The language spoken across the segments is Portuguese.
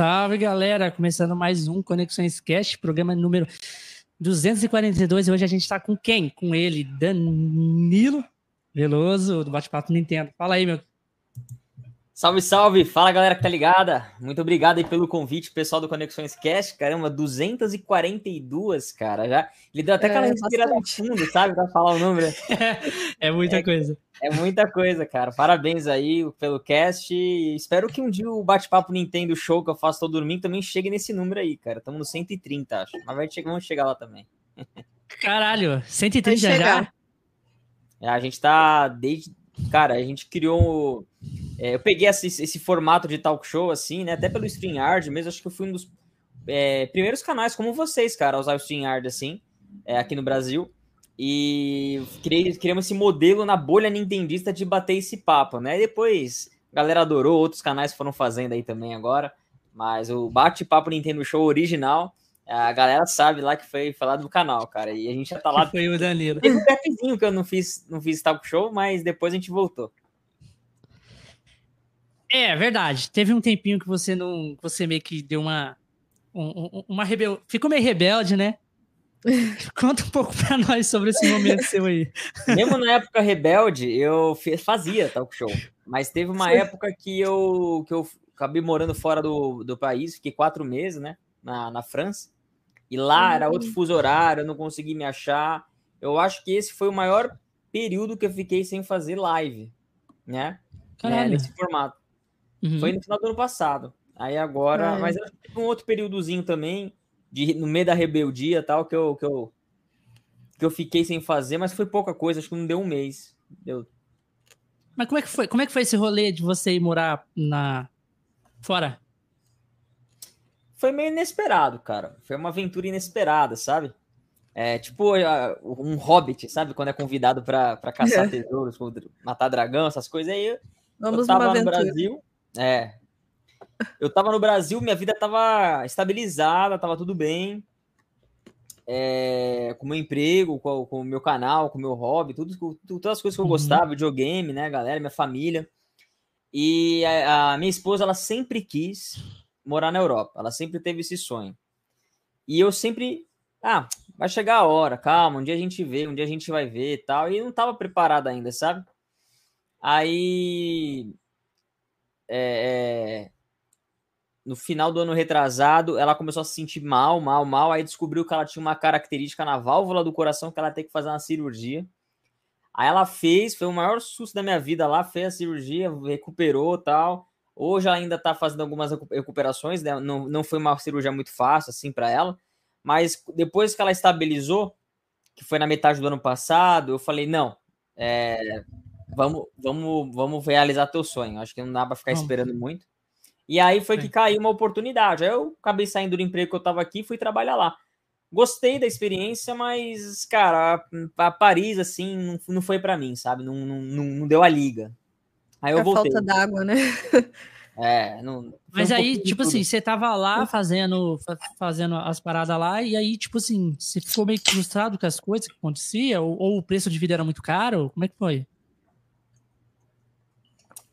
salve, galera! Começando mais um Conexões Cast, programa número 242. E hoje a gente tá com quem? Com ele, Danilo Veloso, do Bate-Papo Nintendo. Fala aí, meu. Salve, salve! Fala, galera que tá ligada. Muito obrigado aí pelo convite, pessoal do Conexões Cast. Caramba, 242, cara. Já... Ele deu até aquela é, respirada fundo, sabe? Pra falar o número. é muita é, coisa. É muita coisa, cara. Parabéns aí pelo cast. Espero que um dia o bate-papo Nintendo Show que eu faço todo domingo também chegue nesse número aí, cara. Estamos no 130, acho. Mas vai chegar, vamos chegar lá também. Caralho, 130 já? É, a gente tá desde. Cara, a gente criou. É, eu peguei esse, esse, formato de talk show, assim, né? Até pelo StreamYard mesmo. Acho que eu fui um dos é, primeiros canais, como vocês, cara, a usar o StreamYard, assim, é, aqui no Brasil. E criei, criamos esse modelo na bolha nintendista de bater esse papo, né? E depois a galera adorou, outros canais foram fazendo aí também agora. Mas o bate-papo Nintendo Show original, a galera sabe lá que foi falado no canal, cara. E a gente já tá lá. foi o Danilo. Teve um gapzinho que eu não fiz, não fiz talk show, mas depois a gente voltou. É, verdade. Teve um tempinho que você não. Você meio que deu uma. Um, uma rebel... Ficou meio rebelde, né? Conta um pouco para nós sobre esse momento seu aí. Mesmo na época rebelde, eu fazia talk show. Mas teve uma Sim. época que eu, que eu acabei morando fora do, do país, fiquei quatro meses, né? Na, na França. E lá era outro fuso horário, eu não consegui me achar. Eu acho que esse foi o maior período que eu fiquei sem fazer live, né? né nesse formato. Uhum. Foi no final do ano passado. Aí agora, é. mas eu tive um outro períodozinho também de, no meio da rebeldia tal, que eu, que, eu, que eu fiquei sem fazer, mas foi pouca coisa, acho que não deu um mês. Deu... Mas como é que foi? Como é que foi esse rolê de você ir morar na fora? Foi meio inesperado, cara. Foi uma aventura inesperada, sabe? É tipo um hobbit, sabe? Quando é convidado para caçar tesouros, matar dragão, essas coisas aí. Vamos eu tava no Brasil. É, eu tava no Brasil, minha vida tava estabilizada, tava tudo bem. É, com o meu emprego, com, com o meu canal, com o meu hobby, tudo, todas as coisas que eu uhum. gostava, videogame, né, galera, minha família. E a, a, minha esposa, ela sempre quis morar na Europa, ela sempre teve esse sonho. E eu sempre, ah, vai chegar a hora, calma, um dia a gente vê, um dia a gente vai ver e tal. E não tava preparado ainda, sabe? Aí. É, é, no final do ano retrasado, ela começou a se sentir mal, mal, mal. Aí descobriu que ela tinha uma característica na válvula do coração que ela tem que fazer uma cirurgia. Aí ela fez, foi o maior susto da minha vida lá, fez a cirurgia, recuperou tal. Hoje ela ainda tá fazendo algumas recuperações, né? não, não foi uma cirurgia muito fácil assim para ela, mas depois que ela estabilizou, que foi na metade do ano passado, eu falei: não, é, vamos, vamos, vamos realizar teu sonho. Acho que não dá para ficar esperando muito. E aí foi que caiu uma oportunidade. Aí eu acabei saindo do emprego que eu estava aqui e fui trabalhar lá. Gostei da experiência, mas, cara, a, Paris, assim, não, não foi para mim, sabe? Não, não, não, deu a liga. Aí eu a voltei. falta d'água, né? É, não. Mas um aí, tipo assim, você tava lá fazendo, fazendo as paradas lá, e aí, tipo assim, você ficou meio frustrado com as coisas que aconteciam? Ou, ou, o preço de vida era muito caro? Como é que foi?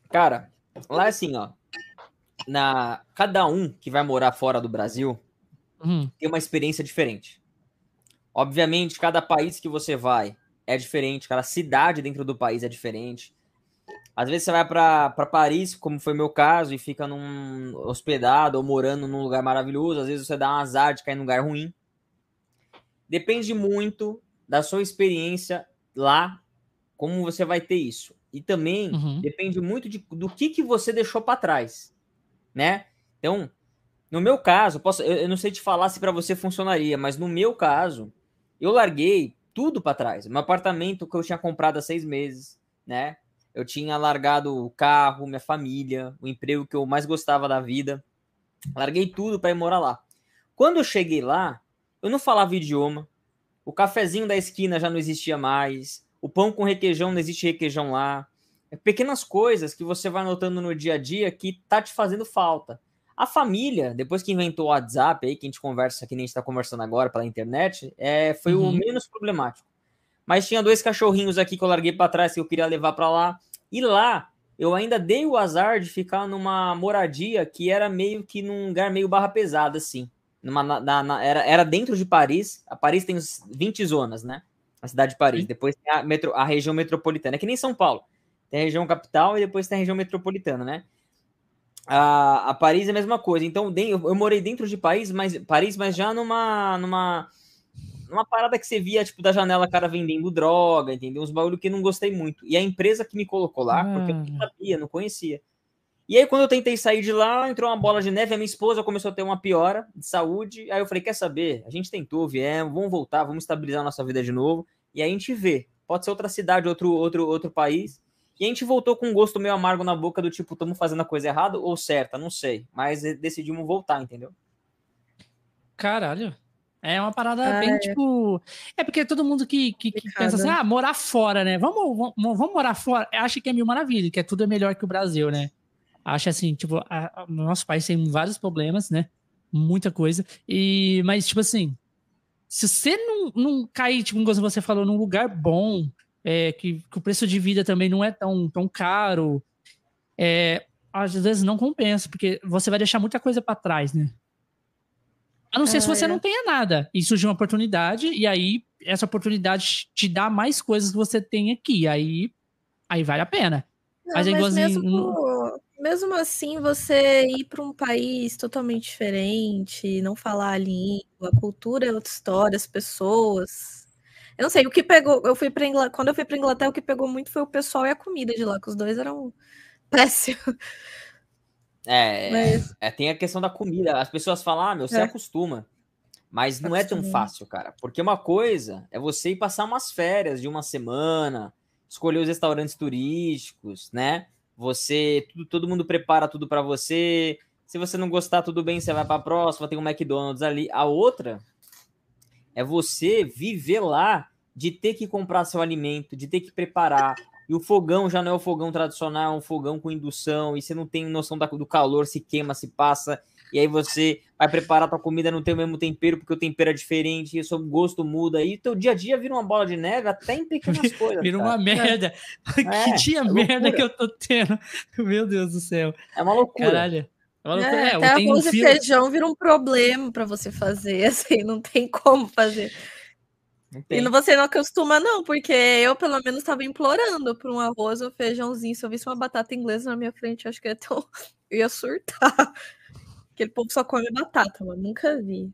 Cara, lá é assim, ó na cada um que vai morar fora do Brasil uhum. tem uma experiência diferente. Obviamente, cada país que você vai é diferente, cada cidade dentro do país é diferente. Às vezes você vai para Paris, como foi meu caso, e fica num hospedado ou morando num lugar maravilhoso. Às vezes você dá um azar de cair num lugar ruim. Depende muito da sua experiência lá, como você vai ter isso. E também uhum. depende muito de, do que, que você deixou para trás né? Então, no meu caso, posso, eu, eu não sei te falar se para você funcionaria, mas no meu caso, eu larguei tudo para trás. Meu apartamento que eu tinha comprado há seis meses, né? Eu tinha largado o carro, minha família, o emprego que eu mais gostava da vida. Larguei tudo para ir morar lá. Quando eu cheguei lá, eu não falava idioma. O cafezinho da esquina já não existia mais. O pão com requeijão não existe requeijão lá. É pequenas coisas que você vai notando no dia a dia que tá te fazendo falta. A família, depois que inventou o WhatsApp aí, que a gente conversa, que nem a gente tá conversando agora pela internet, é, foi uhum. o menos problemático. Mas tinha dois cachorrinhos aqui que eu larguei para trás que eu queria levar para lá. E lá eu ainda dei o azar de ficar numa moradia que era meio que num lugar meio barra pesada, assim. Numa, na, na, era, era dentro de Paris. A Paris tem uns 20 zonas, né? A cidade de Paris. Sim. Depois tem a, metro, a região metropolitana. É que nem São Paulo. Tem a região capital e depois tem a região metropolitana, né? A, a Paris é a mesma coisa. Então, eu, eu morei dentro de Paris, mas, Paris, mas já numa, numa uma parada que você via, tipo, da janela, cara vendendo droga, entendeu? Uns bagulho que não gostei muito. E a empresa que me colocou lá, ah. porque eu não sabia, não conhecia. E aí, quando eu tentei sair de lá, entrou uma bola de neve, a minha esposa começou a ter uma piora de saúde. Aí eu falei: quer saber? A gente tentou, viemos, vamos voltar, vamos estabilizar a nossa vida de novo. E aí a gente vê. Pode ser outra cidade, outro, outro, outro país. E a gente voltou com um gosto meio amargo na boca, do tipo, estamos fazendo a coisa errada ou certa, não sei. Mas decidimos voltar, entendeu? Caralho. É uma parada ah, bem, é. tipo. É porque todo mundo que, que, que pensa assim, ah, morar fora, né? Vamos, vamos, vamos morar fora. Acha que é mil maravilha, que é tudo é melhor que o Brasil, né? Acha assim, tipo, a, a, o nosso país tem vários problemas, né? Muita coisa. E, mas, tipo assim, se você não, não cair, tipo, como você falou, num lugar bom, é, que, que, o preço de vida também não é tão, tão caro, é, às vezes não compensa, porque você vai deixar muita coisa para trás, né? A não ser se você é. não tenha nada e surge uma oportunidade, e aí essa oportunidade te dá mais coisas que você tem aqui. Aí, aí vale a pena. Não, mas, é igualzinho. Mesmo, mesmo assim, você ir para um país totalmente diferente, não falar a língua, a cultura é outra história, as pessoas. Eu não sei, o que pegou. Eu fui para Inglaterra. Quando eu fui para Inglaterra, o que pegou muito foi o pessoal e a comida de lá, que os dois eram péssimos. É, mas... é, tem a questão da comida. As pessoas falam, ah, meu, você é. acostuma. Mas não é tão fácil, cara. Porque uma coisa é você ir passar umas férias de uma semana, escolher os restaurantes turísticos, né? Você, tudo, todo mundo prepara tudo para você. Se você não gostar, tudo bem, você vai para a próxima, tem um McDonald's ali. A outra é você viver lá de ter que comprar seu alimento, de ter que preparar, e o fogão já não é o fogão tradicional, é um fogão com indução, e você não tem noção da, do calor, se queima, se passa, e aí você vai preparar tua comida, não tem o mesmo tempero, porque o tempero é diferente, e o seu gosto muda, e teu dia a dia vira uma bola de neve, até em pequenas coisas. Vira uma merda. É. que dia é merda que eu tô tendo. Meu Deus do céu. É uma loucura. Caralho. É, é, até arroz um e feijão vira um problema para você fazer, assim, não tem como fazer. E você não acostuma, não, porque eu, pelo menos, estava implorando por um arroz ou um feijãozinho. Se eu visse uma batata inglesa na minha frente, acho que ia ter um... eu ia surtar. Aquele povo só come batata, mas nunca vi.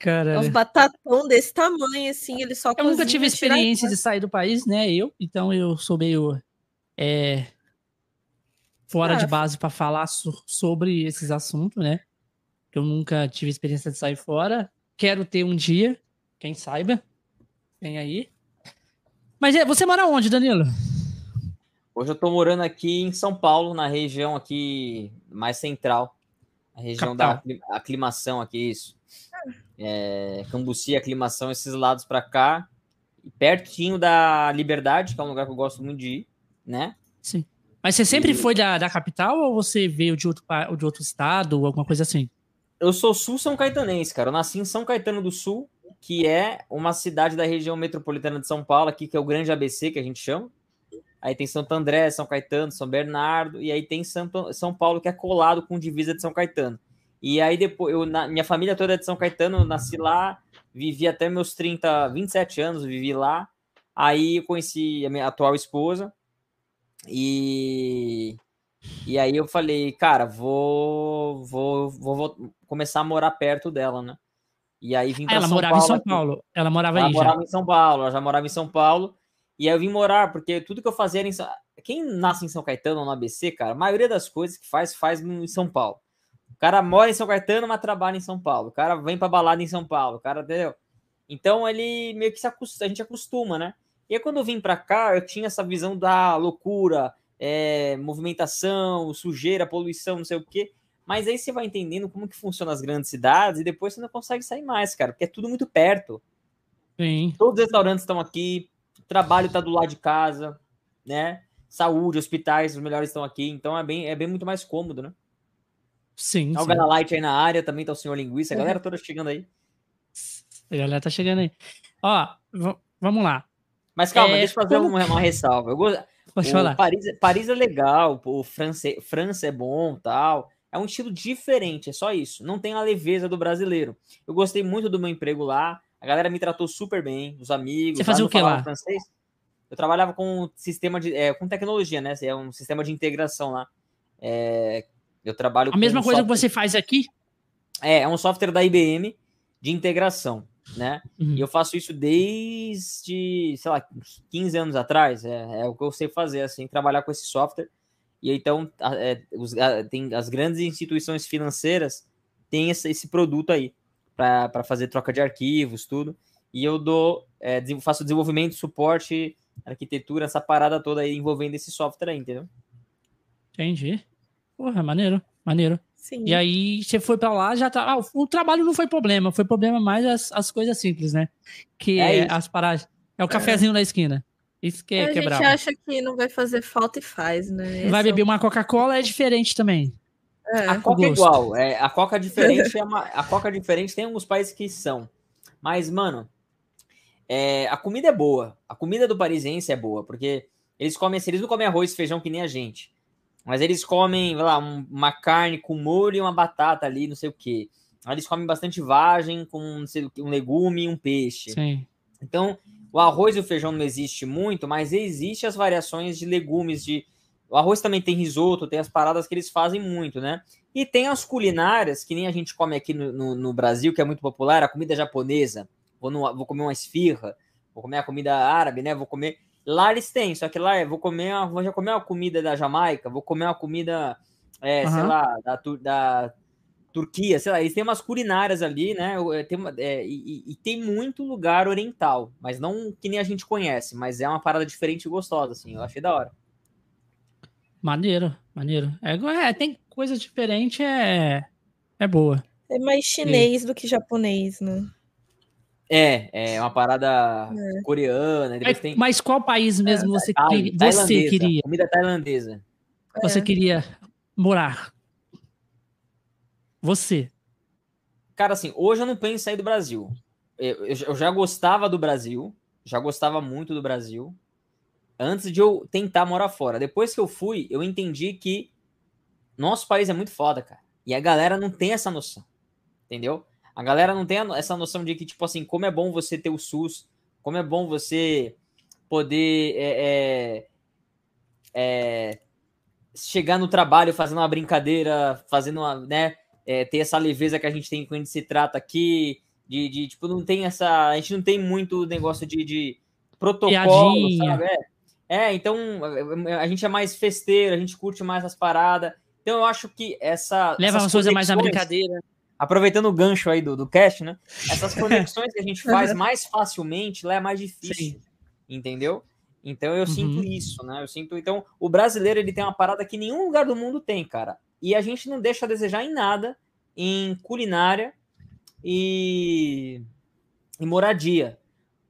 Cara. É uns batatão desse tamanho, assim, ele só Eu nunca tive experiência de sair do país, né? Eu, então eu sou meio. É, fora ah, de base para falar so, sobre esses assuntos, né? Eu nunca tive experiência de sair fora. Quero ter um dia, quem saiba. Tem aí. Mas é, você mora onde, Danilo? Hoje eu tô morando aqui em São Paulo, na região aqui mais central. A região Capital. da aclimação aqui, isso. É, Cambuci, aclimação, esses lados para cá. Pertinho da Liberdade, que é um lugar que eu gosto muito de ir, né? Sim. Mas você sempre e... foi da, da capital ou você veio de outro, de outro estado ou alguma coisa assim? Eu sou sul-são caetanense, cara. Eu nasci em São Caetano do Sul, que é uma cidade da região metropolitana de São Paulo, aqui, que é o grande ABC, que a gente chama. Aí tem Santo André, São Caetano, São Bernardo, e aí tem Santo, São Paulo, que é colado com divisa de São Caetano. E aí depois, eu, na, minha família toda é de São Caetano, nasci lá, vivi até meus 30, 27 anos, vivi lá. Aí eu conheci a minha atual esposa, e, e aí eu falei, cara, vou, vou, vou, vou começar a morar perto dela, né? E aí vim para Ela São morava Paulo, em São. Paulo. Ela morava ela aí. Ela morava já. em São Paulo, ela já morava em São Paulo. E aí eu vim morar, porque tudo que eu fazia era em São... Quem nasce em São Caetano ou no ABC, cara, a maioria das coisas que faz, faz em São Paulo. O cara mora em São Caetano, mas trabalha em São Paulo. O cara vem pra balada em São Paulo. O cara, entendeu? Então ele meio que se acostuma, a gente acostuma, né? E aí, quando eu vim para cá, eu tinha essa visão da loucura, é, movimentação, sujeira, poluição, não sei o quê. Mas aí você vai entendendo como que funciona as grandes cidades e depois você não consegue sair mais, cara, porque é tudo muito perto. Sim. Todos os restaurantes estão aqui, trabalho está do lado de casa, né? Saúde, hospitais, os melhores estão aqui, então é bem, é bem muito mais cômodo, né? Sim. Tá o Gana Light aí na área, também tá o senhor linguiça, a galera toda chegando aí. A galera tá chegando aí. Ó, vamos lá. Mas calma, é, deixa eu fazer como... uma, uma ressalva. Eu gosto Pode falar. Paris, Paris é legal, o França, França é bom tal. É um estilo diferente, é só isso. Não tem a leveza do brasileiro. Eu gostei muito do meu emprego lá. A galera me tratou super bem, os amigos. Você fazia o que lá? Francês. Eu trabalhava com sistema de, é, com tecnologia, né? É um sistema de integração lá. É, eu trabalho. A mesma coisa software... que você faz aqui? É, é um software da IBM de integração, né? Uhum. E eu faço isso desde, sei lá, 15 anos atrás. É, é, o que eu sei fazer, assim, trabalhar com esse software. E então, é, os, tem as grandes instituições financeiras têm esse, esse produto aí para fazer troca de arquivos, tudo. E eu dou, é, faço desenvolvimento, suporte, arquitetura, essa parada toda aí envolvendo esse software aí, entendeu? Entendi. Porra, maneiro, maneiro. Sim. E aí você foi para lá, já tá. Ah, o trabalho não foi problema, foi problema mais as, as coisas simples, né? Que é, é as paradas. É o cafezinho é. na esquina. Isso que é, a quebrar. A gente acha que não vai fazer falta e faz, né? Esse vai beber é uma Coca-Cola é diferente também. É. A Coca é igual. É, a Coca diferente é uma, a Coca diferente tem alguns países que são. Mas, mano, é, a comida é boa. A comida do parisiense é boa, porque eles comem, eles não comem arroz e feijão que nem a gente. Mas eles comem, lá, uma carne com molho e uma batata ali, não sei o quê. Eles comem bastante vagem com sei, um legume e um peixe. Sim. Então, o arroz e o feijão não existe muito, mas existe as variações de legumes. De... O arroz também tem risoto, tem as paradas que eles fazem muito, né? E tem as culinárias, que nem a gente come aqui no, no, no Brasil, que é muito popular, a comida japonesa. Vou, no, vou comer uma esfirra, vou comer a comida árabe, né? Vou comer Lá eles têm, só que lá é, vou comer, uma, vou já comer uma comida da Jamaica, vou comer uma comida, é, uhum. sei lá, da, da Turquia, sei lá, eles têm umas culinárias ali, né? Tem uma, é, e, e, tem muito lugar oriental, mas não que nem a gente conhece, mas é uma parada diferente e gostosa, assim, eu achei da hora. Maneiro, maneiro. É, é tem coisa diferente, é, é boa. É mais chinês é. do que japonês, né? É, é uma parada é. coreana. Mas, tem... mas, qual país mesmo é, você, que, você queria? Comida tailandesa. Você é. queria morar? Você. Cara, assim, hoje eu não penso em sair do Brasil. Eu, eu já gostava do Brasil, já gostava muito do Brasil, antes de eu tentar morar fora. Depois que eu fui, eu entendi que nosso país é muito foda, cara. E a galera não tem essa noção. Entendeu? A galera não tem essa noção de que, tipo assim, como é bom você ter o SUS, como é bom você poder é, é, é, chegar no trabalho fazendo uma brincadeira, fazendo uma, né, é, ter essa leveza que a gente tem quando se trata aqui, de, de, tipo, não tem essa, a gente não tem muito negócio de, de protocolo, Piadinha. sabe? É, então a gente é mais festeiro, a gente curte mais as paradas. Então eu acho que essa. Leva as coisas mais na brincadeira aproveitando o gancho aí do, do cast, né? Essas conexões que a gente faz mais facilmente lá é mais difícil, Sim. entendeu? Então eu uhum. sinto isso, né? Eu sinto. Então, o brasileiro ele tem uma parada que nenhum lugar do mundo tem, cara. E a gente não deixa a desejar em nada em culinária e, e moradia.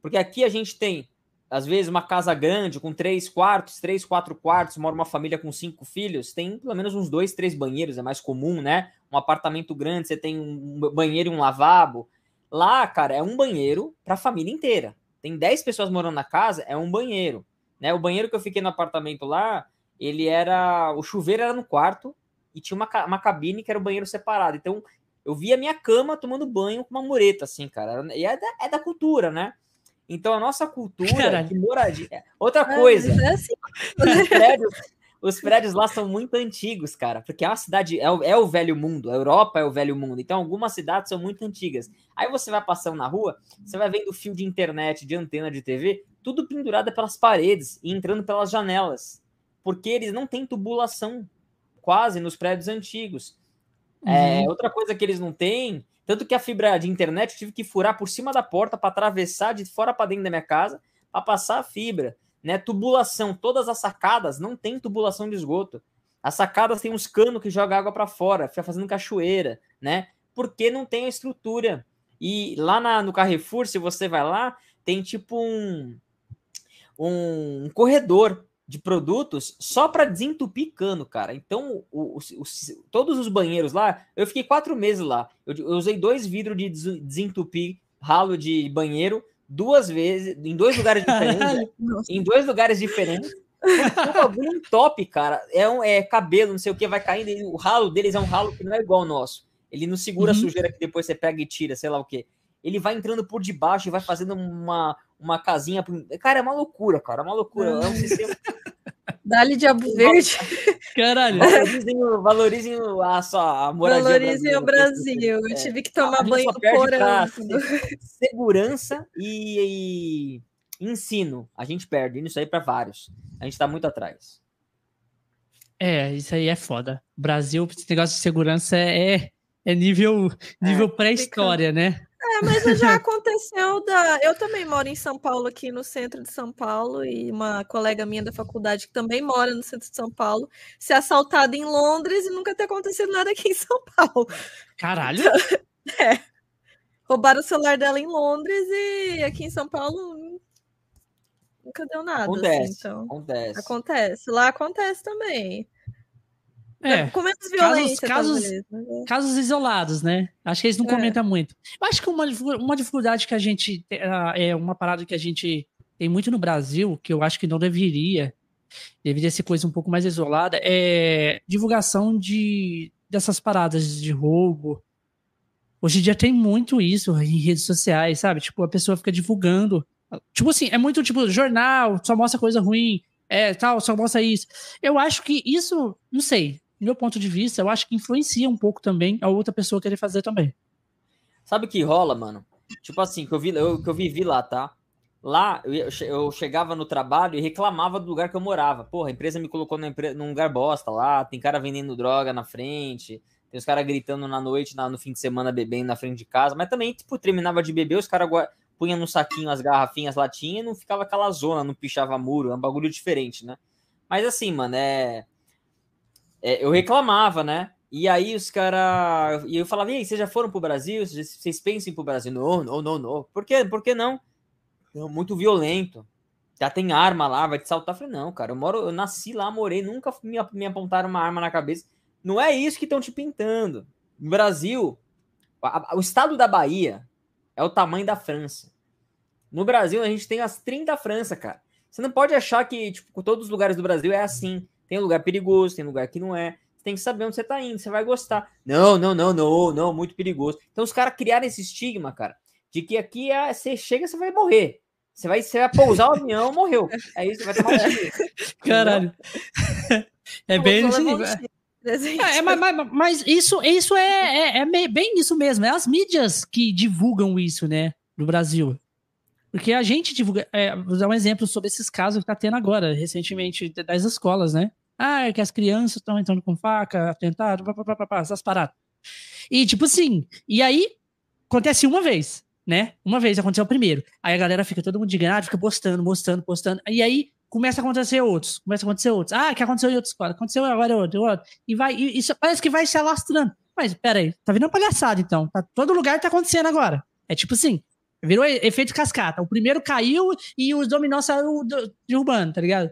Porque aqui a gente tem, às vezes, uma casa grande com três quartos, três, quatro quartos, mora uma família com cinco filhos, tem pelo menos uns dois, três banheiros, é mais comum, né? um apartamento grande, você tem um banheiro e um lavabo. Lá, cara, é um banheiro para a família inteira. Tem 10 pessoas morando na casa, é um banheiro. Né? O banheiro que eu fiquei no apartamento lá, ele era. O chuveiro era no quarto e tinha uma, uma cabine que era o banheiro separado. Então, eu via minha cama tomando banho com uma mureta, assim, cara. E é da, é da cultura, né? Então, a nossa cultura Caralho. de moradia. É, outra coisa. É assim. os, prédios, os prédios lá são muito antigos, cara, porque é uma cidade, é o, é o velho mundo, a Europa é o velho mundo, então algumas cidades são muito antigas. Aí você vai passando na rua, você vai vendo fio de internet, de antena de TV, tudo pendurado pelas paredes e entrando pelas janelas, porque eles não têm tubulação quase nos prédios antigos. É, uhum. É, outra coisa que eles não têm, tanto que a fibra de internet eu tive que furar por cima da porta para atravessar de fora para dentro da minha casa para passar a fibra né? Tubulação, todas as sacadas não tem tubulação de esgoto. As sacadas têm uns canos que joga água para fora, fica fazendo cachoeira, né? Porque não tem a estrutura. E lá na, no Carrefour, se você vai lá, tem tipo um, um corredor de produtos só para desentupir cano, cara. Então, o, o, o, todos os banheiros lá, eu fiquei quatro meses lá. Eu, eu usei dois vidros de desentupir ralo de banheiro duas vezes, em dois lugares diferentes, em dois lugares diferentes, bagulho top, cara. É, um, é cabelo, não sei o que, vai caindo. E o ralo deles é um ralo que não é igual ao nosso. Ele não segura uhum. a sujeira que depois você pega e tira, sei lá o que. Ele vai entrando por debaixo e vai fazendo uma, uma casinha. Cara, é uma loucura, cara. É uma loucura. É um sistema. Dá-lhe diabo verde. Caralho. Valorizem, valorizem a sua a moradia Valorizem o Brasil. Eu é. tive que tomar banho no porão. Segurança e, e, ensino. A gente perde isso aí para vários. A gente tá muito atrás. É, isso aí é foda. Brasil, esse negócio de segurança é, é nível, nível é, pré-história, né? É, mas já aconteceu da. Eu também moro em São Paulo, aqui no centro de São Paulo, e uma colega minha da faculdade que também mora no centro de São Paulo, ser assaltada em Londres e nunca ter acontecido nada aqui em São Paulo. Caralho! é. Roubaram o celular dela em Londres e aqui em São Paulo nunca deu nada. Assim, acontece. Assim, então, acontece. Acontece. Lá acontece também. É, com menos violência, casos, casos, né? casos, isolados, né? Acho que eles não é. comentam muito. Eu acho que uma, uma dificuldade que a gente. Ah, é uma parada que a gente tem muito no Brasil, que eu acho que não deveria, deveria ser coisa um pouco mais isolada, é divulgação de, dessas paradas de roubo. Hoje em dia tem muito isso em redes sociais, sabe? Tipo, a pessoa fica divulgando. Tipo assim, é muito tipo, jornal, só mostra coisa ruim, é tal, só mostra isso. Eu acho que isso, não sei, meu ponto de vista, eu acho que influencia um pouco também a outra pessoa querer fazer também. Sabe o que rola, mano? Tipo assim, que eu, vi, eu, que eu vivi lá, tá? Lá, eu, eu, chegava no trabalho e reclamava do lugar que eu morava. Porra, a empresa me colocou empre... num lugar bosta lá, tem cara vendendo droga na frente, tem os caras gritando na noite, na, no fim de semana, bebendo na frente de casa, mas também, tipo, terminava de beber, os caras punham no saquinho as garrafinhas, latinhas, e não ficava aquela zona, não pichava muro, é um bagulho diferente, né? Mas assim, mano, é é, eu reclamava, né? E aí os caras. E eu falava, e aí, vocês já foram pro Brasil? Vocês pensam pro Brasil? Não, não, não, não. Por? Por que não? Muito violento. Já tem arma lá, vai te saltar. Eu falei, não, cara, eu moro, eu nasci lá, morei, nunca me, me apontaram uma arma na cabeça. Não é isso que estão te pintando. No Brasil, a, a, o estado da Bahia é o tamanho da França. No Brasil, a gente tem as 30 da França, cara. Você não pode achar que, tipo, todos os lugares do Brasil é assim. Tem lugar perigoso, tem lugar que não é. Você tem que saber onde você tá indo, você vai gostar. Não, não, não, não, não, muito perigoso. Então os caras criaram esse estigma, cara, de que aqui é, você chega, você vai morrer. Você vai, você vai pousar o avião, morreu. É isso, vai tomar um. Caralho. É bem nesse nível. É, é, mas, mas, mas, isso, isso é, é, é, bem isso mesmo. É as mídias que divulgam isso, né? No Brasil. Porque a gente divulga. É, vou dar um exemplo sobre esses casos que tá tendo agora, recentemente, das escolas, né? Ah, é que as crianças estão entrando com faca, atentado, pá, pá, pá, pá, essas paradas. E tipo assim, e aí acontece uma vez, né? Uma vez aconteceu o primeiro. Aí a galera fica todo mundo indignado, fica postando, postando, postando. E aí começa a acontecer outros, começa a acontecer outros. Ah, que aconteceu em outra escola, aconteceu agora outro, outro. E vai, e isso parece que vai se alastrando. Mas peraí, tá vindo uma palhaçada então. Tá, todo lugar tá acontecendo agora. É tipo assim, virou efeito cascata. O primeiro caiu e os dominó saiu derrubando, tá ligado?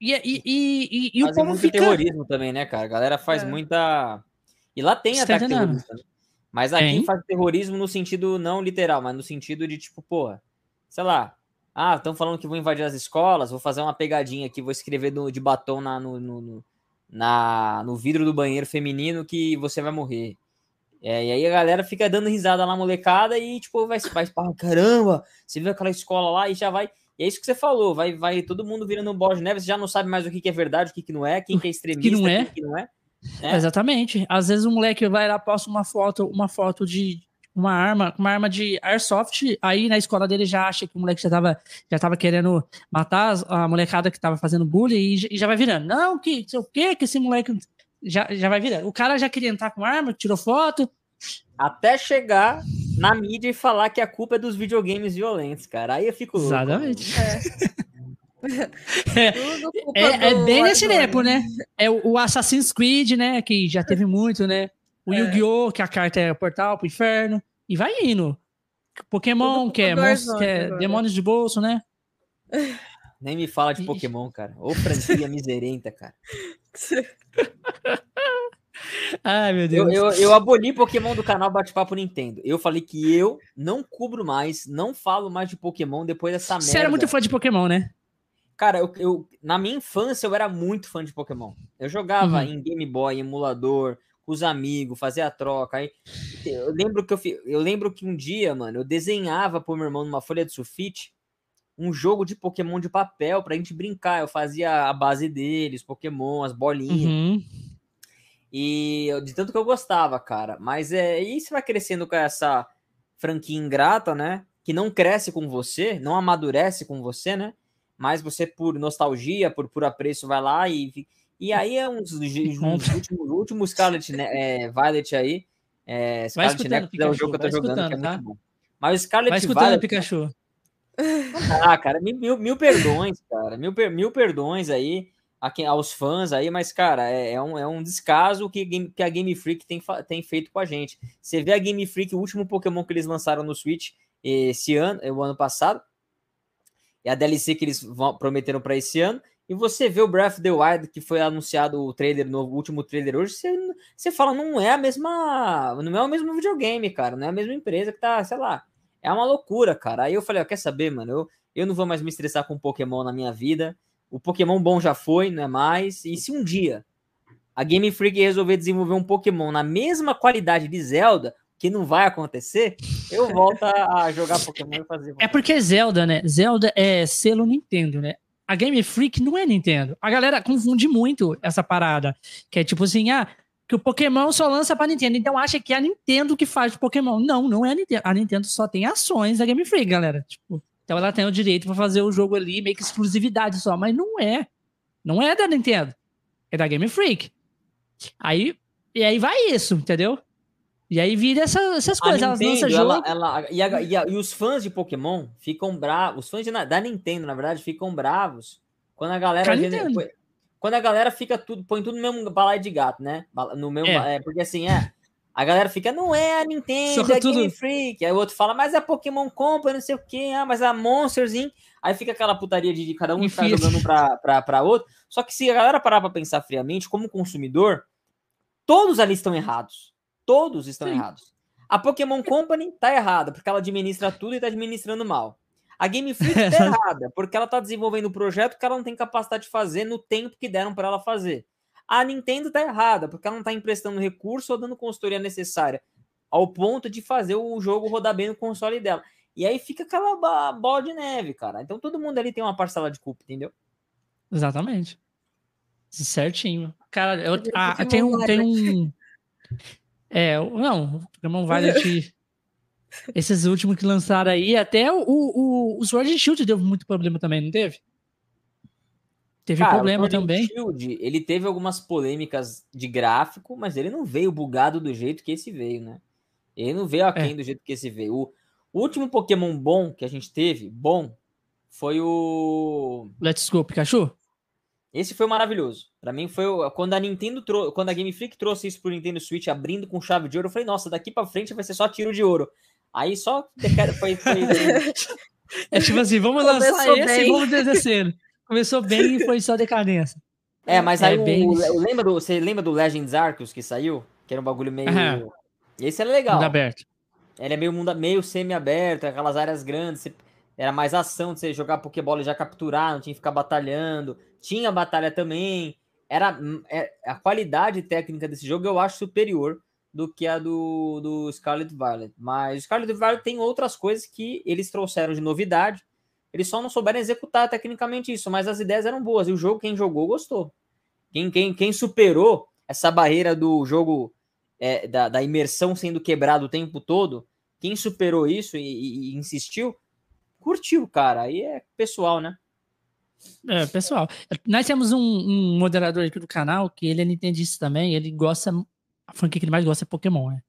E, e, e, e o povo muito fica... terrorismo também, né, cara? A galera faz é. muita. E lá tem Você tá ataque tá terrorista. Né? Mas aqui tem? faz terrorismo no sentido não literal, mas no sentido de tipo, porra, sei lá. Ah, estão falando que vou invadir as escolas, vou fazer uma pegadinha aqui, vou escrever do, de batom na, no, no, no, na, no vidro do banheiro feminino que você vai morrer. É, e aí a galera fica dando risada lá, molecada, e tipo, vai, vai, caramba, você viu aquela escola lá e já vai. E é isso que você falou, vai, vai todo mundo virando um bola de neve, você já não sabe mais o que, que é verdade, o que, que não é, quem que é extremista, que não é. que não é. é. Exatamente. Às vezes o moleque vai lá, posta uma foto, uma foto de uma arma, uma arma de airsoft, aí na escola dele já acha que o moleque já tava, já tava querendo matar a molecada que tava fazendo bullying e, e já vai virando. Não, que sei o que que esse moleque já, já vai virando. O cara já queria entrar com arma, tirou foto. Até chegar na mídia e falar que a culpa é dos videogames violentos, cara. Aí eu fico louco. Exatamente. É. é, é, é bem nesse tempo, né? É o, Assassin's Creed, né? Que já teve muito, né? O é. Yu-Gi-Oh! que a carta é o portal pro inferno. E vai indo. Pokémon, que é, monstros, que é demônios de bolso, né? Nem me fala de Pokémon, cara. Ô franquia miserenta, cara. Ai, meu Deus. Eu, eu, eu, aboli Pokémon do canal Bate-Papo Nintendo. Eu falei que eu não cubro mais, não falo mais de Pokémon depois dessa merda. Você era muito fã de Pokémon, né? Cara, eu, eu, na minha infância eu era muito fã de Pokémon. Eu jogava uhum. em Game Boy, emulador, com os amigos, fazia a troca. Aí, eu lembro que eu, eu lembro que um dia, mano, eu desenhava pro meu irmão numa folha de sulfite um jogo de Pokémon de papel pra gente brincar. Eu fazia a base deles, Pokémon, as bolinhas. Uhum. E de tanto que eu gostava, cara. Mas é, e você vai crescendo com essa franquia ingrata, né? Que não cresce com você, não amadurece com você, né? Mas você, por nostalgia, por, por apreço, vai lá e. E aí é um dos, últimos, últimos Scarlet é, Violet aí. É, Scarlet Nexus é o jogo que eu tô jogando, que é tá? muito bom. Mas o Scarlet vai escutando, Violet. Pikachu. Ah, cara, mil, mil perdões, cara. Mil, mil perdões aí aos fãs aí, mas, cara, é, é, um, é um descaso que, que a Game Freak tem, tem feito com a gente. Você vê a Game Freak, o último Pokémon que eles lançaram no Switch esse ano, o ano passado, é a DLC que eles vão, prometeram para esse ano. E você vê o Breath of the Wild, que foi anunciado o trailer, no último trailer hoje, você, você fala, não é a mesma. Não é o mesmo videogame, cara. Não é a mesma empresa que tá, sei lá. É uma loucura, cara. Aí eu falei, ó, quer saber, mano? Eu, eu não vou mais me estressar com Pokémon na minha vida. O Pokémon bom já foi, não é mais. E se um dia a Game Freak resolver desenvolver um Pokémon na mesma qualidade de Zelda, que não vai acontecer, eu volto a jogar Pokémon e fazer. É porque Zelda, né? Zelda é selo Nintendo, né? A Game Freak não é Nintendo. A galera confunde muito essa parada. Que é tipo assim, ah, que o Pokémon só lança pra Nintendo. Então acha que é a Nintendo que faz o Pokémon. Não, não é a Nintendo. A Nintendo só tem ações da Game Freak, galera. Tipo, então ela tem o direito para fazer o jogo ali, meio que exclusividade só. Mas não é. Não é da Nintendo. É da Game Freak. Aí, e aí vai isso, entendeu? E aí vira essa, essas coisas, elas lançam jogo. Ela, ela, e, a, e, a, e, os fãs de Pokémon ficam bravos, os fãs de, da Nintendo, na verdade, ficam bravos quando a galera. quando a galera fica tudo, põe tudo no mesmo balaio de gato, né? No mesmo, é. é. porque assim, é. A galera fica, não é a Nintendo, é a Game Freak. Aí o outro fala, mas é a Pokémon Company, não sei o quê, ah, mas a Monsters Inc. Aí fica aquela putaria de, de cada um ficar jogando pra, pra, pra outro. Só que se a galera parar pra pensar friamente, como consumidor, todos ali estão errados. Todos estão Sim. errados. A Pokémon Company tá errada, porque ela administra tudo e tá administrando mal. A Game Freak tá errada, porque ela tá desenvolvendo um projeto que ela não tem capacidade de fazer no tempo que deram para ela fazer. A Nintendo tá errada, porque ela não tá emprestando recurso ou dando consultoria necessária ao ponto de fazer o jogo rodar bem no console dela. E aí fica aquela bola de neve, cara. Então todo mundo ali tem uma parcela de culpa, entendeu? Exatamente. Certinho. Cara, eu, ah, tem um, tem um, é, não, o Pokémon Violet. esses últimos que lançaram aí, até o, o, o Sword Shield deu muito problema também, não teve? Teve Cara, problema também. Shield, ele teve algumas polêmicas de gráfico, mas ele não veio bugado do jeito que esse veio, né? Ele não veio aquém é. do jeito que esse veio. O, último Pokémon bom que a gente teve, bom, foi o. Let's Go Pikachu? Esse foi maravilhoso. Para mim foi quando a Nintendo trouxe, quando a Game Freak trouxe isso pro Nintendo Switch abrindo com chave de ouro, eu falei, nossa, daqui para frente vai ser só tiro de ouro. Aí só foi, foi... É tipo assim, vamos Começou lançar bem. esse e vamos descendo. Começou bem e foi só decadência. É, mas é aí bem... o, o, lembra do, você lembra do Legends Arceus que saiu? Que era um bagulho meio Aham. Esse era legal. Mundo aberto. Ele é meio mundo meio semi-aberto, aquelas áreas grandes, você era mais ação de você jogar Pokébola e já capturar, não tinha que ficar batalhando. Tinha batalha também. Era hum, é, a qualidade técnica desse jogo eu acho superior do que a do, do Scarlet Violet. Mas Scarlet Violet tem outras coisas que eles trouxeram de novidade. Eles só não souberam executar tecnicamente isso, mas as ideias eram boas. E o jogo, quem jogou, gostou. Quem, quem, quem superou essa barreira do jogo, é, da, da imersão sendo quebrado o tempo todo, quem superou isso e, e, e insistiu, curtiu, cara. Aí é pessoal, né? É, pessoal. Nós temos um, um, moderador aqui do canal que ele é nintendista também. Ele gosta. A franquia que ele mais gosta é Pokémon, né?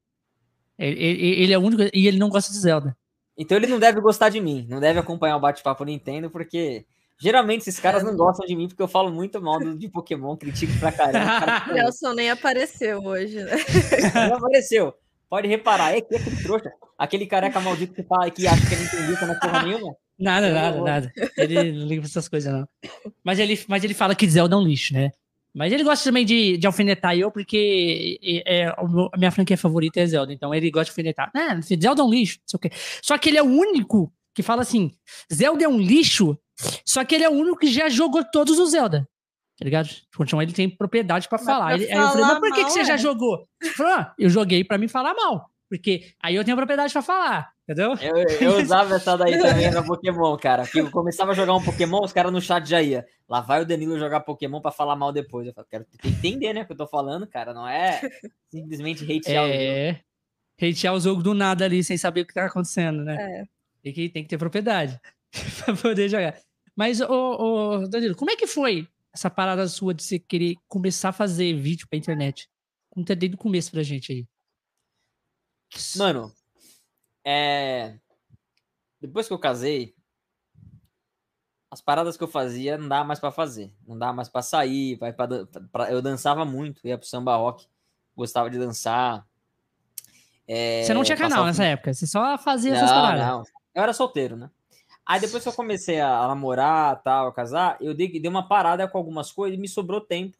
Ele, ele, ele, é o único. E ele não gosta de Zelda. Então ele não deve gostar de mim. Não deve acompanhar o bate-papo Nintendo, porque geralmente esses caras não gostam de mim porque eu falo muito mal de Pokémon, critico pra caramba. O Nelson nem apareceu hoje, né? Não apareceu. Pode reparar, é que é aquele trouxa, aquele careca maldito que fala que acha que é Nintendista na porra nenhuma. Nada, nada, nada. Ele não liga pra essas coisas, não. Mas ele, mas ele fala que Zelda é um lixo, né? Mas ele gosta também de, de alfinetar eu, porque é, é, a minha franquia favorita é Zelda. Então ele gosta de alfinetar. Ah, Zelda é um lixo, não sei o quê. Só que ele é o único que fala assim: Zelda é um lixo, só que ele é o único que já jogou todos os Zelda. Tá ligado? Então ele tem propriedade para falar. Ele, aí eu falei, mas por que, que você é? já jogou? Ele falou, ah, eu joguei para me falar mal. Porque aí eu tenho propriedade para falar, entendeu? Eu, eu usava essa daí também no Pokémon, cara. Que eu começava a jogar um Pokémon, os caras no chat já ia. Lá vai o Danilo jogar Pokémon para falar mal depois. Eu falo, quero entender, né, o que eu tô falando, cara. Não é simplesmente hatear é... o jogo. Hatear o jogo do nada ali, sem saber o que tá acontecendo, né? É. Tem que, tem que ter propriedade pra poder jogar. Mas, ô, ô, Danilo, como é que foi essa parada sua de você querer começar a fazer vídeo pra internet? Conta desde o começo pra gente aí. Mano, é. Depois que eu casei, as paradas que eu fazia não dá mais para fazer. Não dá mais para sair. Vai pra, pra, eu dançava muito, ia pro samba rock, gostava de dançar. É, você não tinha canal nessa época, você só fazia não, essas paradas. Não, eu era solteiro, né? Aí depois que eu comecei a, a namorar, tal, a casar, eu dei, dei uma parada com algumas coisas e me sobrou tempo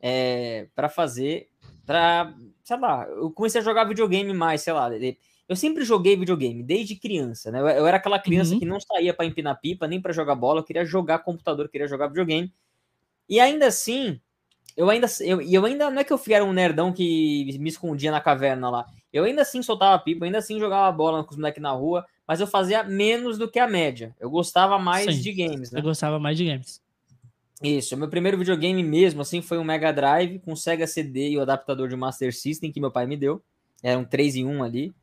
é, para fazer, para sei lá, eu comecei a jogar videogame mais, sei lá. Eu sempre joguei videogame, desde criança, né? Eu, eu era aquela criança uhum. que não saía para empinar pipa, nem para jogar bola, eu queria jogar computador, queria jogar videogame. E ainda assim, eu ainda, eu, eu ainda não é que eu era um nerdão que me escondia na caverna lá. Eu ainda assim soltava pipa, ainda assim jogava bola com os moleques na rua, mas eu fazia menos do que a média. Eu gostava mais Sim, de games, né? Eu gostava mais de games. Isso, meu primeiro videogame mesmo, assim, foi um Mega Drive com Sega CD e o adaptador de Master System que meu pai me deu. Era um 3 em 1 ali.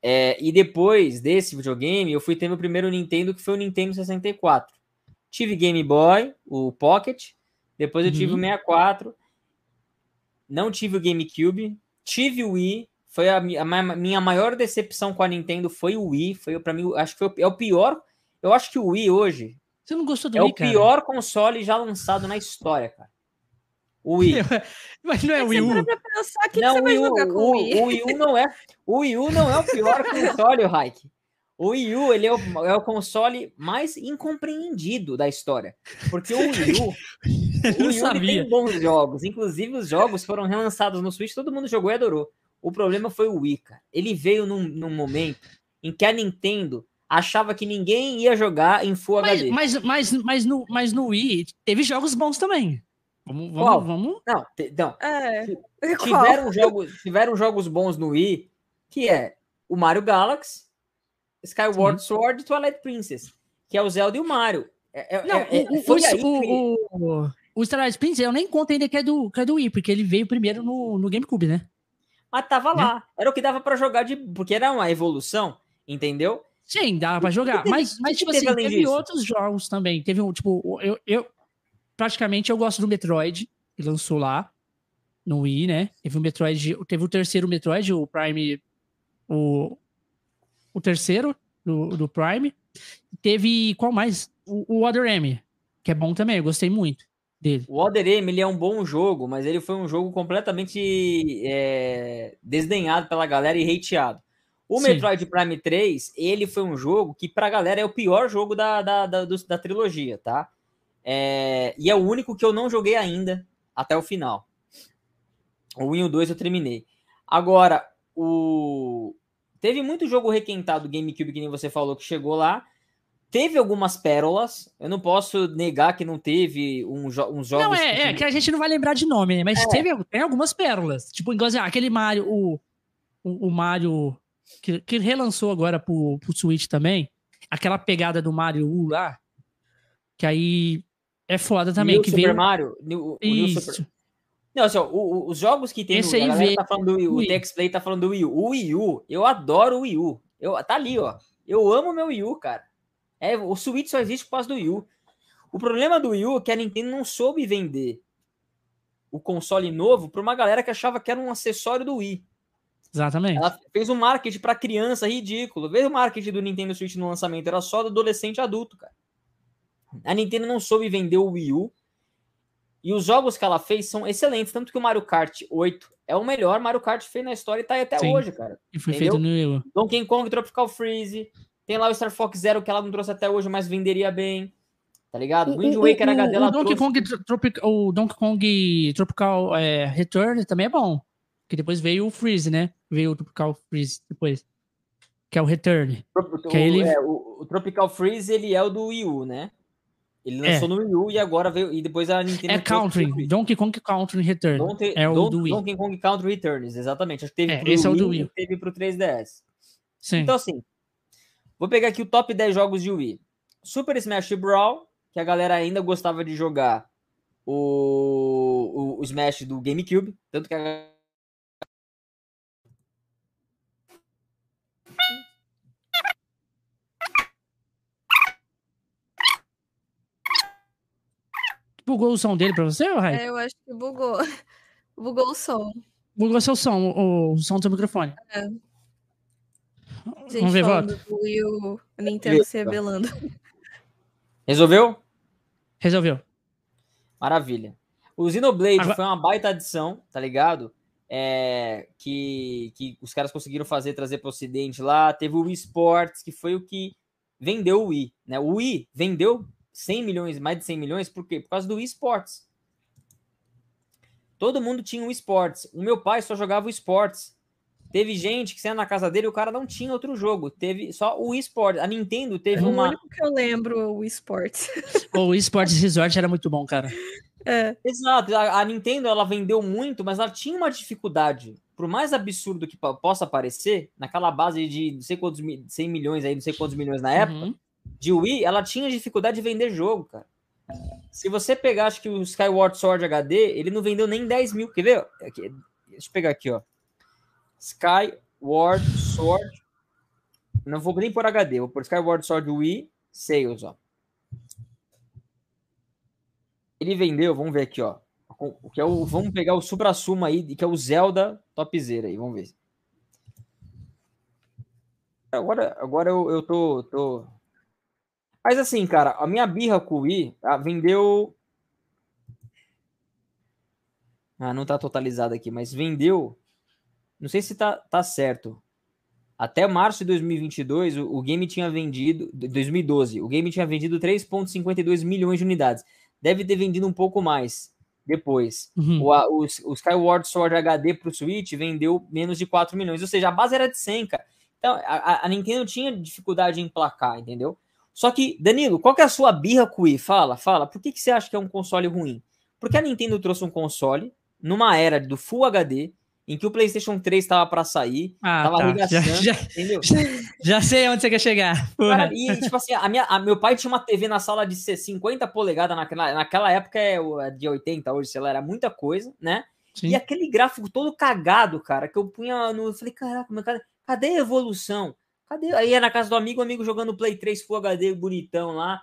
É, e depois desse videogame, eu fui ter meu primeiro Nintendo, que foi o Nintendo 64. Tive Game Boy, o Pocket, depois eu uhum. tive o 64, não tive o GameCube, tive o Wii, foi a, a, minha maior decepção com a Nintendo foi o Wii, foi para mim, acho que foi, é o pior, eu acho que o Wii hoje, você não gostou do é Wii, o pior console já lançado na história, cara. O Wii. Mas não é o Wii U. Pensar, que não, que o, Wii U, o, o, Wii U não é. O Wii U não é o pior console, Raik. O Wii U ele é o, é o console mais incompreendido da história. Porque o Wii U, o Wii U tem bons jogos. Inclusive, os jogos foram relançados no Switch, todo mundo jogou e adorou. O problema foi o Wii, cara. Ele veio num, num momento em que a Nintendo achava que ninguém ia jogar em Full mas, HD. Mas, mas, mas, no, mas no Wii teve jogos bons também. Vamos, vamos, vamos. Não, te, não. É. Tiveram, jogos, tiveram jogos bons no Wii, que é o Mario Galaxy, Skyward Sim. Sword e Twilight Princess, que é o Zelda e o Mario. É, é, não, é, o, foi o, aí o, o, o Twilight Princess, eu nem conto ainda que é do, que é do Wii, porque ele veio primeiro no, no GameCube, né? Mas tava né? lá. Era o que dava para jogar de. Porque era uma evolução, entendeu? Sim, dava pra jogar. Mas, mas tipo assim, teve disso? outros jogos também. Teve um, tipo, eu, eu praticamente eu gosto do Metroid, que lançou lá no Wii, né? Teve o Metroid, teve o terceiro Metroid, o Prime, o, o terceiro do, do Prime. Teve, qual mais? O, o Other M, que é bom também, eu gostei muito dele. O Other M, ele é um bom jogo, mas ele foi um jogo completamente é, desdenhado pela galera e hateado. O Sim. Metroid Prime 3, ele foi um jogo que pra galera é o pior jogo da, da, da, da trilogia, tá? É, e é o único que eu não joguei ainda até o final. O 1 e o 2 eu terminei. Agora, o... Teve muito jogo requentado GameCube, que nem você falou, que chegou lá. Teve algumas pérolas. Eu não posso negar que não teve um uns jogos. Não, é, que... é, que a gente não vai lembrar de nome, né? Mas é. teve tem algumas pérolas. Tipo, igual assim, aquele Mario, o, o, o Mario que, que relançou agora pro, pro Switch também, aquela pegada do Mario U lá, que aí é foda também. New que Super veio... Mario? New, Isso. Super... Não, assim, ó, o, os jogos que tem Esse aí tá falando do Wii U, o Texplay tá falando do Wii U. O Wii U, eu adoro o Wii U. Eu, tá ali, ó. Eu amo meu Wii U, cara. É, o Switch só existe por causa do Wii U. O problema do Wii U é que a Nintendo não soube vender o console novo para uma galera que achava que era um acessório do Wii. Exatamente. Ela fez um marketing para criança ridículo. Veja o marketing do Nintendo Switch no lançamento, era só do adolescente adulto, cara. A Nintendo não soube vender o Wii U. E os jogos que ela fez são excelentes, tanto que o Mario Kart 8 é o melhor Mario Kart feito na história e tá aí até Sim. hoje, cara. E foi Entendeu? feito no Wii U. Donkey Kong Tropical Freeze, tem lá o Star Fox Zero que ela não trouxe até hoje, mas venderia bem. Tá ligado? O Wind Waker HD o, o Donkey Kong Tropic, o Donkey Kong Tropical é, Return também é bom. Que depois veio o Freeze, né? Veio o Tropical Freeze depois. que é o Return. O, que ele... É, o, o, Tropical Freeze, ele é o do Wii U, né? Ele lançou é. no Wii U e agora veio. E depois a Nintendo. É Country. Donkey Kong Country Return. É o do Wii. Donkey Kong Country Returns, exatamente. Acho que teve é, pro esse Wii, é o do Wii. teve pro 3DS. Sim. Então, assim. Vou pegar aqui o top 10 jogos de Wii. Super Smash Brawl, que a galera ainda gostava de jogar o, o, o Smash do GameCube. Tanto que a Bugou o som dele pra você, Rai? É, eu acho que bugou. Bugou o som. Bugou seu som, o, o som do seu microfone. É. Gente, Vamos ver, volta. E o Nintendo se rebelando. Resolveu? Resolveu. Maravilha. O Xenoblade Agora... foi uma baita adição, tá ligado? É, que, que os caras conseguiram fazer, trazer para o Ocidente lá. Teve o Wii Sports, que foi o que vendeu o Wii. Né? O Wii vendeu 100 milhões, mais de 100 milhões, por quê? Por causa do esportes. Todo mundo tinha um esportes. O meu pai só jogava o esportes. Teve gente que saiu na casa dele e o cara não tinha outro jogo. Teve só o esportes. A Nintendo teve é uma. O único que eu lembro, o esportes. o esportes Resort era muito bom, cara. É. Exato. A, a, Nintendo ela vendeu muito, mas ela tinha uma dificuldade. Por mais absurdo que possa parecer, naquela base de não sei quantos 100 milhões aí, não sei quantos milhões na época, uhum de Wii, ela tinha dificuldade de vender jogo, cara. Se você pegar, acho que o Skyward Sword HD, ele não vendeu nem 10 mil. Quer ver? Aqui, deixa eu pegar aqui, ó. Skyward Sword. Não vou nem por HD, vou por Skyward Sword Wii Sales, ó. Ele vendeu, vamos ver aqui, ó. O que é o, vamos pegar o supra-suma aí, que é o Zelda topzera aí, vamos ver. Agora, agora eu, eu tô, tô mas assim, cara, a minha birra com o Wii ah, vendeu. Ah, não tá totalizado aqui, mas vendeu. Não sei se tá, tá certo. Até março de 2022, o, o game tinha vendido. 2012, o game tinha vendido 3,52 milhões de unidades. Deve ter vendido um pouco mais depois. Uhum. O, o, o, Skyward Sword HD pro Switch vendeu menos de 4 milhões. Ou seja, a base era de 100, cara. Então, a, a Nintendo tinha dificuldade em placar, entendeu? Só que, Danilo, qual que é a sua birra com o Wii? Fala, fala. Por que, que você acha que é um console ruim? Porque a Nintendo trouxe um console numa era do Full HD, em que o PlayStation 3 estava para sair, ah, tava tá. arregaçando, já, já, entendeu? Já sei onde você quer chegar. Cara, e tipo assim, a minha, a, meu pai tinha uma TV na sala de 50 polegadas naquela, naquela época, é, é de 80 hoje, sei lá, era muita coisa, né? Sim. E aquele gráfico todo cagado, cara, que eu punha no. Eu falei, caraca, cadê a evolução? Cadê? Aí é na casa do amigo, o amigo jogando Play 3 Full HD bonitão lá,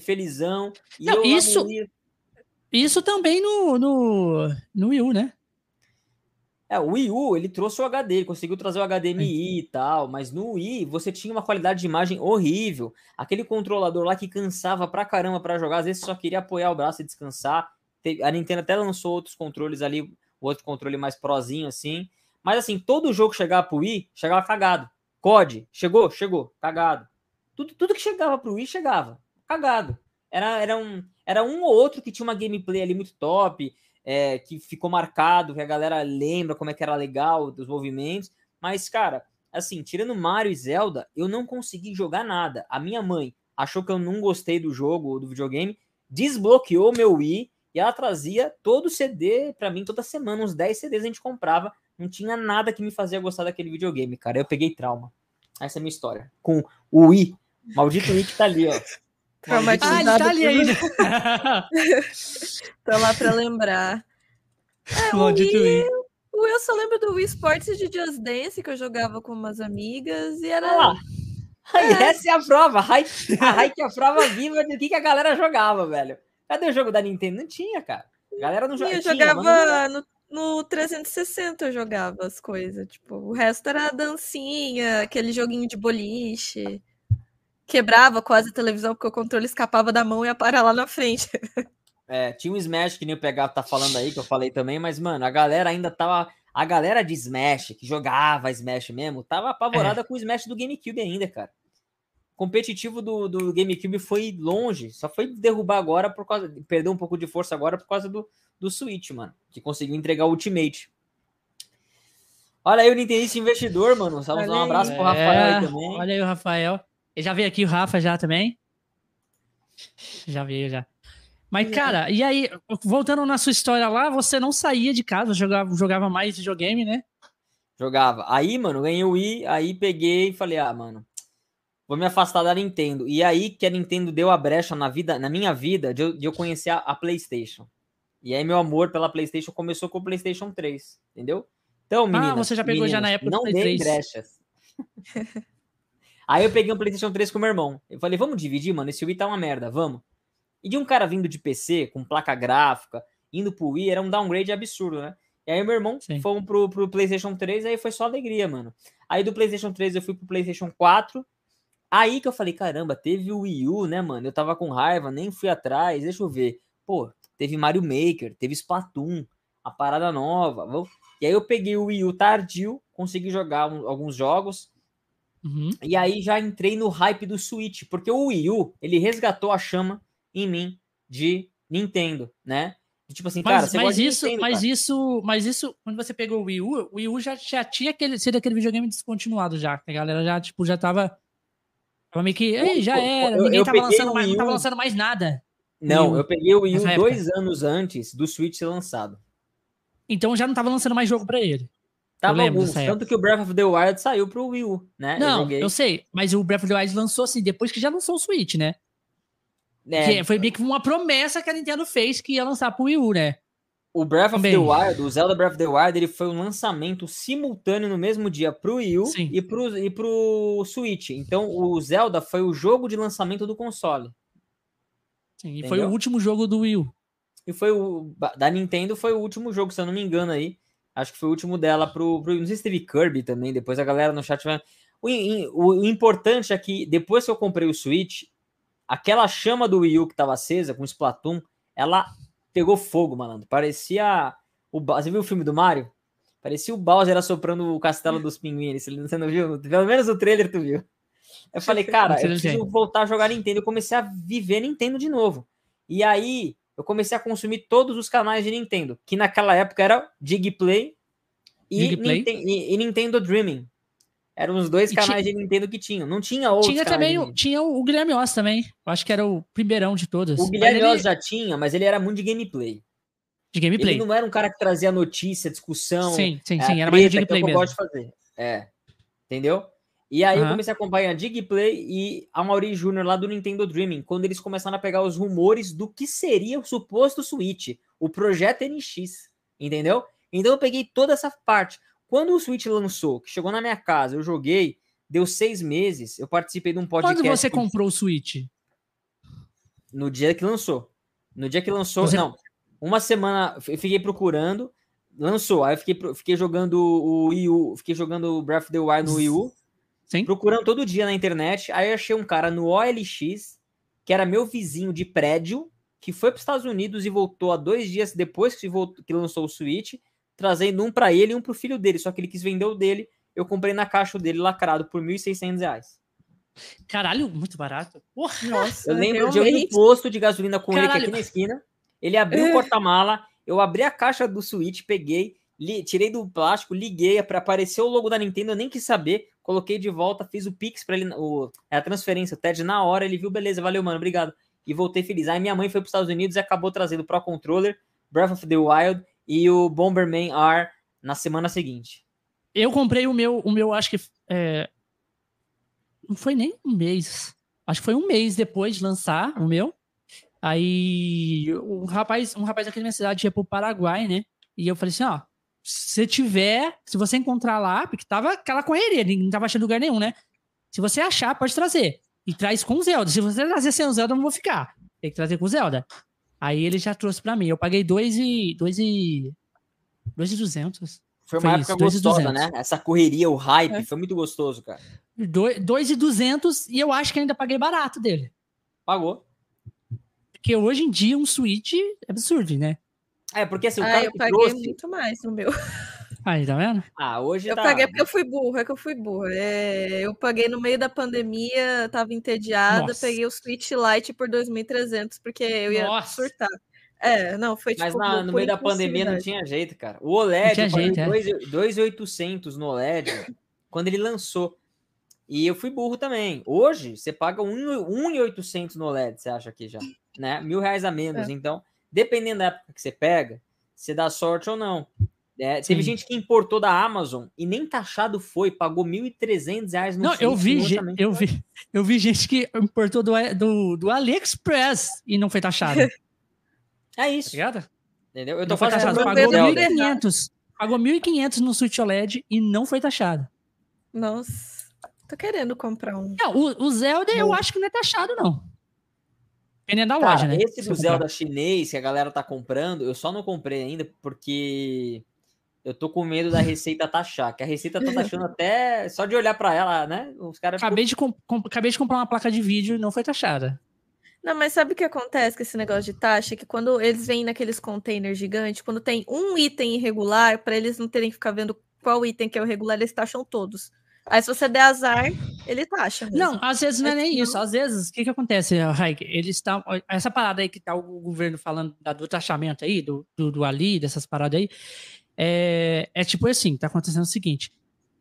felizão. E Não, isso, isso também no, no, no Wii U, né? É, o Wii U, ele trouxe o HD, ele conseguiu trazer o HDMI e tal, mas no Wii você tinha uma qualidade de imagem horrível. Aquele controlador lá que cansava pra caramba pra jogar, às vezes só queria apoiar o braço e descansar. A Nintendo até lançou outros controles ali, o outro controle mais prozinho assim. Mas assim, todo jogo que chegava pro Wii, chegava cagado. COD, chegou? Chegou, cagado. Tudo, tudo que chegava pro Wii chegava, cagado. Era, era, um, era um ou outro que tinha uma gameplay ali muito top, é, que ficou marcado, que a galera lembra como é que era legal dos movimentos. Mas, cara, assim, tirando Mario e Zelda, eu não consegui jogar nada. A minha mãe achou que eu não gostei do jogo, do videogame, desbloqueou meu Wii e ela trazia todo o CD para mim toda semana, uns 10 CDs a gente comprava não tinha nada que me fazia gostar daquele videogame, cara. Eu peguei trauma. Essa é a minha história. Com o Wii. Maldito Wii que tá ali, ó. Traumatizado. Ah, ele tá ali ainda. Tô lá pra lembrar. É, Maldito o Wii. O eu só lembro do Wii Sports e de Just Dance, que eu jogava com umas amigas, e era... Ah, é. Essa é a prova. A que é a prova viva do que, que a galera jogava, velho. Cadê o jogo da Nintendo? Não tinha, cara. A galera não jogava. Eu jogava no no 360 eu jogava as coisas. Tipo, o resto era dancinha, aquele joguinho de boliche. Quebrava quase a televisão porque o controle escapava da mão e ia parar lá na frente. É, tinha um Smash que nem o Pegado tá falando aí, que eu falei também, mas, mano, a galera ainda tava. A galera de Smash, que jogava Smash mesmo, tava apavorada é. com o Smash do GameCube ainda, cara. O competitivo do, do GameCube foi longe, só foi derrubar agora por causa. Perdeu um pouco de força agora por causa do, do Switch, mano, que conseguiu entregar o Ultimate. Olha aí o Nintendista investidor, mano. Só um abraço pro Rafael é, aí também. Olha aí o Rafael. Ele já veio aqui o Rafa já também. Já veio já. Mas, cara, e aí, voltando na sua história lá, você não saía de casa, jogava, jogava mais videogame, né? Jogava. Aí, mano, ganhei o Wii, aí peguei e falei, ah, mano, vou me afastar da Nintendo. E aí que a Nintendo deu a brecha na vida, na minha vida, de eu, de eu conhecer a, a, PlayStation. E aí meu amor pela PlayStation começou com o PlayStation 3, entendeu? Então, menina, ah, você já pegou já na época não do Play 3. brechas. aí eu peguei um PlayStation 3 com meu irmão. Eu falei, vamos dividir, mano, esse Wii tá uma merda, vamos. E de um cara vindo de PC, com placa gráfica, indo pro Wii, era um downgrade absurdo, né? E aí meu irmão Sim. fomos pro, pro PlayStation 3, aí foi só alegria, mano. Aí do PlayStation 3 eu fui pro PlayStation 4. Aí que eu falei, caramba, teve o Wii U, né, mano? Eu tava com raiva, nem fui atrás, deixa eu ver. Pô, teve Mario Maker, teve Splatoon, a parada nova. E aí eu peguei o Wii U tardio, consegui jogar um, alguns jogos. Uhum. E aí já entrei no hype do Switch, porque o Wii U, ele resgatou a chama em mim de Nintendo, né? Tipo assim, mas, cara, você mas isso, Nintendo, mas cara. isso, mas isso, quando você pegou o Wii U, o Wii U já, já tinha aquele, sido aquele videogame descontinuado já. A galera já, tipo, já tava, tava meio que, Ei, já era, eu, ninguém eu tava lançando mais, não tava lançando mais nada. Não, eu peguei o Wii U dois anos antes do Switch ser lançado. Então já não tava lançando mais jogo para ele. Tava alguns, tanto que o Breath of the Wild saiu pro Wii U, né? Não, eu, eu, sei, mas o Breath of the Wild lançou assim, depois que já lançou o Switch, né? É. foi meio que uma promessa que a Nintendo fez que ia lançar pro Wii U, né? O Breath of the Wild, o Zelda Breath of the Wild, ele foi um lançamento simultâneo no mesmo dia pro Wii U e pro, e pro Switch. Então, o Zelda foi o jogo de lançamento do console. Sim, e foi o último jogo do Wii U. E foi o. Da Nintendo foi o último jogo, se eu não me engano aí. Acho que foi o último dela pro. pro não sei se teve Kirby também. Depois a galera no chat vai. O, o, o importante é que depois que eu comprei o Switch, aquela chama do Wii U que tava acesa com o Splatoon, ela pegou fogo, malandro. Parecia o Você viu o filme do Mario? Parecia o Bowser assoprando o castelo dos pinguins. Você não viu? Pelo menos o trailer tu viu. Eu falei, cara, eu preciso voltar a jogar Nintendo. Eu comecei a viver Nintendo de novo. E aí, eu comecei a consumir todos os canais de Nintendo, que naquela época era Digplay e, Digplay? e, e Nintendo Dreaming. Eram os dois canais de Nintendo que tinham. Não tinha outros. Tinha também o, tinha o Guilherme Oz também. Eu acho que era o primeirão de todos. O Guilherme Oz já tinha, mas ele era muito de gameplay. De gameplay. Ele não era um cara que trazia notícia, discussão. Sim, sim, é, sim. Era mais de gameplay mesmo. gosto de fazer. É. Entendeu? E aí uhum. eu comecei a acompanhar a Digplay e a Mauri Júnior lá do Nintendo Dreaming, quando eles começaram a pegar os rumores do que seria o suposto Switch, o projeto NX, entendeu? Então eu peguei toda essa parte. Quando o Switch lançou, que chegou na minha casa, eu joguei, deu seis meses, eu participei de um podcast. Quando você comprou o Switch? No dia que lançou. No dia que lançou, você... não. Uma semana, eu fiquei procurando, lançou, aí eu fiquei, fiquei jogando o Wii U, fiquei jogando Breath of the Wild no Wii U, Sim. procurando todo dia na internet, aí eu achei um cara no OLX, que era meu vizinho de prédio, que foi para os Estados Unidos e voltou há dois dias depois que, voltou, que lançou o Switch, trazendo um para ele e um para o filho dele. Só que ele quis vender o dele. Eu comprei na caixa dele lacrado por R$ 1.600. Caralho, muito barato. Porra, Nossa, eu lembro de eu ir no posto de gasolina com Caralho. ele aqui, aqui na esquina. Ele abriu o porta-mala, eu abri a caixa do Switch, peguei, li, tirei do plástico, liguei para aparecer o logo da Nintendo, eu nem quis saber, coloquei de volta, fiz o Pix para ele, o, é a transferência, o TED na hora, ele viu, beleza, valeu, mano, obrigado. E voltei feliz. Aí minha mãe foi para os Estados Unidos e acabou trazendo o Pro Controller, Breath of the Wild e o Bomberman R na semana seguinte. Eu comprei o meu, o meu acho que é, não foi nem um mês. Acho que foi um mês depois de lançar o meu. Aí um rapaz, um rapaz aqui na minha cidade ia pro Paraguai, né? E eu falei assim, ó, se tiver, se você encontrar lá, porque tava aquela correria, ninguém tava achando lugar nenhum, né? Se você achar, pode trazer. E traz com Zelda. Se você trazer sem o Zelda, eu não vou ficar. Tem que trazer com Zelda. Aí ele já trouxe para mim. Eu paguei 2 e. 2 e. 2 e 200. Foi uma foi época isso, gostosa, né? Essa correria, o hype, é. foi muito gostoso, cara. 2 e 200 e eu acho que ainda paguei barato dele. Pagou. Porque hoje em dia um Switch é absurdo, né? É, porque assim, o ah, cara eu paguei trouxe... muito mais no meu. Aí, tá vendo? Ah, hoje Eu tá... paguei porque eu fui burra, é que eu fui burra. É, eu paguei no meio da pandemia, tava entediada, Nossa. peguei o Switch Lite por 2.300, porque eu ia Nossa. surtar. É, não, foi tipo. Mas na, no meio da pandemia não tinha jeito, cara. O OLED, eu jeito, paguei é. 2,800 no OLED quando ele lançou. E eu fui burro também. Hoje, você paga 1,800 no OLED, você acha aqui já, né? Mil reais a menos. É. Então, dependendo da época que você pega, você dá sorte ou não. É, teve gente que importou da Amazon e nem taxado foi, pagou 1.300 reais no Não, eu vi, eu vi, eu vi gente que importou do, do, do AliExpress e não foi taxado. É isso. Obrigado? Entendeu? Eu tô falando taxado, pagou 1.500. Pagou 1.500 no Switch OLED e não foi taxado. Nossa. Tô querendo comprar um. Não, o, o Zelda eu acho que não é taxado, não. Dependendo da Cara, loja, né? Esse do Zelda chinês que a galera tá comprando, eu só não comprei ainda porque eu tô com medo da Receita taxar, que a Receita tá taxando até só de olhar para ela, né? Os caras acabei, de acabei de comprar uma placa de vídeo e não foi taxada. Não, mas sabe o que acontece com esse negócio de taxa? Que quando eles vêm naqueles containers gigantes, quando tem um item irregular, para eles não terem que ficar vendo qual item que é o regular, eles taxam todos. Aí se você der azar, ele taxa. Mesmo. Não, às vezes não é nem isso. Às vezes, o que que acontece, Raik? Eles estão. Essa parada aí que tá o governo falando do taxamento aí, do, do, do Ali, dessas paradas aí, é, é tipo assim, tá acontecendo o seguinte.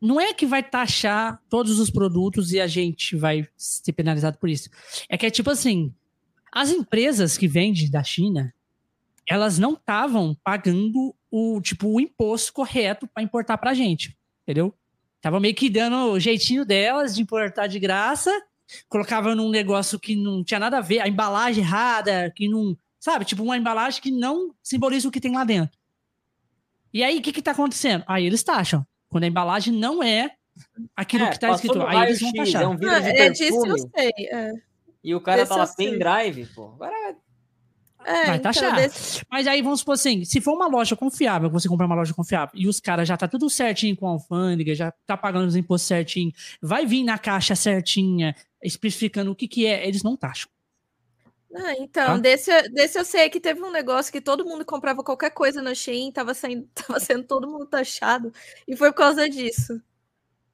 Não é que vai taxar todos os produtos e a gente vai ser penalizado por isso. É que é tipo assim, as empresas que vendem da China, elas não estavam pagando o tipo o imposto correto para importar para a gente, entendeu? Tava meio que dando o jeitinho delas de importar de graça, colocava num negócio que não tinha nada a ver, a embalagem errada, que não, sabe, tipo uma embalagem que não simboliza o que tem lá dentro. E aí o que que tá acontecendo? Aí eles taxam. Quando a embalagem não é aquilo é, que tá escrito, aí eles vão taxar. É, um ah, é disso eu sei. É. E o cara Esse tá lá pendrive, pô. Agora é, vai então, taxar. Desse... Mas aí vamos supor assim, se for uma loja confiável, você comprar uma loja confiável e os caras já tá tudo certinho com a alfândega, já tá pagando os impostos certinho, vai vir na caixa certinha, especificando o que que é, eles não taxam. Ah, então, ah? desse, desse eu sei que teve um negócio que todo mundo comprava qualquer coisa no Shein, tava, saindo, tava sendo todo mundo taxado, e foi por causa disso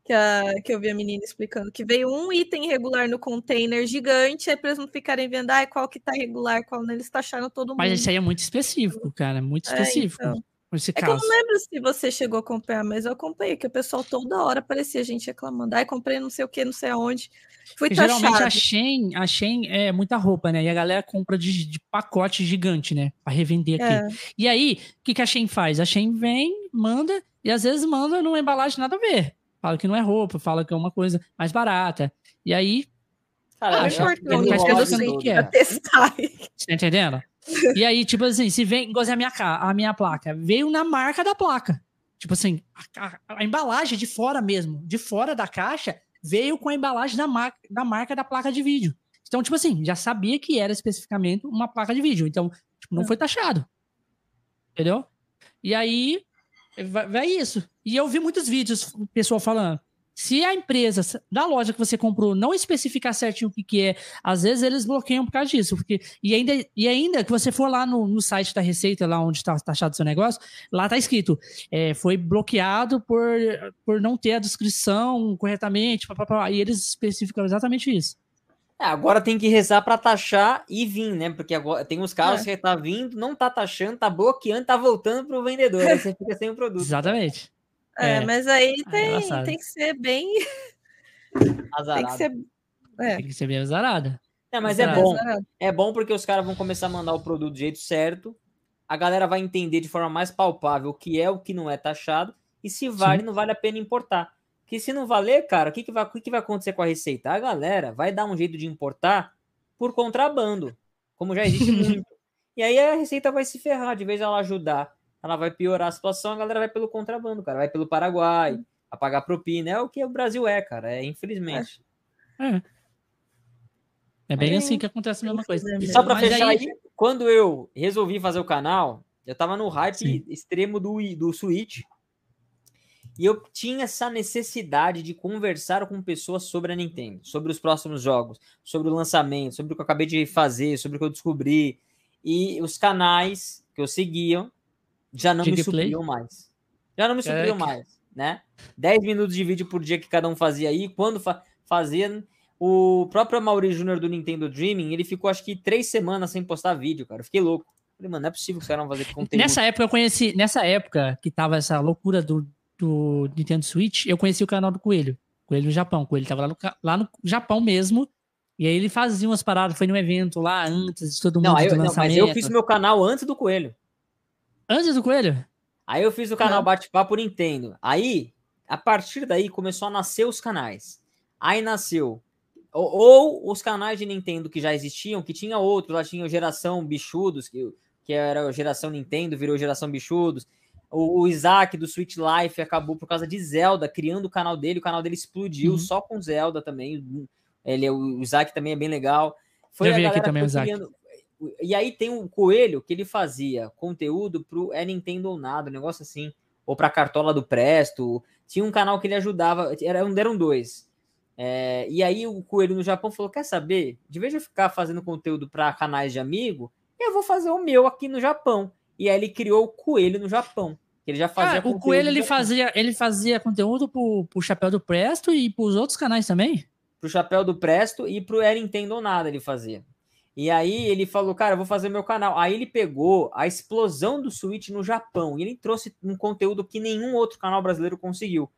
que, a, que eu vi a menina explicando, que veio um item irregular no container gigante, aí para eles não ficarem vendo ah, qual que tá regular, qual não, eles taxaram todo mundo. Mas isso aí é muito específico, cara, muito é, específico. É, então. Esse é caso. que eu não lembro se você chegou a acompanhar, mas eu acompanhei, que o pessoal toda hora parecia gente reclamando. Ai, comprei não sei o que, não sei aonde. Fui taxado. Geralmente a Shein, a Shein é muita roupa, né? E a galera compra de, de pacote gigante, né? Para revender aqui. É. E aí, o que, que a Shein faz? A Shein vem, manda, e às vezes manda numa embalagem nada a ver fala que não é roupa, fala que é uma coisa mais barata. E aí. Cara, acha, não, não, não, que é. testar. Tá entendendo? E aí, tipo assim, se vem, igual a minha, a minha placa, veio na marca da placa. Tipo assim, a, a, a, embalagem de fora mesmo, de fora da caixa, veio com a embalagem da, mar, da marca da placa de vídeo. Então, tipo assim, já sabia que era especificamente uma placa de vídeo. Então, tipo, não é. foi taxado. Entendeu? E aí, vai, isso. E eu vi muitos vídeos, pessoal falando. Se a empresa da loja que você comprou não especificar certinho o que, que é, às vezes eles bloqueiam por causa disso. Porque, e, ainda, e ainda que você for lá no, no site da Receita, lá onde está taxado o seu negócio, lá está escrito: é, foi bloqueado por, por não ter a descrição corretamente, pá, pá, pá, e eles especificam exatamente isso. É, agora tem que rezar para taxar e vir, né? Porque agora tem uns casos é. que tá vindo, não tá taxando, tá bloqueando, tá voltando pro vendedor. aí você fica sem o produto. Exatamente. É, é. mas aí ah, tem, é tem que ser bem. Azarado. tem que ser. É. Tem que ser bem azarada. É, mas é bom. É bom porque os caras vão começar a mandar o produto do jeito certo. A galera vai entender de forma mais palpável o que é o que não é taxado e se vale ou não vale a pena importar. Que se não valer, cara, o que, que, vai, que, que vai acontecer com a receita? A galera vai dar um jeito de importar por contrabando, como já existe muito. E aí a receita vai se ferrar, de vez ela ajudar, ela vai piorar a situação, a galera vai pelo contrabando, cara, vai pelo Paraguai, a pagar propina. É o que o Brasil é, cara, é infelizmente. É. É bem é, assim que acontece a mesma coisa. E só para fechar aí... aí, quando eu resolvi fazer o canal, eu tava no hype Sim. extremo do, do Switch. E eu tinha essa necessidade de conversar com pessoas sobre a Nintendo, sobre os próximos jogos, sobre o lançamento, sobre o que eu acabei de fazer, sobre o que eu descobri. E os canais que eu seguia já não me supriam mais. Já não me supriam é. mais, né? 10 minutos de vídeo por dia que cada um fazia aí. Quando fa fazia. O próprio Mauri Júnior do Nintendo Dreaming, ele ficou acho que três semanas sem postar vídeo, cara. Eu fiquei louco. Falei, mano, não é possível que os caras não fazer conteúdo. Nessa época eu conheci, nessa época que tava essa loucura do, do Nintendo Switch, eu conheci o canal do Coelho. Coelho no Japão. O Coelho tava lá no, lá no Japão mesmo. E aí ele fazia umas paradas, foi num evento lá antes de todo mundo não, eu, não, mas eu fiz o meu canal antes do Coelho. Antes do Coelho? Aí eu fiz o canal Bate-Papo Nintendo. Aí, a partir daí, começou a nascer os canais. Aí nasceu ou, ou, os canais de Nintendo que já existiam, que tinha outros, lá tinha geração Bichudos, que, que era geração Nintendo, virou geração Bichudos. O, o, Isaac do Switch Life acabou por causa de Zelda, criando o canal dele, o canal dele explodiu uhum. só com Zelda também. Ele, o Isaac também é bem legal. Foi Já vi aqui também o Isaac. Criando... E aí tem o Coelho que ele fazia conteúdo pro É Nintendo ou Nada, um negócio assim. Ou pra Cartola do Presto. Tinha um canal que ele ajudava, eram, eram dois é, e aí o Coelho no Japão falou: quer saber? De vez eu ficar fazendo conteúdo para canais de amigo, eu vou fazer o meu aqui no Japão. E aí ele criou o Coelho no Japão. Ele já fazia ah, o Coelho ele fazia, ele fazia conteúdo pro, pro Chapéu do Presto e pros outros canais também? Pro Chapéu do Presto e pro Era Nintendo Nada ele fazia. E aí ele falou, cara, eu vou fazer meu canal. Aí ele pegou a explosão do Switch no Japão e ele trouxe um conteúdo que nenhum outro canal brasileiro conseguiu.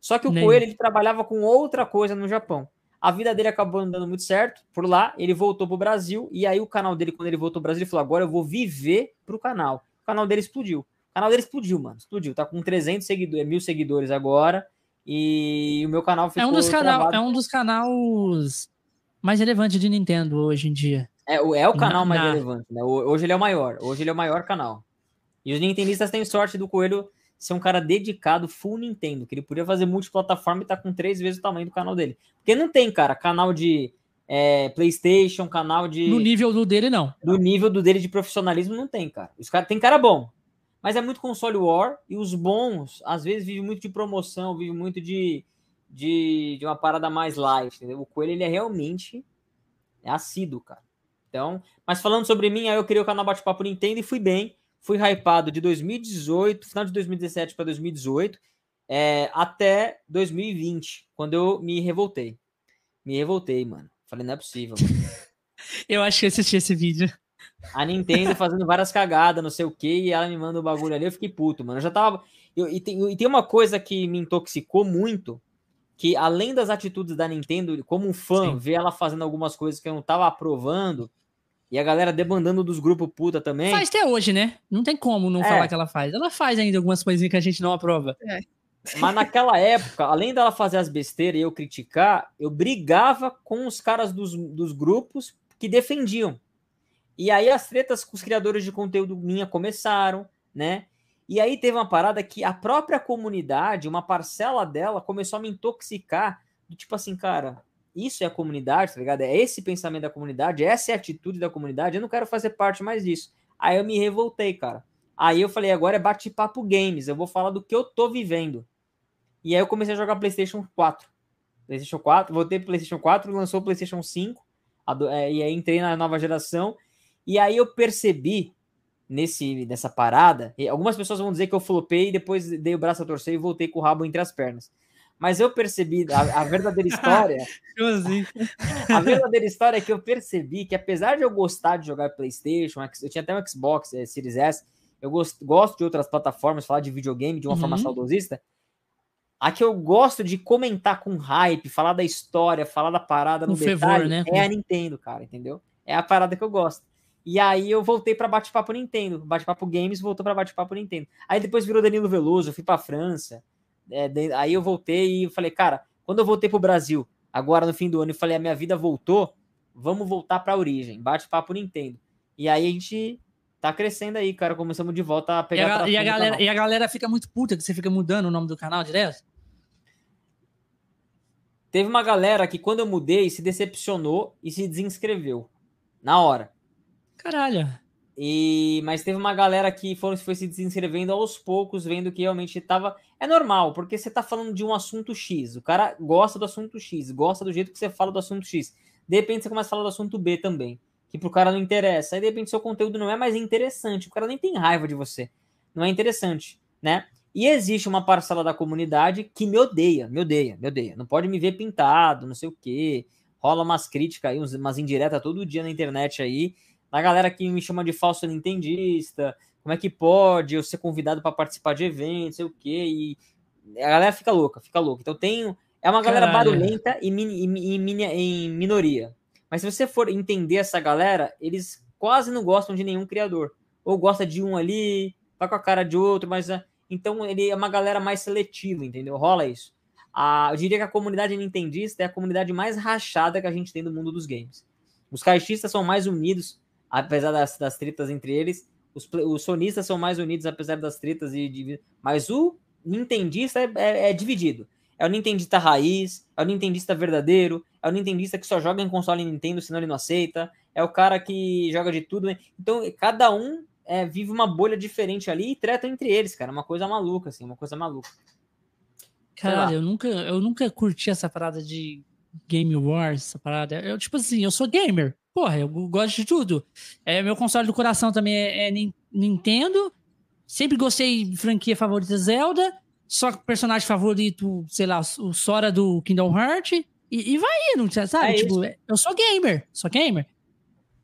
Só que o Nem. Coelho ele trabalhava com outra coisa no Japão. A vida dele acabou andando muito certo por lá, ele voltou pro Brasil, e aí o canal dele, quando ele voltou pro Brasil, ele falou: agora eu vou viver pro canal. O canal dele explodiu. O canal dele explodiu, mano. Explodiu. Tá com 300 seguidores, mil seguidores agora. E o meu canal ficou. É um dos, canal, é um dos canais mais relevantes de Nintendo hoje em dia. É, é o canal na, mais na... relevante, né? Hoje ele é o maior. Hoje ele é o maior canal. E os Nintendistas têm sorte do Coelho ser um cara dedicado full Nintendo, que ele podia fazer multiplataforma e tá com três vezes o tamanho do canal dele. Porque não tem, cara, canal de é, PlayStation, canal de. No nível do dele, não. No nível do dele de profissionalismo, não tem, cara. Os cara tem cara bom. Mas é muito console war e os bons, às vezes, vivem muito de promoção, vivem muito de, de, de uma parada mais light, entendeu? O Coelho, ele é realmente é assíduo, cara. Então, mas falando sobre mim, aí eu criei o canal Bate-Papo Nintendo e fui bem fui hypado de 2018, final de 2017 para 2018, é, até 2020, quando eu me revoltei. Me revoltei, mano. Falei, não é possível. eu acho que eu assisti esse vídeo. A Nintendo fazendo várias cagadas, não sei o que, e ela me manda o bagulho ali, eu fiquei puto, mano. Eu já tava. Eu, e, tem, e tem uma coisa que me intoxicou muito, que além das atitudes da Nintendo, como um fã, Sim. ver ela fazendo algumas coisas que eu não tava aprovando, e a galera debandando dos grupos puta também. Faz até hoje, né? Não tem como não é. falar que ela faz. Ela faz ainda algumas coisinhas que a gente não aprova. É. Mas naquela época, além dela fazer as besteiras e eu criticar, eu brigava com os caras dos, dos grupos que defendiam. E aí as tretas com os criadores de conteúdo minha começaram, né? E aí teve uma parada que a própria comunidade, uma parcela dela, começou a me intoxicar. Do tipo assim, cara, isso é a comunidade, tá ligado? É esse pensamento da comunidade, essa é a atitude da comunidade. Eu não quero fazer parte mais disso. Aí eu me revoltei, cara. Aí eu falei, agora é bate-papo games, eu vou falar do que eu tô vivendo. E aí eu comecei a jogar PlayStation 4. PlayStation 4, voltei pro PlayStation 4, lançou o PlayStation 5, é, e aí entrei na nova geração. E aí eu percebi nesse nessa parada, algumas pessoas vão dizer que eu flopei e depois dei o braço a torcer e voltei com o rabo entre as pernas. Mas eu percebi a, a verdadeira história. assim? a verdadeira história é que eu percebi que, apesar de eu gostar de jogar PlayStation, eu tinha até um Xbox é, Series S, eu gosto, gosto de outras plataformas, falar de videogame de uma uhum. forma saudosista. A que eu gosto de comentar com hype, falar da história, falar da parada no detalhe, fervor, né? é a Nintendo, cara, entendeu? É a parada que eu gosto. E aí eu voltei para bate-papo Nintendo, bate-papo Games voltou para bate-papo Nintendo. Aí depois virou Danilo Veloso, eu fui para França. É, aí eu voltei e falei, cara, quando eu voltei pro Brasil, agora no fim do ano, e falei, a minha vida voltou, vamos voltar pra origem, bate papo Nintendo. E aí a gente tá crescendo aí, cara, começamos de volta a pegar... E a, e a galera, e a galera fica muito puta que você fica mudando o nome do canal direto? Teve uma galera que quando eu mudei se decepcionou e se desinscreveu. Na hora. Caralho. E, mas teve uma galera que foram, foi se desinscrevendo aos poucos, vendo que realmente estava. É normal, porque você está falando de um assunto X. O cara gosta do assunto X, gosta do jeito que você fala do assunto X. De repente você começa a falar do assunto B também, que pro cara não interessa. Aí de repente seu conteúdo não é mais interessante. O cara nem tem raiva de você. Não é interessante, né? E existe uma parcela da comunidade que me odeia, me odeia, me odeia. Não pode me ver pintado, não sei o quê. Rola umas críticas aí, umas indiretas todo dia na internet aí da galera que me chama de falso nintendista, como é que pode eu ser convidado para participar de eventos, sei o quê, e a galera fica louca, fica louca. Então tem é uma galera Caralho. barulhenta e, e, e, em minoria. Mas se você for entender essa galera, eles quase não gostam de nenhum criador. Ou gosta de um ali, tá com a cara de outro, mas ah, então ele é uma galera mais seletiva, entendeu? Rola isso. A, eu diria que a comunidade nintendista é a comunidade mais rachada que a gente tem no mundo dos games. Os caixistas são mais unidos, apesar das, das tretas entre eles. Os, os sonistas são mais unidos, apesar das tretas. E, de, mas o nintendista é, é, é dividido. É o nintendista raiz, é o nintendista verdadeiro, é o nintendista que só joga em console Nintendo, senão ele não aceita. É o cara que joga de tudo. Né? Então, cada um é, vive uma bolha diferente ali e treta entre eles, cara. Uma coisa maluca, assim, uma coisa maluca. Cara, eu nunca, eu nunca curti essa parada de Game Wars, essa parada. Eu, tipo assim, eu sou gamer. Porra, eu gosto de tudo. É, meu console do coração também é, é Nintendo. Sempre gostei de franquia favorita Zelda. Só personagem favorito, sei lá, o Sora do Kingdom Hearts. E, e vai indo, sabe? É tipo, eu sou gamer, sou gamer.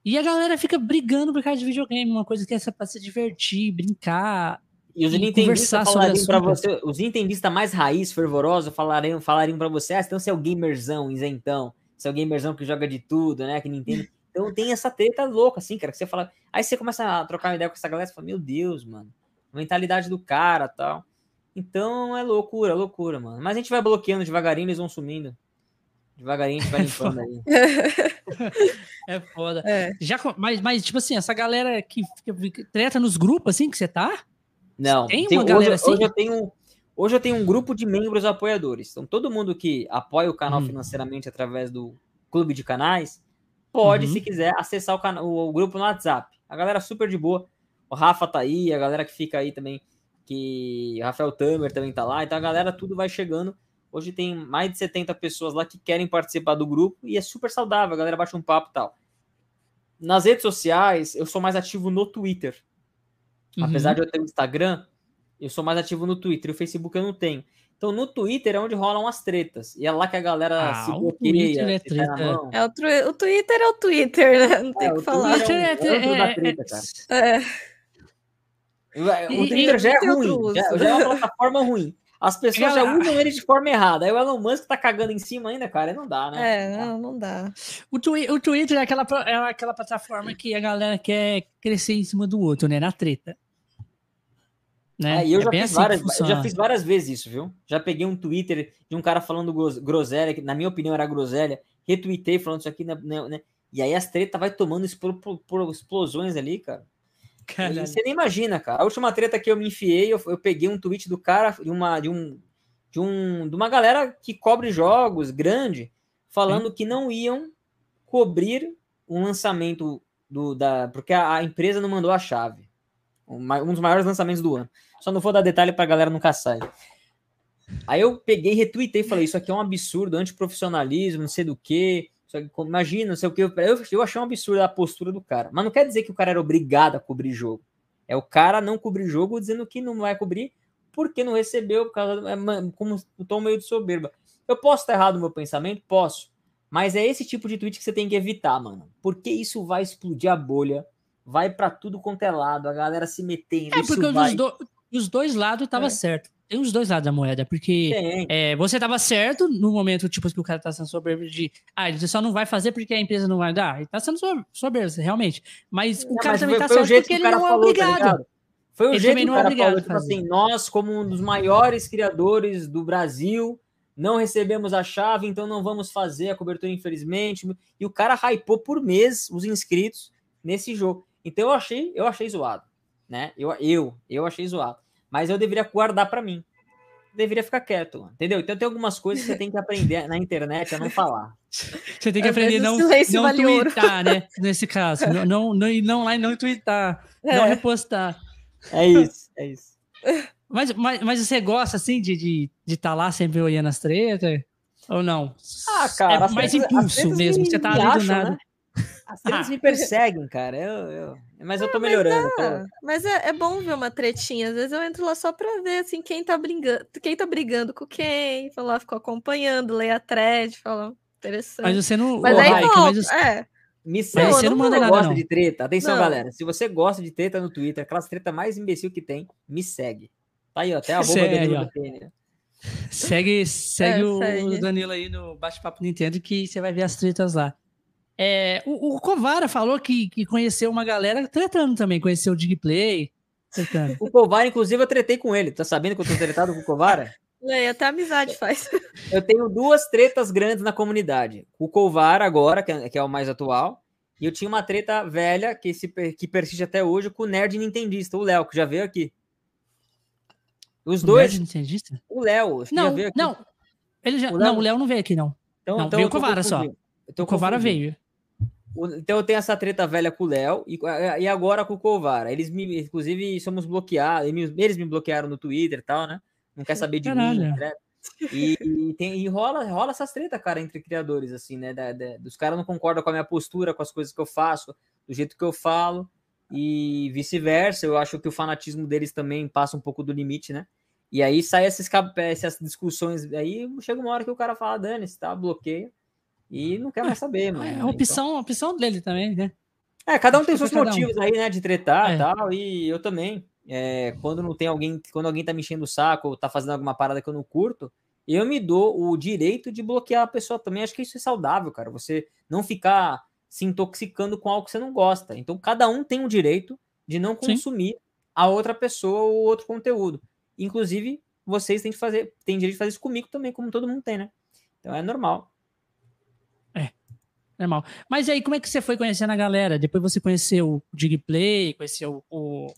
E a galera fica brigando por causa de videogame, uma coisa que é pra se divertir, brincar. E os nintendistas falariam para você, os nintendistas mais raiz, fervorosos, falariam, falariam para você, ah, então você é o gamerzão, isentão, você é o gamerzão que joga de tudo, né, que Nintendo... Então tem essa treta louca, assim, cara, que você fala... Aí você começa a trocar uma ideia com essa galera, você fala, meu Deus, mano, mentalidade do cara tal. Então é loucura, loucura, mano. Mas a gente vai bloqueando devagarinho, eles vão sumindo. Devagarinho a gente vai limpando aí. é foda. É. Já, mas, mas, tipo assim, essa galera que, que treta nos grupos, assim, que você tá? Não, tem, tem uma galera hoje, assim? Hoje eu, tenho, hoje eu tenho um grupo de membros apoiadores. Então, todo mundo que apoia o canal hum. financeiramente através do clube de canais, pode, uhum. se quiser, acessar o, canal, o, o, grupo no WhatsApp. A galera super de boa. O Rafa tá aí, a galera que fica aí também, que. O Rafael Tamer também tá lá. Então a galera tudo vai chegando. Hoje tem mais de 70 pessoas lá que querem participar do grupo e é super saudável, a galera bate um papo e tal. Nas redes sociais, eu sou mais ativo no Twitter. Uhum. Apesar de eu ter o Instagram, eu sou mais ativo no Twitter. O Facebook eu não tenho. Então, no Twitter é onde rolam as tretas. E é lá que a galera ah, se bloqueia. É, treta. é o, o, Twitter é o Twitter, né? Não tem o que falar. Twitter é, é, é, é, treta, é. O Twitter e, já é ruim. Já, já, é uma plataforma ruim. As pessoas já usam ele de forma errada. Aí o Elon Musk tá cagando em cima ainda, cara. Não dá, né? É, não, não dá. O, twi o Twitter é aquela, é aquela plataforma que a galera quer crescer em cima do outro, né? Na treta. Né? É, eu, é já fiz assim várias, já fiz várias vezes isso, viu? Já peguei um Twitter de um cara falando groselha, que na minha opinião era groselha, retuitei falando isso aqui, né? né e aí as tretas vai tomando explosões ali, cara. Caralho. Você nem imagina, cara. A última treta que eu me enfiei, eu, eu peguei um tweet do cara, de uma, de um, de um, de uma galera que cobre jogos grande, falando Sim. que não iam cobrir um lançamento do, da, porque a, a empresa não mandou a chave. Um, dos maiores lançamentos do ano. Só não vou dar detalhe pra galera nunca sair. Aí eu peguei, retuitei e falei: Isso aqui é um absurdo, antiprofissionalismo, não sei do que. Imagina, não sei o que. Eu, eu achei um absurdo a postura do cara. Mas não quer dizer que o cara era obrigado a cobrir jogo. É o cara não cobrir jogo dizendo que não vai cobrir porque não recebeu, por causa, é, como um tom meio de soberba. Eu posso estar errado no meu pensamento? Posso. Mas é esse tipo de tweet que você tem que evitar, mano. Porque isso vai explodir a bolha, vai para tudo quanto é lado, a galera se metendo. É porque vai... do, os dois lados tava é. certo. Tem os dois lados da moeda, porque é, você tava certo no momento, tipo, que o cara tá sendo soberbo de. Ah, ele só não vai fazer porque a empresa não vai dar. Ele tá sendo soberbo, realmente. Mas o cara mas também foi, tá foi certo porque ele não é falou, é obrigado. Tá foi o ele jeito que o é cara é falou, tipo assim, nós, como um dos maiores criadores do Brasil, não recebemos a chave, então não vamos fazer a cobertura, infelizmente. E o cara hypou por mês os inscritos nesse jogo. Então eu achei, eu achei zoado, né? Eu, eu, eu achei zoado mas eu deveria guardar para mim. Deveria ficar quieto, entendeu? Então tem algumas coisas que você tem que aprender na internet a não falar. Você tem que aprender a não, não vale twittar, né? Nesse caso. Não, não, não, não lá e não twittar. É. Não repostar. É isso, é isso. Mas, mas, mas você gosta, assim, de estar de, de tá lá sempre olhando as tretas? Ou não? Ah, cara. É mais impulso mesmo. Você tá ali do nada. Né? As tretas me perseguem, cara. Eu, eu... Mas eu tô melhorando. Mas, é, mas é, é, bom ver uma tretinha. Às vezes eu entro lá só pra ver assim, quem tá brigando, quem tá brigando com quem. Falar, fico acompanhando, leio a thread, falar interessante. Mas você não. Mas aí volta, mas... é. Me segue. Você não, não manda nada, gosta não. de treta. Atenção, não. galera. Se você gosta de treta no Twitter, aquelas treta mais imbecil que tem, me segue. Tá aí, ó, até a arroba Danilo Segue, segue é, o segue. Danilo aí no Bate-Papo Nintendo que você vai ver as tretas lá. É, o, o Covara falou que, que conheceu uma galera tretando também, conheceu o Digplay. Tretando. O Covara, inclusive, eu tretei com ele. Tá sabendo que eu tô tretado com o Covara? É, até amizade faz. Eu tenho duas tretas grandes na comunidade. O Colvar agora, que é, que é o mais atual, e eu tinha uma treta velha que, se, que persiste até hoje com o nerd nintendista, o Léo, que já veio aqui. Os dois. O nintendista? O Léo, não, Não, ele já, o Léo... não, o Léo não veio aqui, não. Então, não, então veio o Covara só. Então, o Covara veio. Então eu tenho essa treta velha com o Léo e, e agora com o Covara. Eles me, inclusive, somos bloqueados. Eles me bloquearam no Twitter e tal, né? não quer saber de Caralho. mim, né? E, e, tem, e rola, rola essas treta, cara, entre criadores, assim, né? Da, da, dos caras não concordam com a minha postura, com as coisas que eu faço, do jeito que eu falo, e vice-versa. Eu acho que o fanatismo deles também passa um pouco do limite, né? E aí sai essas, essas discussões, aí chega uma hora que o cara fala, dane-se, tá? Bloqueia. E não quer mais saber, mano. É a opção, então... opção dele também, né? É, cada um tem seus motivos um. aí, né, de tretar e é. tal, e eu também. É, quando não tem alguém, quando alguém tá me enchendo o saco ou tá fazendo alguma parada que eu não curto, eu me dou o direito de bloquear a pessoa também. Acho que isso é saudável, cara. Você não ficar se intoxicando com algo que você não gosta. Então, cada um tem o direito de não consumir Sim. a outra pessoa ou outro conteúdo. Inclusive, vocês têm de fazer, têm direito de fazer isso comigo também, como todo mundo tem, né? Então é normal. Normal. Mas aí, como é que você foi conhecendo a galera? Depois você conheceu o Digplay, conheceu o,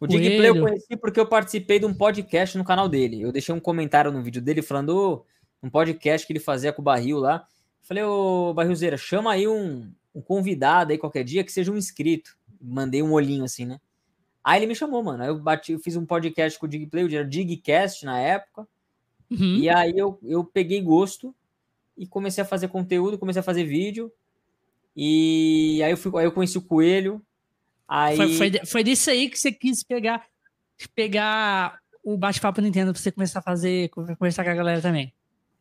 o Digplay eu conheci porque eu participei de um podcast no canal dele. Eu deixei um comentário no vídeo dele falando oh, um podcast que ele fazia com o Barril lá. Falei, ô Barrilzeira, chama aí um, um convidado aí qualquer dia que seja um inscrito. Mandei um olhinho assim, né? Aí ele me chamou, mano. Aí eu bati, eu fiz um podcast com o Digplay, era Digcast na época. Uhum. E aí eu, eu peguei gosto e comecei a fazer conteúdo, comecei a fazer vídeo. E aí eu, fui, aí eu conheci o Coelho, Aí... Foi, foi, foi disso aí que você quis pegar, pegar o bate-papo Nintendo pra você começar a fazer, conversar com a galera também.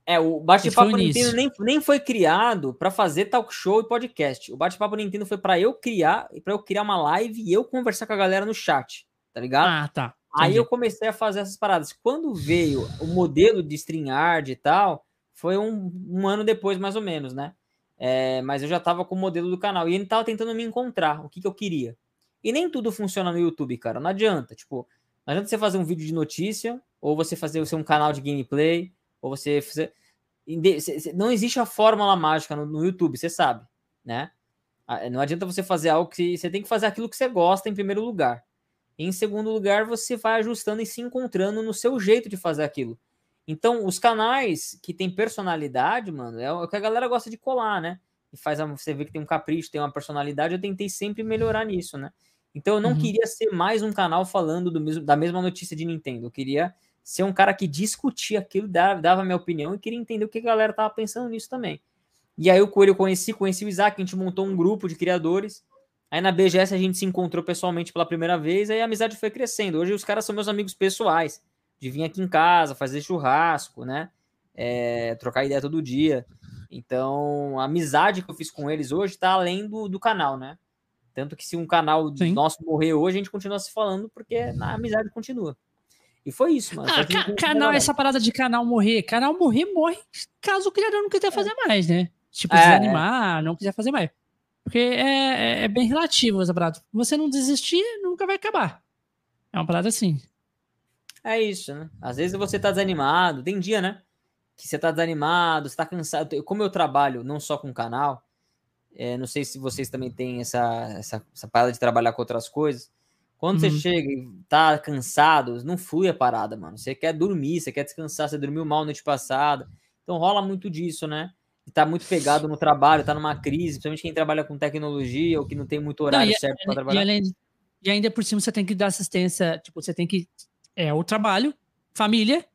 É, o bate-papo Nintendo nem, nem foi criado para fazer talk show e podcast. O bate-papo Nintendo foi para eu criar, para eu criar uma live e eu conversar com a galera no chat, tá ligado? Ah, tá. Entendi. Aí eu comecei a fazer essas paradas. Quando veio o modelo de StreamYard e tal, foi um, um ano depois, mais ou menos, né? É, mas eu já tava com o modelo do canal e ele tava tentando me encontrar, o que, que eu queria. E nem tudo funciona no YouTube, cara. Não adianta. Tipo, não adianta você fazer um vídeo de notícia, ou você fazer seu um canal de gameplay, ou você fazer. Não existe a fórmula mágica no, no YouTube, você sabe, né? Ah, não adianta você fazer algo que você tem que fazer aquilo que você gosta em primeiro lugar. Em segundo lugar, você vai ajustando e se encontrando no seu jeito de fazer aquilo. Então, os canais que tem personalidade, mano, é o que a galera gosta de colar, né? E faz você ver que tem um capricho, tem uma personalidade. Eu tentei sempre melhorar nisso, né? Então eu não uhum. queria ser mais um canal falando do mesmo, da mesma notícia de Nintendo. Eu queria ser um cara que discutia aquilo, dava, dava minha opinião e queria entender o que a galera tava pensando nisso também. E aí o Coelho eu conheci, conheci o Isaac, a gente montou um grupo de criadores. Aí na BGS a gente se encontrou pessoalmente pela primeira vez, aí a amizade foi crescendo. Hoje os caras são meus amigos pessoais, de vir aqui em casa, fazer churrasco, né? É, trocar ideia todo dia. Então, a amizade que eu fiz com eles hoje tá além do, do canal, né? Tanto que se um canal Sim. nosso morrer hoje, a gente continua se falando, porque a amizade continua. E foi isso, mano. Ah, ca canal, essa parada de canal morrer. Canal morrer, morre caso o criador não quiser é. fazer mais, né? Tipo, é, desanimar, é. não quiser fazer mais. Porque é, é, é, bem relativo essa parada. Você não desistir, nunca vai acabar. É uma parada assim. É isso, né? Às vezes você tá desanimado. Tem dia, né? Que você tá desanimado, você tá cansado. Como eu trabalho não só com o canal, é, não sei se vocês também têm essa, essa, essa parada de trabalhar com outras coisas. Quando uhum. você chega e tá cansado, não flui a parada, mano. Você quer dormir, você quer descansar, você dormiu mal noite passada. Então rola muito disso, né? E tá muito pegado no trabalho, tá numa crise, principalmente quem trabalha com tecnologia ou que não tem muito horário não, certo para trabalhar. E, além, e ainda por cima você tem que dar assistência, tipo, você tem que. É o trabalho, família,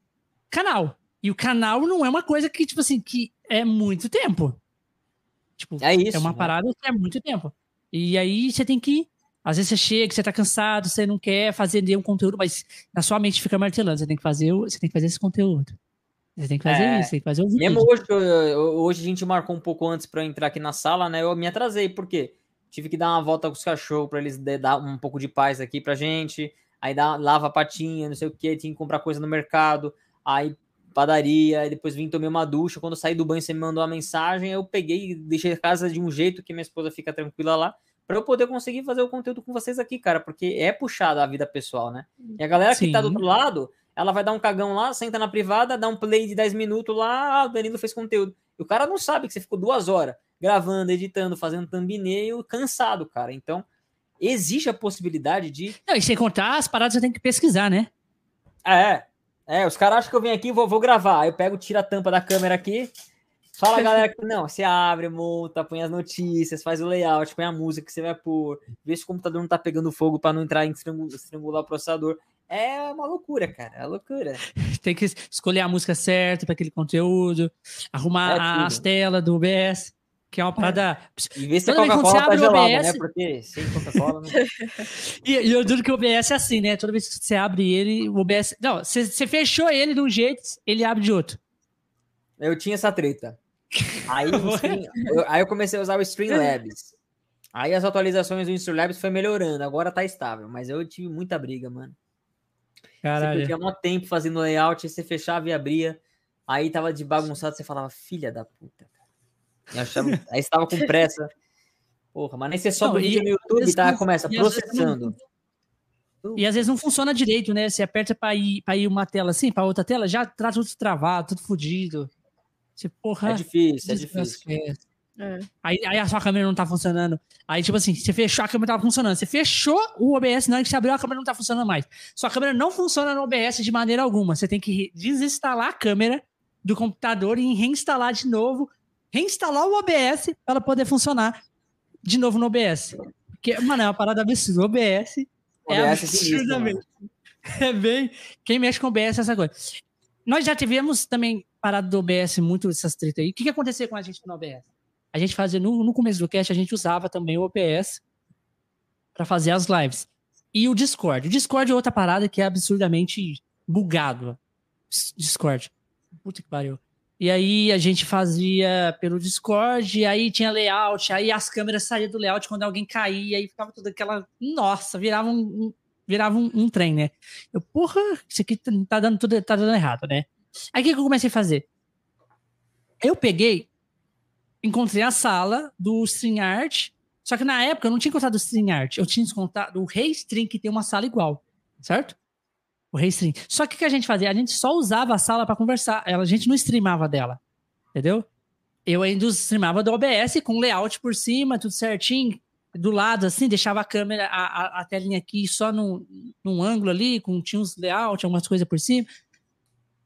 canal. E o canal não é uma coisa que, tipo assim, que é muito tempo. Tipo, é, isso, é uma né? parada que é muito tempo. E aí você tem que. Às vezes você chega, você tá cansado, você não quer fazer nenhum conteúdo, mas na sua mente fica martelando. Você tem que fazer, você tem que fazer esse conteúdo. Você tem que fazer é, isso, tem que fazer o vídeo. Mesmo hoje, hoje a gente marcou um pouco antes para entrar aqui na sala, né? Eu me atrasei, por quê? Tive que dar uma volta com os cachorros para eles dar um pouco de paz aqui pra gente. Aí dá, lava a patinha, não sei o que, tinha que comprar coisa no mercado. Aí padaria, aí depois vim tomei uma ducha. Quando eu saí do banho, você me mandou uma mensagem. Eu peguei e deixei a casa de um jeito que minha esposa fica tranquila lá para eu poder conseguir fazer o conteúdo com vocês aqui, cara, porque é puxado a vida pessoal, né? E a galera Sim. que tá do outro lado, ela vai dar um cagão lá, senta na privada, dá um play de 10 minutos lá, ah, o Danilo fez conteúdo. E o cara não sabe que você ficou duas horas gravando, editando, fazendo thumbnail, cansado, cara. Então, existe a possibilidade de. Não, e sem contar, as paradas você tem que pesquisar, né? É. É, os caras acham que eu venho aqui e vou, vou gravar. Aí eu pego, tiro a tampa da câmera aqui, Fala, galera, que não, você abre, monta, põe as notícias, faz o layout, põe a música que você vai pôr, vê se o computador não tá pegando fogo para não entrar em estrangular, o processador. É uma loucura, cara, é loucura. Tem que escolher a música certa para aquele conteúdo, arrumar é as telas do OBS, que é uma parada. E ver se a Coca-Cola tá gelada, OBS... né? Porque sem Coca-Cola não. e, e eu duro que o OBS é assim, né? Toda vez que você abre ele, o OBS. Não, você, você fechou ele de um jeito, ele abre de outro. Eu tinha essa treta. Aí, stream, eu, aí eu comecei a usar o Streamlabs. Aí as atualizações do Streamlabs foi melhorando, agora tá estável, mas eu tive muita briga, mano. Caralho. Você perdia muito tempo fazendo layout, você fechava e abria, aí tava de bagunçado, você falava, filha da puta. Achava, aí você tava com pressa. Porra, mas nem você sobe o vídeo no YouTube tá, começa processando. E às vezes não funciona direito, né? Você aperta para ir, pra ir uma tela assim, para outra tela, já tá tudo travado, tudo fodido. Você, porra. É difícil, é difícil. É. Aí, aí a sua câmera não tá funcionando. Aí, tipo assim, você fechou a câmera tava funcionando. Você fechou o OBS, na hora que você abriu a câmera não tá funcionando mais. Sua câmera não funciona no OBS de maneira alguma. Você tem que desinstalar a câmera do computador e reinstalar de novo. Reinstalar o OBS para ela poder funcionar de novo no OBS. Porque, mano, é uma parada absurda. O OBS, o é OBS absurdamente. É, é bem. Quem mexe com o OBS é essa coisa. Nós já tivemos também parado do OBS muito essas tretas aí. O que, que aconteceu com a gente no OBS? A gente fazia, no, no começo do cast, a gente usava também o OBS para fazer as lives. E o Discord. O Discord é outra parada que é absurdamente bugado. Discord. Puta que pariu. E aí a gente fazia pelo Discord, e aí tinha layout, aí as câmeras saíam do layout quando alguém caía, aí ficava toda aquela. Nossa, virava um, virava um, um, trem, né? Eu, porra, isso aqui tá dando tudo, tá dando errado, né? Aí o que, que eu comecei a fazer? Eu peguei, encontrei a sala do StreamYard, só que na época eu não tinha encontrado o StreamYard, eu tinha encontrado o Restream, que tem uma sala igual, certo? O Restream. Só que o que a gente fazia? A gente só usava a sala para conversar, a gente não streamava dela, entendeu? Eu ainda streamava do OBS com layout por cima, tudo certinho, do lado, assim, deixava a câmera, a, a, a telinha aqui só num, num ângulo ali, com tinha uns layout, algumas coisas por cima.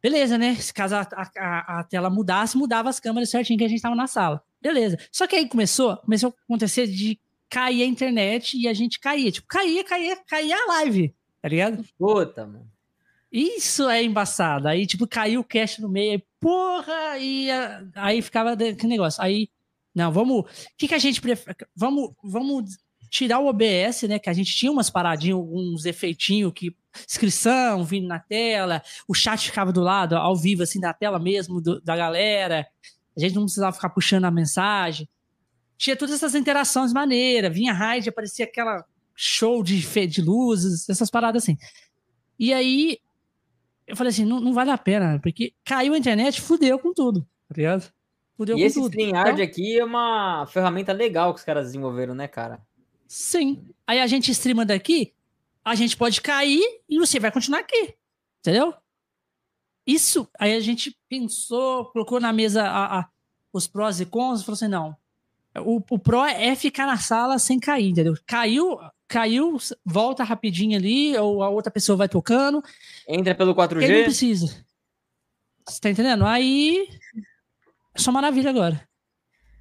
Beleza, né? Se caso a, a, a, tela mudasse, mudava as câmeras certinho que a gente tava na sala. Beleza. Só que aí começou, começou a acontecer de cair a internet e a gente caía. Tipo, caía, caía, caía a live, tá ligado? Puta, mano. Isso é embaçado. Aí, tipo, caiu o cache no meio, aí, porra, e aí ficava aquele negócio. Aí, não, vamos. O que, que a gente prefere? Vamos, vamos tirar o OBS, né? Que a gente tinha umas paradinhas, uns efeitinhos que. Inscrição vindo na tela, o chat ficava do lado, ao vivo, assim, da tela mesmo, do, da galera. A gente não precisava ficar puxando a mensagem. Tinha todas essas interações maneiras. Vinha raid, aparecia aquela show de, de luzes, essas paradas assim. E aí, eu falei assim: não, não vale a pena, porque caiu a internet, fudeu com tudo, tá ligado? Fudeu e esse StreamYard então, aqui é uma ferramenta legal que os caras desenvolveram, né, cara? Sim. Aí a gente streama daqui, a gente pode cair e você vai continuar aqui. Entendeu? Isso, aí a gente pensou, colocou na mesa a, a, os prós e cons, falou assim: não. O, o pró é ficar na sala sem cair, entendeu? Caiu, caiu, volta rapidinho ali, ou a outra pessoa vai tocando. Entra pelo 4G. Ele não precisa. Você tá entendendo? Aí é só maravilha agora.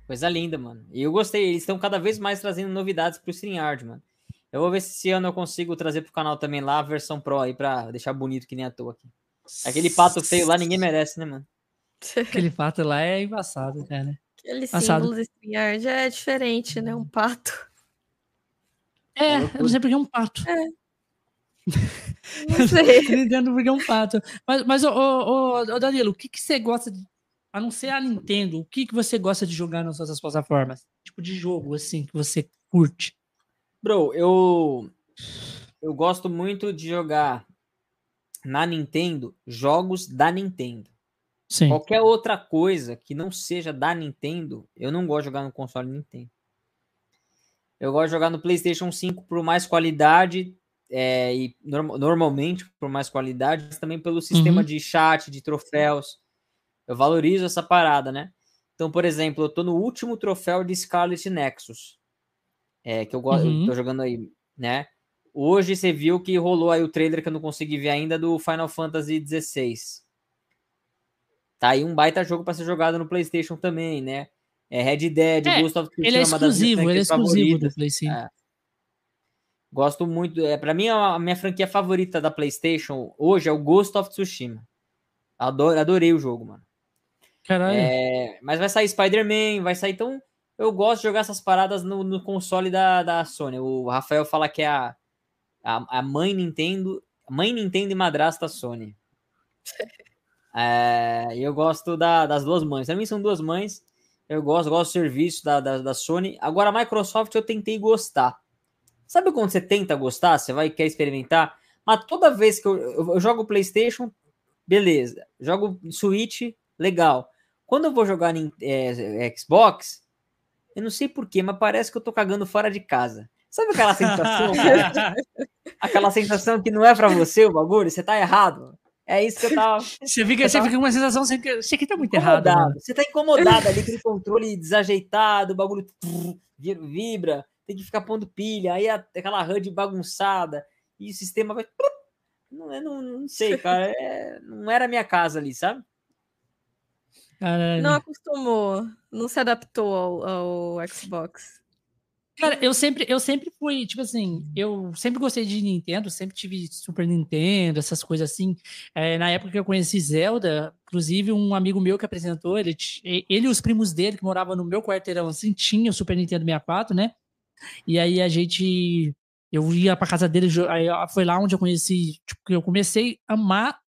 Coisa linda, mano. E eu gostei. Eles estão cada vez mais trazendo novidades pro StreamYard, mano. Eu vou ver se esse ano eu consigo trazer pro canal também lá a versão Pro aí pra deixar bonito que nem à toa aqui. Aquele pato feio lá ninguém merece, né, mano? Aquele pato lá é embaçado, cara. Aquele símbolo do StreamYard é diferente, né? Um pato. É, eu não sei porque é um pato. É. Não sei. Nintendo porque é um pato. Mas, mas ô, ô, ô, Danilo, o que, que você gosta de. A não ser a Nintendo, o que, que você gosta de jogar nas suas plataformas? Tipo de jogo, assim, que você curte? Bro, eu. Eu gosto muito de jogar na Nintendo jogos da Nintendo. Sim. Qualquer outra coisa que não seja da Nintendo, eu não gosto de jogar no console Nintendo. Eu gosto de jogar no PlayStation 5 por mais qualidade é, e norm normalmente por mais qualidade, mas também pelo sistema uhum. de chat, de troféus. Eu valorizo essa parada, né? Então, por exemplo, eu tô no último troféu de Scarlet Nexus, é, que eu gosto, uhum. tô jogando aí, né? Hoje você viu que rolou aí o trailer que eu não consegui ver ainda do Final Fantasy XVI. Tá aí um baita jogo para ser jogado no PlayStation também, né? É Red Dead, é, Ghost of Tsushima, ele é exclusivo, ele é exclusivo do PlayStation. É. Gosto muito, é para mim a minha franquia favorita da PlayStation hoje é o Ghost of Tsushima. Adoro, adorei o jogo, mano. Caralho. É, mas vai sair Spider-Man, vai sair então eu gosto de jogar essas paradas no, no console da, da Sony. O Rafael fala que é a, a, a mãe Nintendo, mãe Nintendo e madrasta Sony. É, eu gosto da, das duas mães. Pra mim são duas mães. Eu gosto, gosto do serviço da, da, da, Sony. Agora, a Microsoft eu tentei gostar. Sabe quando você tenta gostar? Você vai quer experimentar? Mas toda vez que eu, eu, eu jogo PlayStation, beleza. Jogo Switch, legal. Quando eu vou jogar em é, Xbox, eu não sei porquê, mas parece que eu tô cagando fora de casa. Sabe aquela sensação? aquela sensação que não é para você o bagulho, você tá errado. É isso que eu tava. Você fica, você, fica com uma sensação assim que você aqui tá muito errado. Mano. Você tá incomodado ali, aquele controle desajeitado, o bagulho vibra, tem que ficar pondo pilha, aí aquela HUD bagunçada, e o sistema vai. Não, não, não sei, cara. É, não era a minha casa ali, sabe? Caralho. Não acostumou, não se adaptou ao, ao Xbox. Cara, eu sempre, eu sempre fui, tipo assim, eu sempre gostei de Nintendo, sempre tive Super Nintendo, essas coisas assim. É, na época que eu conheci Zelda, inclusive um amigo meu que apresentou, ele, ele e os primos dele, que moravam no meu quarteirão, assim, tinham Super Nintendo 64, né? E aí a gente, eu ia pra casa dele, aí foi lá onde eu conheci, tipo, eu comecei a amar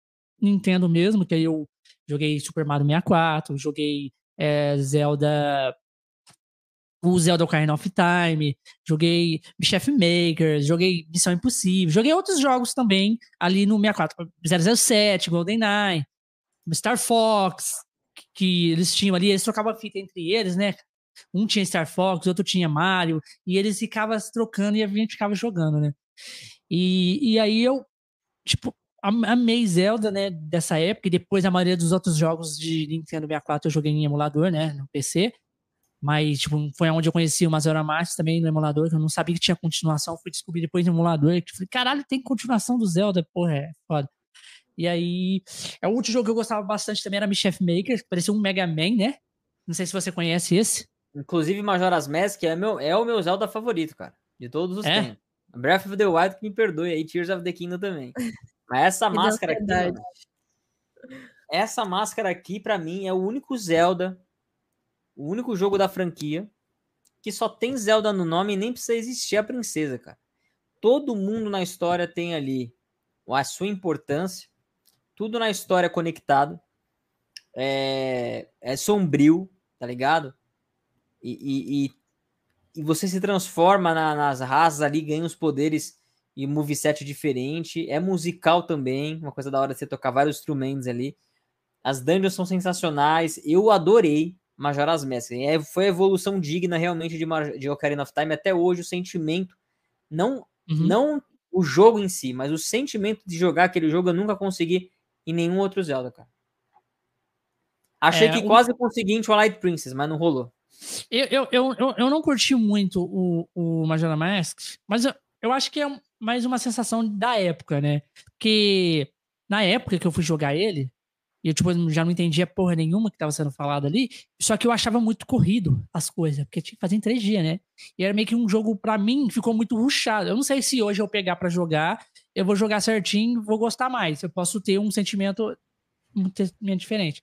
Nintendo mesmo, que aí eu joguei Super Mario 64, joguei é, Zelda o Zelda Ocarina of Time, joguei Chef Maker, joguei Missão Impossível, joguei outros jogos também ali no 64, 007, GoldenEye, Star Fox, que eles tinham ali, eles trocavam fita entre eles, né? Um tinha Star Fox, outro tinha Mario, e eles ficavam trocando e a gente ficava jogando, né? E, e aí eu, tipo, amei Zelda, né, dessa época, e depois a maioria dos outros jogos de Nintendo 64 eu joguei em emulador, né, no PC. Mas, tipo, foi onde eu conheci o Mazora Max também no emulador, que eu não sabia que tinha continuação. Fui descobrir depois no emulador. Que falei, caralho, tem continuação do Zelda. Porra, é foda. E aí, é o último jogo que eu gostava bastante também era Chef Maker, que parecia um Mega Man, né? Não sei se você conhece esse. Inclusive, Majora's Mask é, meu, é o meu Zelda favorito, cara. De todos os é? tempos. Breath of the Wild que me perdoe aí, Tears of the Kingdom também. Mas essa máscara aqui, essa máscara aqui, para mim, é o único Zelda o único jogo da franquia que só tem Zelda no nome e nem precisa existir a princesa, cara. Todo mundo na história tem ali a sua importância, tudo na história é conectado, é, é sombrio, tá ligado? E, e, e, e você se transforma na, nas raças ali, ganha os poderes e moveset diferente. É musical também, uma coisa da hora de você tocar vários instrumentos ali. As dungeons são sensacionais, eu adorei. Majora's Mask. É, foi a evolução digna realmente de, de Ocarina of Time. Até hoje, o sentimento, não, uhum. não o jogo em si, mas o sentimento de jogar aquele jogo eu nunca consegui em nenhum outro Zelda, cara. Achei é, que quase consegui em Twilight Princess, mas não rolou. Eu, eu, eu, eu, eu não curti muito o, o Majora's Mask, mas eu, eu acho que é mais uma sensação da época, né? Porque na época que eu fui jogar ele, e eu, tipo, já não entendia porra nenhuma que tava sendo falado ali. Só que eu achava muito corrido as coisas, porque tinha que fazer em três dias, né? E era meio que um jogo, para mim, ficou muito ruchado. Eu não sei se hoje eu pegar para jogar, eu vou jogar certinho, vou gostar mais. Eu posso ter um sentimento, um sentimento diferente.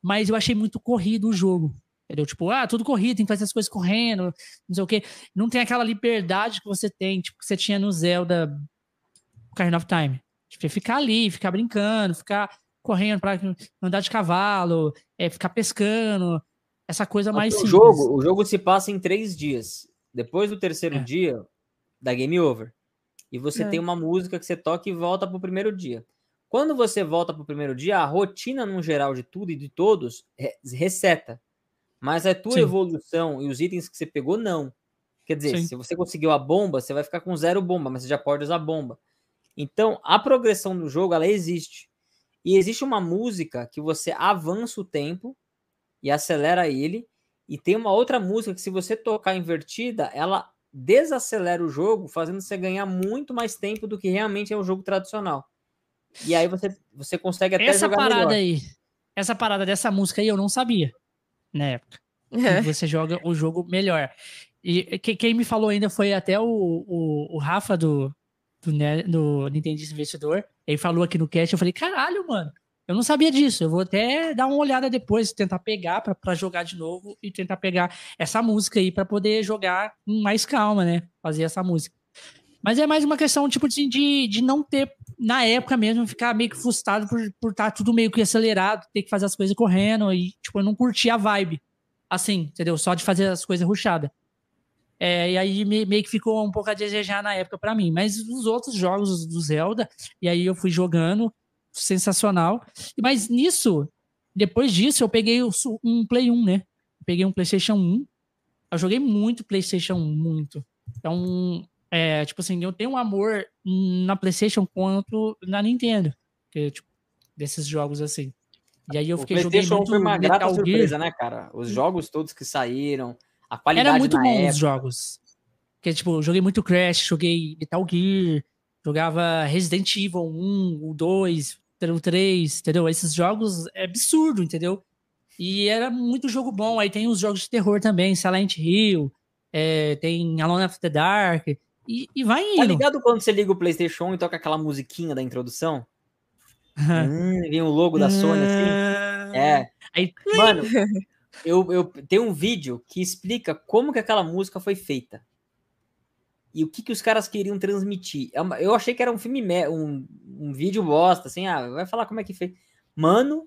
Mas eu achei muito corrido o jogo. Entendeu? Tipo, ah, tudo corrido, tem que fazer as coisas correndo, não sei o quê. Não tem aquela liberdade que você tem, tipo, que você tinha no Zelda Ocarina of Time. Tipo, ficar ali, ficar brincando, ficar correndo para andar de cavalo, é, ficar pescando, essa coisa mais o simples. Jogo, o jogo se passa em três dias. Depois do terceiro é. dia, da game over. E você é. tem uma música que você toca e volta pro primeiro dia. Quando você volta pro primeiro dia, a rotina, no geral, de tudo e de todos, reseta. Mas a tua Sim. evolução e os itens que você pegou, não. Quer dizer, Sim. se você conseguiu a bomba, você vai ficar com zero bomba, mas você já pode usar bomba. Então, a progressão do jogo, ela existe. E existe uma música que você avança o tempo e acelera ele. E tem uma outra música que, se você tocar invertida, ela desacelera o jogo, fazendo você ganhar muito mais tempo do que realmente é um jogo tradicional. E aí você, você consegue até essa jogar parada melhor. aí, essa parada dessa música aí eu não sabia na época. É. Você joga o jogo melhor. E quem me falou ainda foi até o, o, o Rafa do, do, do Nintendo Investidor. Ele falou aqui no cast, eu falei, caralho, mano, eu não sabia disso. Eu vou até dar uma olhada depois, tentar pegar para jogar de novo e tentar pegar essa música aí para poder jogar com mais calma, né? Fazer essa música. Mas é mais uma questão, tipo, de, de, de não ter, na época mesmo, ficar meio que frustrado por estar por tá tudo meio que acelerado, ter que fazer as coisas correndo e, tipo, eu não curti a vibe. Assim, entendeu? Só de fazer as coisas ruxadas. É, e aí meio que ficou um pouco a desejar na época para mim. Mas os outros jogos do Zelda, e aí eu fui jogando, sensacional. Mas nisso, depois disso, eu peguei um Play 1, né? peguei um PlayStation 1. Eu joguei muito PlayStation 1, muito. Então, é, tipo assim, eu tenho um amor na PlayStation quanto na Nintendo. Que, tipo, desses jogos assim. E aí eu fiquei. O PlayStation foi uma grata surpresa, né, cara? Os jogos todos que saíram, a qualidade Era muito bom época. os jogos. Porque, tipo, joguei muito Crash, joguei Metal Gear, jogava Resident Evil 1, o 2, o 3, entendeu? Esses jogos é absurdo, entendeu? E era muito jogo bom. Aí tem os jogos de terror também, Silent Hill, é, tem Alone After the Dark, e, e vai tá indo. Tá ligado quando você liga o PlayStation e toca aquela musiquinha da introdução? hum, vem o logo da Sony assim. É. Aí, mano, eu, eu tenho um vídeo que explica como que aquela música foi feita. E o que, que os caras queriam transmitir. É eu achei que era um filme, um, um vídeo bosta, assim, ah, vai falar como é que fez. Mano,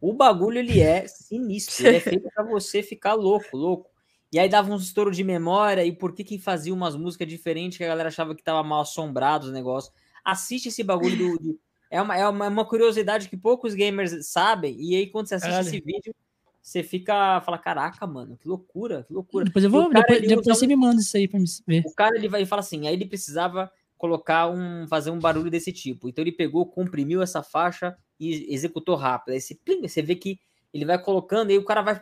o bagulho ele é sinistro. Ele é feito pra você ficar louco, louco. E aí dava uns estouro de memória e por que que fazia umas músicas diferentes que a galera achava que tava mal assombrado os negócios. Assiste esse bagulho do, do... é, uma, é uma, uma curiosidade que poucos gamers sabem. E aí quando você assiste Caralho. esse vídeo, você fica, fala, caraca, mano, que loucura, que loucura. Depois eu vou, depois, depois você me manda isso aí pra me ver. O cara ele vai e fala assim, aí ele precisava colocar um, fazer um barulho desse tipo. Então ele pegou, comprimiu essa faixa e executou rápido. Aí você, plim, você vê que ele vai colocando, aí o cara vai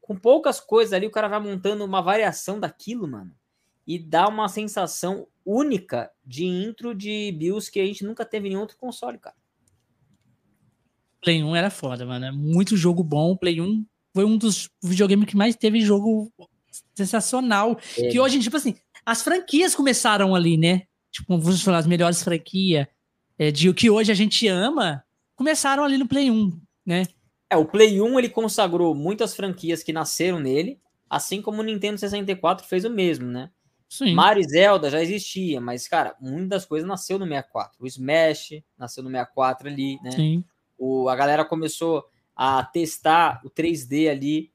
com poucas coisas ali, o cara vai montando uma variação daquilo, mano. E dá uma sensação única de intro de BIOS que a gente nunca teve em nenhum outro console, cara. Play 1 era foda, mano. É muito jogo bom. Play 1 foi um dos videogames que mais teve jogo sensacional. É. Que hoje, tipo assim, as franquias começaram ali, né? Tipo, vamos falar, as melhores franquias é, de o que hoje a gente ama, começaram ali no Play 1, né? É, o Play 1 ele consagrou muitas franquias que nasceram nele, assim como o Nintendo 64 fez o mesmo, né? Sim. Mario e Zelda já existia, mas, cara, muitas coisas nasceu no 64. O Smash nasceu no 64 ali, né? Sim. O, a galera começou a testar o 3D ali.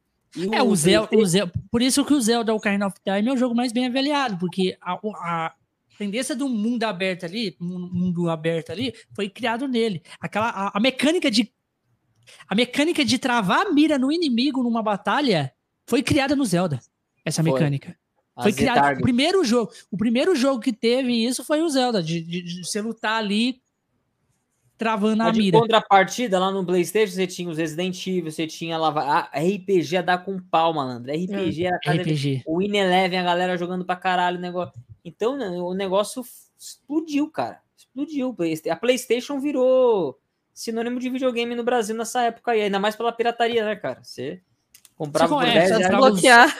é, o, Zelda, 3D... o Zelda, por isso que o Zelda Ocarina of Time é o jogo mais bem avaliado, porque a, a tendência do mundo aberto ali, mundo aberto ali, foi criado nele. Aquela a, a, mecânica de a mecânica de travar a mira no inimigo numa batalha foi criada no Zelda. Essa mecânica. Foi, foi criado o primeiro jogo. O primeiro jogo que teve isso foi o Zelda, de, de, de você lutar ali travando a mira. Contrapartida, lá no PlayStation, você tinha os Resident Evil, você tinha lá. A RPG a dar com pau, malandro. RPG era cada RPG. O Win Eleven, a galera jogando pra caralho o negócio. Então, né, o negócio explodiu, cara. Explodiu. A PlayStation virou sinônimo de videogame no Brasil nessa época aí, ainda mais pela pirataria, né, cara? Você Comprava por 10 reais. Desbloquear.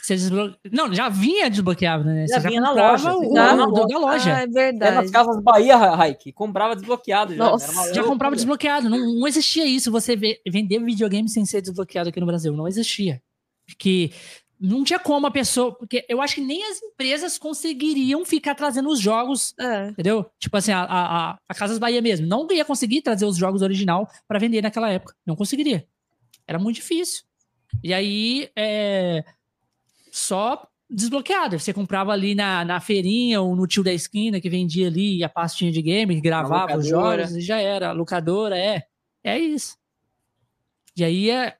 Você desbloque... Não, já vinha desbloqueado, né? Já você vinha já na loja. O, já na loja. da loja. Ah, é verdade. É nas casas Bahia, Raik. Comprava desbloqueado já. já comprava desbloqueado. Não, não existia isso. Você vender videogame sem ser desbloqueado aqui no Brasil. Não existia. Porque não tinha como a pessoa. Porque eu acho que nem as empresas conseguiriam ficar trazendo os jogos. É. Entendeu? Tipo assim, a, a, a Casas Bahia mesmo. Não ia conseguir trazer os jogos original para vender naquela época. Não conseguiria. Era muito difícil. E aí, é, só desbloqueado. Você comprava ali na, na feirinha ou no tio da esquina que vendia ali a pastinha de game, gravava os jogos e já era. Locadora, é. É isso. E aí é,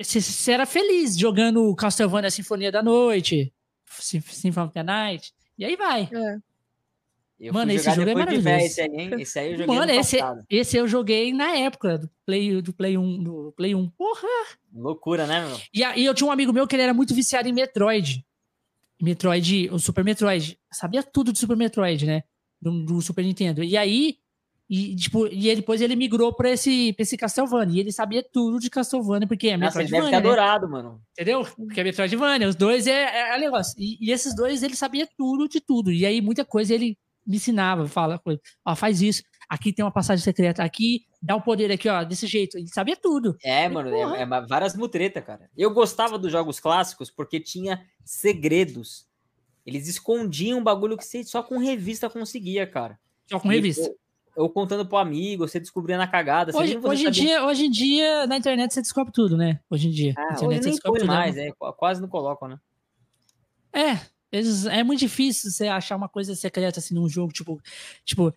você, era feliz jogando Castlevania Sinfonia da Noite, Symphony of the Night, e aí vai. É. Eu Mano, esse jogo é maravilhoso. Esse aí, esse aí eu joguei Mano, esse, esse eu joguei na época do Play, do Play 1. Do Play 1. Porra! Loucura, né, meu? E, e eu tinha um amigo meu que ele era muito viciado em Metroid. Metroid, o Super Metroid. Sabia tudo do Super Metroid, né? Do, do Super Nintendo. E aí, e, tipo, e depois ele migrou pra esse, pra esse Castlevania. E ele sabia tudo de Castlevania, porque é Metroidvania. Nossa, ele deve ter adorado, né? mano. Entendeu? Porque é Metroidvania. Os dois é, é, é negócio. E, e, esses dois, ele sabia tudo de tudo. E aí, muita coisa ele me ensinava. Fala, ó, faz isso. Aqui tem uma passagem secreta. Aqui, dá o poder aqui, ó, desse jeito. Ele sabia tudo. É, e, mano, é, é, várias mutretas, cara. Eu gostava dos jogos clássicos porque tinha segredos. Eles escondiam um bagulho que você só com revista conseguia, cara. Só com e, revista ou contando pro amigo, você descobria na cagada. Hoje, hoje em dia, hoje em dia, na internet você descobre tudo, né? Hoje em dia. Ah, hoje você descobre mais, é, quase não colocam, né? É, eles, é muito difícil você achar uma coisa secreta assim num jogo, tipo, tipo,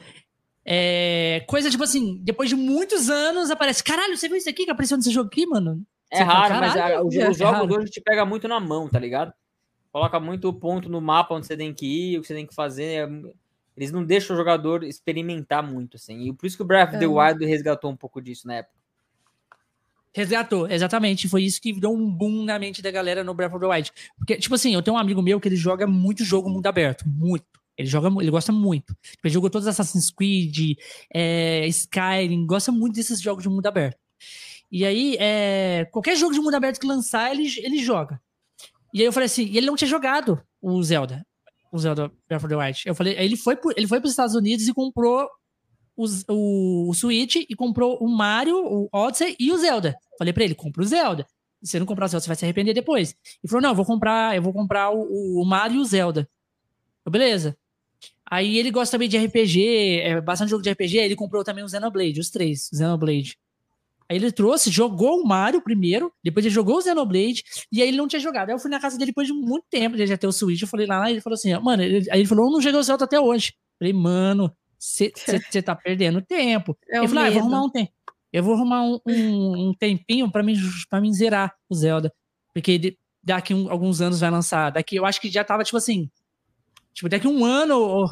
é, coisa tipo assim, depois de muitos anos aparece, caralho, você viu isso aqui que apareceu nesse jogo aqui, mano? É raro, mas a, os, é, jogos é hoje te pega muito na mão, tá ligado? Coloca muito ponto no mapa onde você tem que ir, o que você tem que fazer. É eles não deixam o jogador experimentar muito, assim. E por isso que o Breath of the é. Wild resgatou um pouco disso na época. Resgatou, exatamente. Foi isso que deu um boom na mente da galera no Breath of the Wild. Porque, tipo assim, eu tenho um amigo meu que ele joga muito jogo mundo aberto. Muito. Ele joga, ele gosta muito. Tipo, ele jogou todos Assassin's Creed, é, Skyrim, gosta muito desses jogos de mundo aberto. E aí, é, qualquer jogo de mundo aberto que lançar, ele, ele joga. E aí eu falei assim, e ele não tinha jogado o Zelda o Zelda Breath of the Wild. Eu falei, ele foi, ele foi para os Estados Unidos e comprou o, o Switch e comprou o Mario, o Odyssey e o Zelda. Falei para ele, compra o Zelda. Se você não comprar o Zelda, você vai se arrepender depois. E falou, não, eu vou comprar, eu vou comprar o, o Mario e o Zelda. Eu, beleza. Aí ele gosta também de RPG, é, bastante jogo de RPG, ele comprou também o Xenoblade, os três, o Xenoblade. Aí ele trouxe, jogou o Mario primeiro, depois ele jogou o Xenoblade, e aí ele não tinha jogado. Aí eu fui na casa dele depois de muito tempo, ele já ter o Switch, eu falei lá, ele falou assim, mano, ele, aí ele falou, eu não joguei o Zelda até hoje. Eu falei, mano, você tá perdendo tempo. É ele falou, ah, eu vou arrumar um tempo. Eu vou arrumar um, um, um tempinho para mim, pra mim zerar o Zelda. Porque daqui um, alguns anos vai lançar. Daqui, eu acho que já tava, tipo assim, tipo, daqui um ano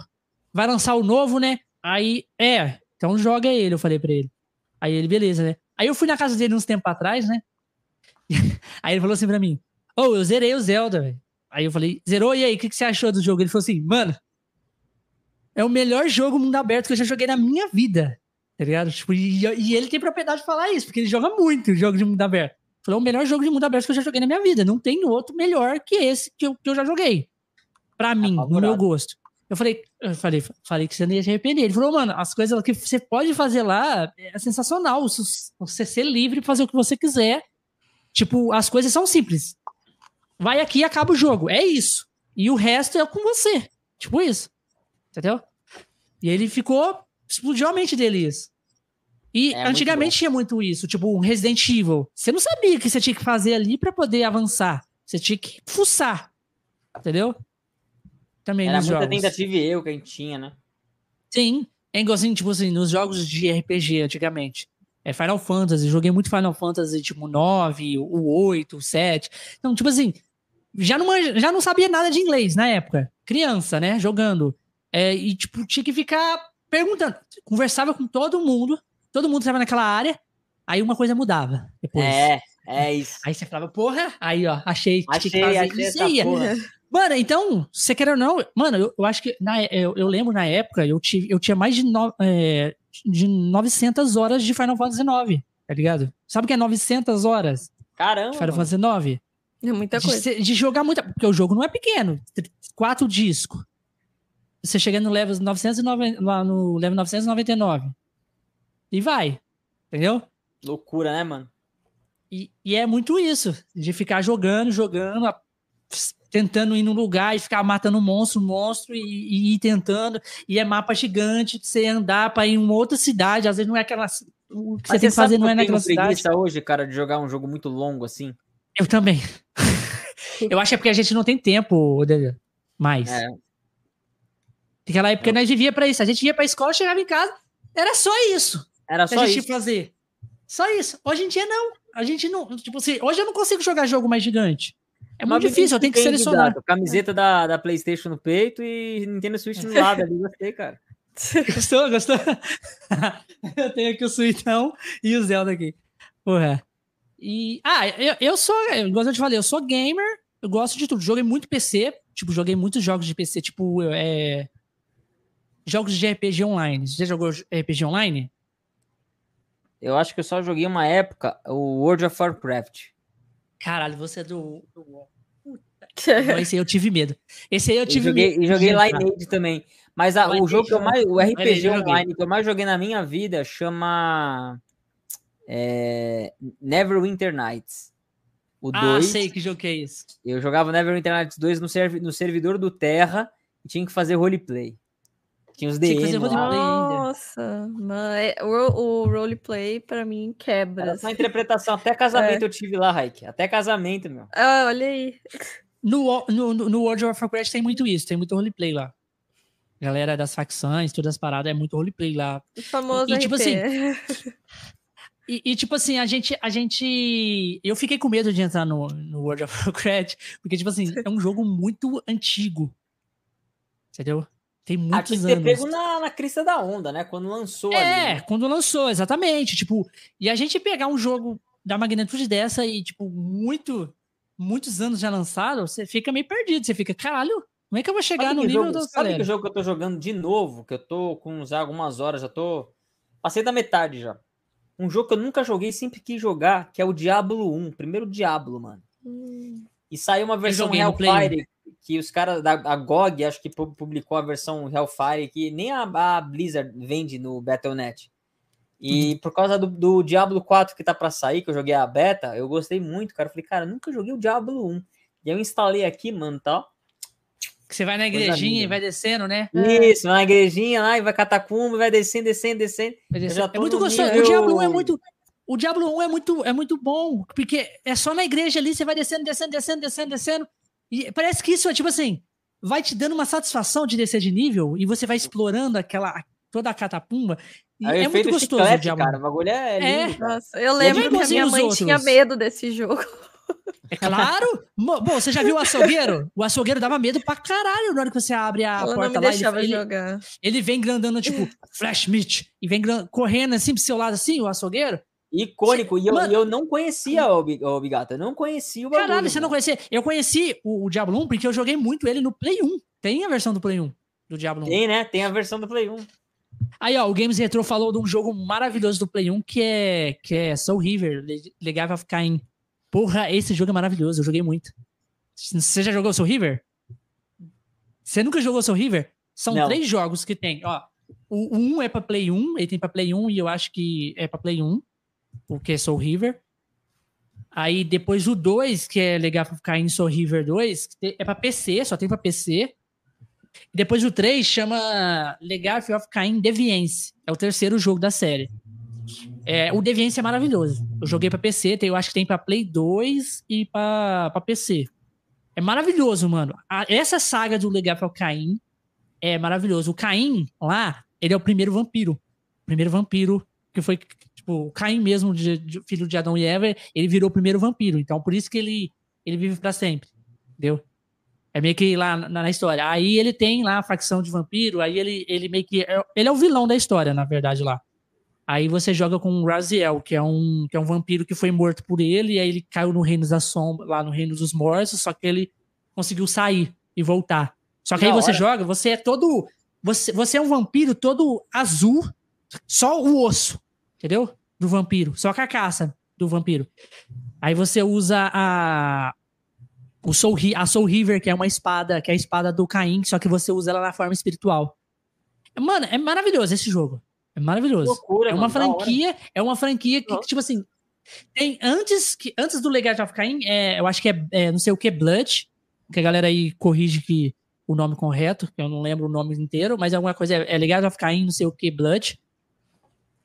vai lançar o novo, né? Aí, é, então joga ele, eu falei pra ele. Aí ele, beleza, né? Aí eu fui na casa dele uns tempos atrás, né? Aí ele falou assim pra mim: Ô, oh, eu zerei o Zelda, velho. Aí eu falei: Zerou? E aí, o que, que você achou do jogo? Ele falou assim: Mano, é o melhor jogo mundo aberto que eu já joguei na minha vida. Tá ligado? Tipo, e, e, ele tem propriedade de falar isso, porque ele joga muito jogo de mundo aberto. Falou: é o melhor jogo de mundo aberto que eu já joguei na minha vida. Não tem outro melhor que esse que eu, que eu já joguei. Pra é mim, no meu gosto. Eu falei, eu falei, falei que você não ia se arrepender. Ele falou, mano, as coisas que você pode fazer lá é sensacional. Você ser livre, fazer o que você quiser. Tipo, as coisas são simples. Vai aqui e acaba o jogo. É isso. E o resto é com você. Tipo isso. Entendeu? E ele ficou. Explodiu a mente dele isso. E é antigamente muito tinha muito isso. Tipo, um Resident Evil. Você não sabia o que você tinha que fazer ali para poder avançar. Você tinha que fuçar. Entendeu? também Era nos muita jogos. tentativa e erro que a gente tinha, né? Sim. É igualzinho, tipo assim, nos jogos de RPG antigamente. É Final Fantasy, joguei muito Final Fantasy, tipo, 9, o 8, o 7. Então, tipo assim, já não, já não sabia nada de inglês na época. Criança, né? Jogando. É, e, tipo, tinha que ficar perguntando. Conversava com todo mundo, todo mundo estava naquela área, aí uma coisa mudava depois. É, é isso. Aí você falava, porra, aí, ó, achei. Achei, achei essa porra. Mano, então, você quer ou não, mano, eu, eu acho que na, eu, eu, lembro na época, eu, tive, eu tinha mais de, no, é, de 900 horas de Final Fantasy IX, tá ligado? Sabe o que é 900 horas? Caramba! Final Fantasy IX? É muita coisa. De, de, jogar muita. Porque o jogo não é pequeno. Quatro discos. Você chega no level, 990, no level 999. E vai. Entendeu? Loucura, né, mano? E, e é muito isso. De ficar jogando, jogando, tentando ir num lugar e ficar matando monstro, monstro e, e ir tentando. E é mapa gigante, você andar para ir em uma outra cidade, às vezes não é aquela. O que você tem que fazer não é naquela cidade. hoje, cara, de jogar um jogo muito longo assim. Eu também. eu acho que é porque a gente não tem tempo, mais. É. Naquela época nós vivia para isso. A gente ia pra escola, chegava em casa, era só isso. Era só a gente isso. fazer. Só isso. Hoje em dia não. A gente não. Tipo assim, hoje eu não consigo jogar jogo mais gigante. É muito difícil, eu tenho que selecionar. Camiseta da, da PlayStation no peito e Nintendo Switch no lado ali, gostei, cara. Gostou? Gostou? eu tenho aqui o Suitão e o Zelda aqui. Porra. E. Ah, eu, eu sou. Igual eu te falei, eu sou gamer, eu gosto de tudo. Joguei muito PC, tipo, joguei muitos jogos de PC, tipo, é. Jogos de RPG online. Você já jogou RPG online? Eu acho que eu só joguei uma época o World of Warcraft. Caralho, você é do. esse aí eu tive medo. Esse aí eu tive eu joguei, medo. E joguei Lineage também. Mas a, o jogo que eu mais. O RPG online que eu mais joguei na minha vida chama. É, Neverwinter Nights. O ah, dois, sei que jogo que é isso. Eu jogava Neverwinter Nights 2 no, serv no servidor do Terra e tinha que fazer roleplay. Tinha os DM. Nossa, mas é, o, o roleplay pra mim quebra. Era só interpretação, até casamento é. eu tive lá, Raik. Até casamento, meu. Ah, olha aí. No, no, no World of Warcraft tem muito isso, tem muito roleplay lá. Galera das facções, todas as paradas, é muito roleplay lá. O famoso e, e tipo assim. E, e, tipo assim, a gente, a gente. Eu fiquei com medo de entrar no, no World of Warcraft, porque, tipo assim, é um jogo muito antigo. Entendeu? Tem muitos Aqui anos. Você pegou na, na crista da onda, né? Quando lançou É, ali, né? quando lançou, exatamente. Tipo, e a gente pegar um jogo da magnitude dessa e, tipo, muito, muitos anos já lançado, você fica meio perdido. Você fica, caralho, como é que eu vou chegar sabe no nível jogo, dos Sabe que jogo que eu tô jogando de novo, que eu tô com já algumas horas, já tô... Passei da metade já. Um jogo que eu nunca joguei, sempre quis jogar, que é o Diablo 1. Primeiro Diablo, mano. Hum. E saiu uma versão Hellfire que os caras da a GOG, acho que publicou a versão Hellfire, que nem a, a Blizzard vende no Battle.net. E uhum. por causa do, do, Diablo 4 que tá para sair, que eu joguei a beta, eu gostei muito, cara. Eu falei, cara, nunca joguei o Diablo 1. E eu instalei aqui, mano, tá? Que você vai na igrejinha e vai descendo, né? Isso, vai na igrejinha lá e vai catacumba, vai descendo, descendo, descendo. É muito gostoso. O Diablo 1 é muito. O Diablo 1 é muito, é muito bom, porque é só na igreja ali, você vai descendo, descendo, descendo, descendo, descendo. E parece que isso é tipo assim, vai te dando uma satisfação de descer de nível e você vai explorando aquela toda a catapumba. E é, é muito gostoso chiclete, diabo. cara. O bagulho é, lindo, é. Nossa, eu lembro que a minha mãe outros. tinha medo desse jogo. É claro! Bom, você já viu o açougueiro? O açougueiro dava medo pra caralho na hora que você abre a Ela porta não me lá. Deixava ele, jogar. ele vem grandando, tipo, flash meat, e vem correndo assim pro seu lado, assim, o açougueiro. Icônico. E eu, Mano, eu não conhecia o, o Bigata. Eu não conhecia o bagulho. Caralho, você não conhecia? Eu conheci o, o, Diablo 1 porque eu joguei muito ele no Play 1. Tem a versão do Play 1 do Diablo 1. Tem, né? Tem a versão do Play 1. Aí, ó, o Games Retro falou de um jogo maravilhoso do Play 1 que é, que é Soul River, Legal ficar em. Porra, esse jogo é maravilhoso. Eu joguei muito. Você já jogou Soul River? Você nunca jogou Soul River? São não. três jogos que tem, ó. O 1 é pra Play 1, ele tem pra Play 1 e eu acho que é pra Play 1 o que é Soul River. Aí depois o 2, que é legal ficar em Soul River 2, é pra PC, só tem pra PC. Depois o 3 chama Legacy of Kain Deviance. É o terceiro jogo da série. É, o Deviance é maravilhoso. Eu joguei pra PC, tem, eu acho que tem pra Play 2 e pra PC. É maravilhoso, mano. A, essa saga do Legacy of Kain é maravilhoso. O Caim, lá, ele é o primeiro vampiro. O primeiro vampiro que foi Tipo, Caim mesmo, de, de, filho de Adão e Eva, ele virou o primeiro vampiro. Então, por isso que ele, ele vive para sempre. Entendeu? É meio que lá na, na, história. Aí ele tem lá a facção de vampiro, aí ele, ele meio que. É, ele é o vilão da história, na verdade, lá. Aí você joga com o Raziel, que é um, que é um vampiro que foi morto por ele, e aí ele caiu no Reino da Sombra, lá no Reino dos Mortos, só que ele conseguiu sair e voltar. Só que aí você joga, você é todo. Você, você é um vampiro todo azul, só o osso. Entendeu? Do vampiro, só a carcaça do vampiro. Aí você usa a o Soul, a Soul River, que é uma espada, que é a espada do Caim, só que você usa ela na forma espiritual. Mano, é maravilhoso esse jogo. É maravilhoso. Loucura, é uma mano, franquia, é uma franquia que, tipo assim, tem antes que antes do Legado of Cain, é, eu acho que é, é, não sei o que Blood, que a galera aí corrige que o nome correto, que eu não lembro o nome inteiro, mas alguma coisa é, é Legacy of Kain, não sei o que, Blood.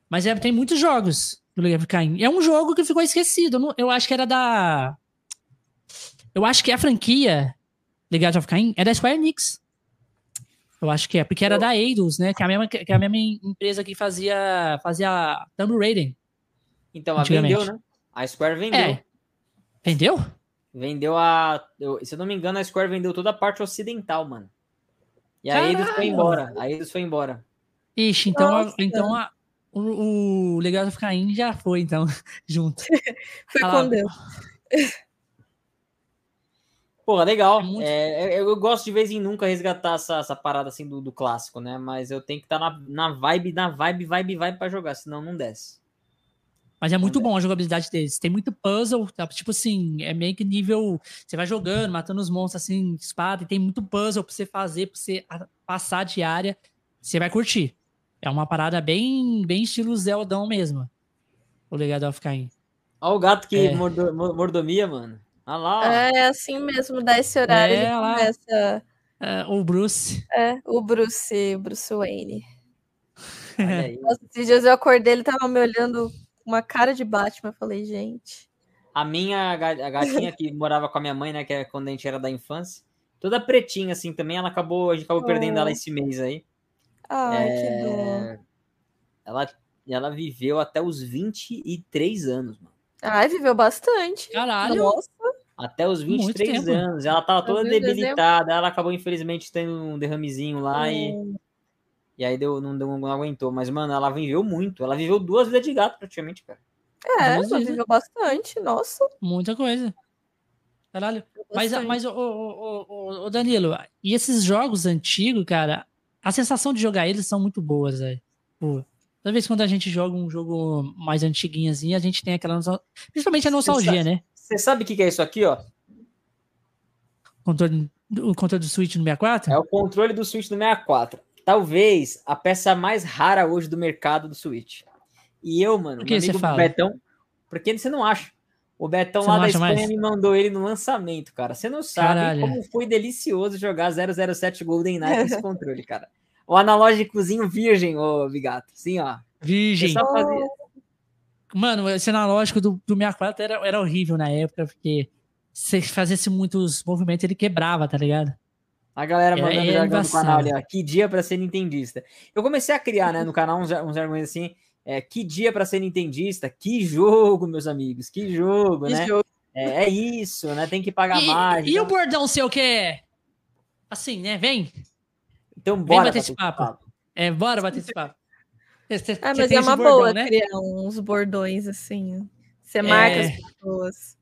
Mas é, tem muitos jogos do Legacy of Kain. É um jogo que ficou esquecido. Eu, não, eu acho que era da. Eu acho que a franquia Legacy of Kain é da Square Enix. Eu acho que é, porque era da Eidos, né? Que é a mesma, que é a mesma empresa que fazia, fazia Tomb Raider. Então, a vendeu, né? A Square vendeu. É. Vendeu? Vendeu a. Eu, se eu não me engano, a Square vendeu toda a parte ocidental, mano. E a Eidos foi embora. A Eidos foi embora. Ixi, então, a, então a, o, o Legacy of Kain já foi, então, junto. foi com Deus. Porra, legal. É muito... é, eu, eu, gosto de vez em nunca resgatar essa, essa parada assim do, do clássico, né? Mas eu tenho que estar tá na, na vibe, na vibe, vibe, vibe pra jogar, senão não desce. Mas é muito bom a jogabilidade deles. Tem muito puzzle, tá? tipo assim, é meio que nível. Você vai jogando, matando os monstros assim, espada, e tem muito puzzle pra você fazer, pra você passar de área. Você vai curtir. É uma parada bem, bem estilo Zeldão mesmo. O legado of Cain. Olha o gato que é. mordomia, mano. Ah lá. É assim mesmo, dá esse horário é, começa. É, o Bruce. É, o Bruce, Bruce Wayne. Nossa, esses dias eu acordei, ele tava me olhando com uma cara de Batman. Eu falei, gente. A minha a gatinha que morava com a minha mãe, né? Que é quando a gente era da infância, toda pretinha assim também, ela acabou, a gente acabou oh. perdendo ela esse mês aí. Ai, é... que dor. Ela, ela viveu até os 23 anos, mano. Ai, viveu bastante. Caralho. Nossa. Até os 23 anos. Ela tava toda debilitada. Ela acabou, infelizmente, tendo um derramezinho lá e. E aí deu, não, deu, não aguentou. Mas, mano, ela viveu muito. Ela viveu duas vidas de gato, praticamente, cara. É, ela viveu bastante, nossa. Muita coisa. Caralho. Mas, mas o, o, o, o, Danilo, e esses jogos antigos, cara, a sensação de jogar eles são muito boas, velho. Toda vez quando a gente joga um jogo mais antiguinho assim, a gente tem aquela Principalmente a nostalgia, né? Você sabe o que é isso aqui, ó? Controle, o controle do Switch no 64? É o controle do Switch no 64. Talvez a peça mais rara hoje do mercado do Switch. E eu, mano, Por que você fala? Betão, porque você não acha. O Betão você lá da Espanha mais? me mandou ele no lançamento, cara. Você não sabe Caralho. como foi delicioso jogar 007 Golden Knight nesse controle, cara. O analógicozinho virgem, ô Bigato. Sim, ó. Virgem. Fazia... Mano, esse analógico do, do 64 era, era horrível na época, porque se fazesse muitos movimentos, ele quebrava, tá ligado? A galera mandando é, no canal ali, ó. Que dia pra ser nintendista. Eu comecei a criar, né, no canal uns, uns argumentos assim. É, que dia para ser nintendista? Que jogo, meus amigos. Que jogo, que né? Jogo. É, é, isso, né? Tem que pagar e, mais. E então... o bordão seu que é assim, né? Vem. Então bora bater esse papo. papo. É, bora bater esse papo. Você, ah, mas é uma bordão, boa né? criar uns bordões assim. Você marca é... as pessoas.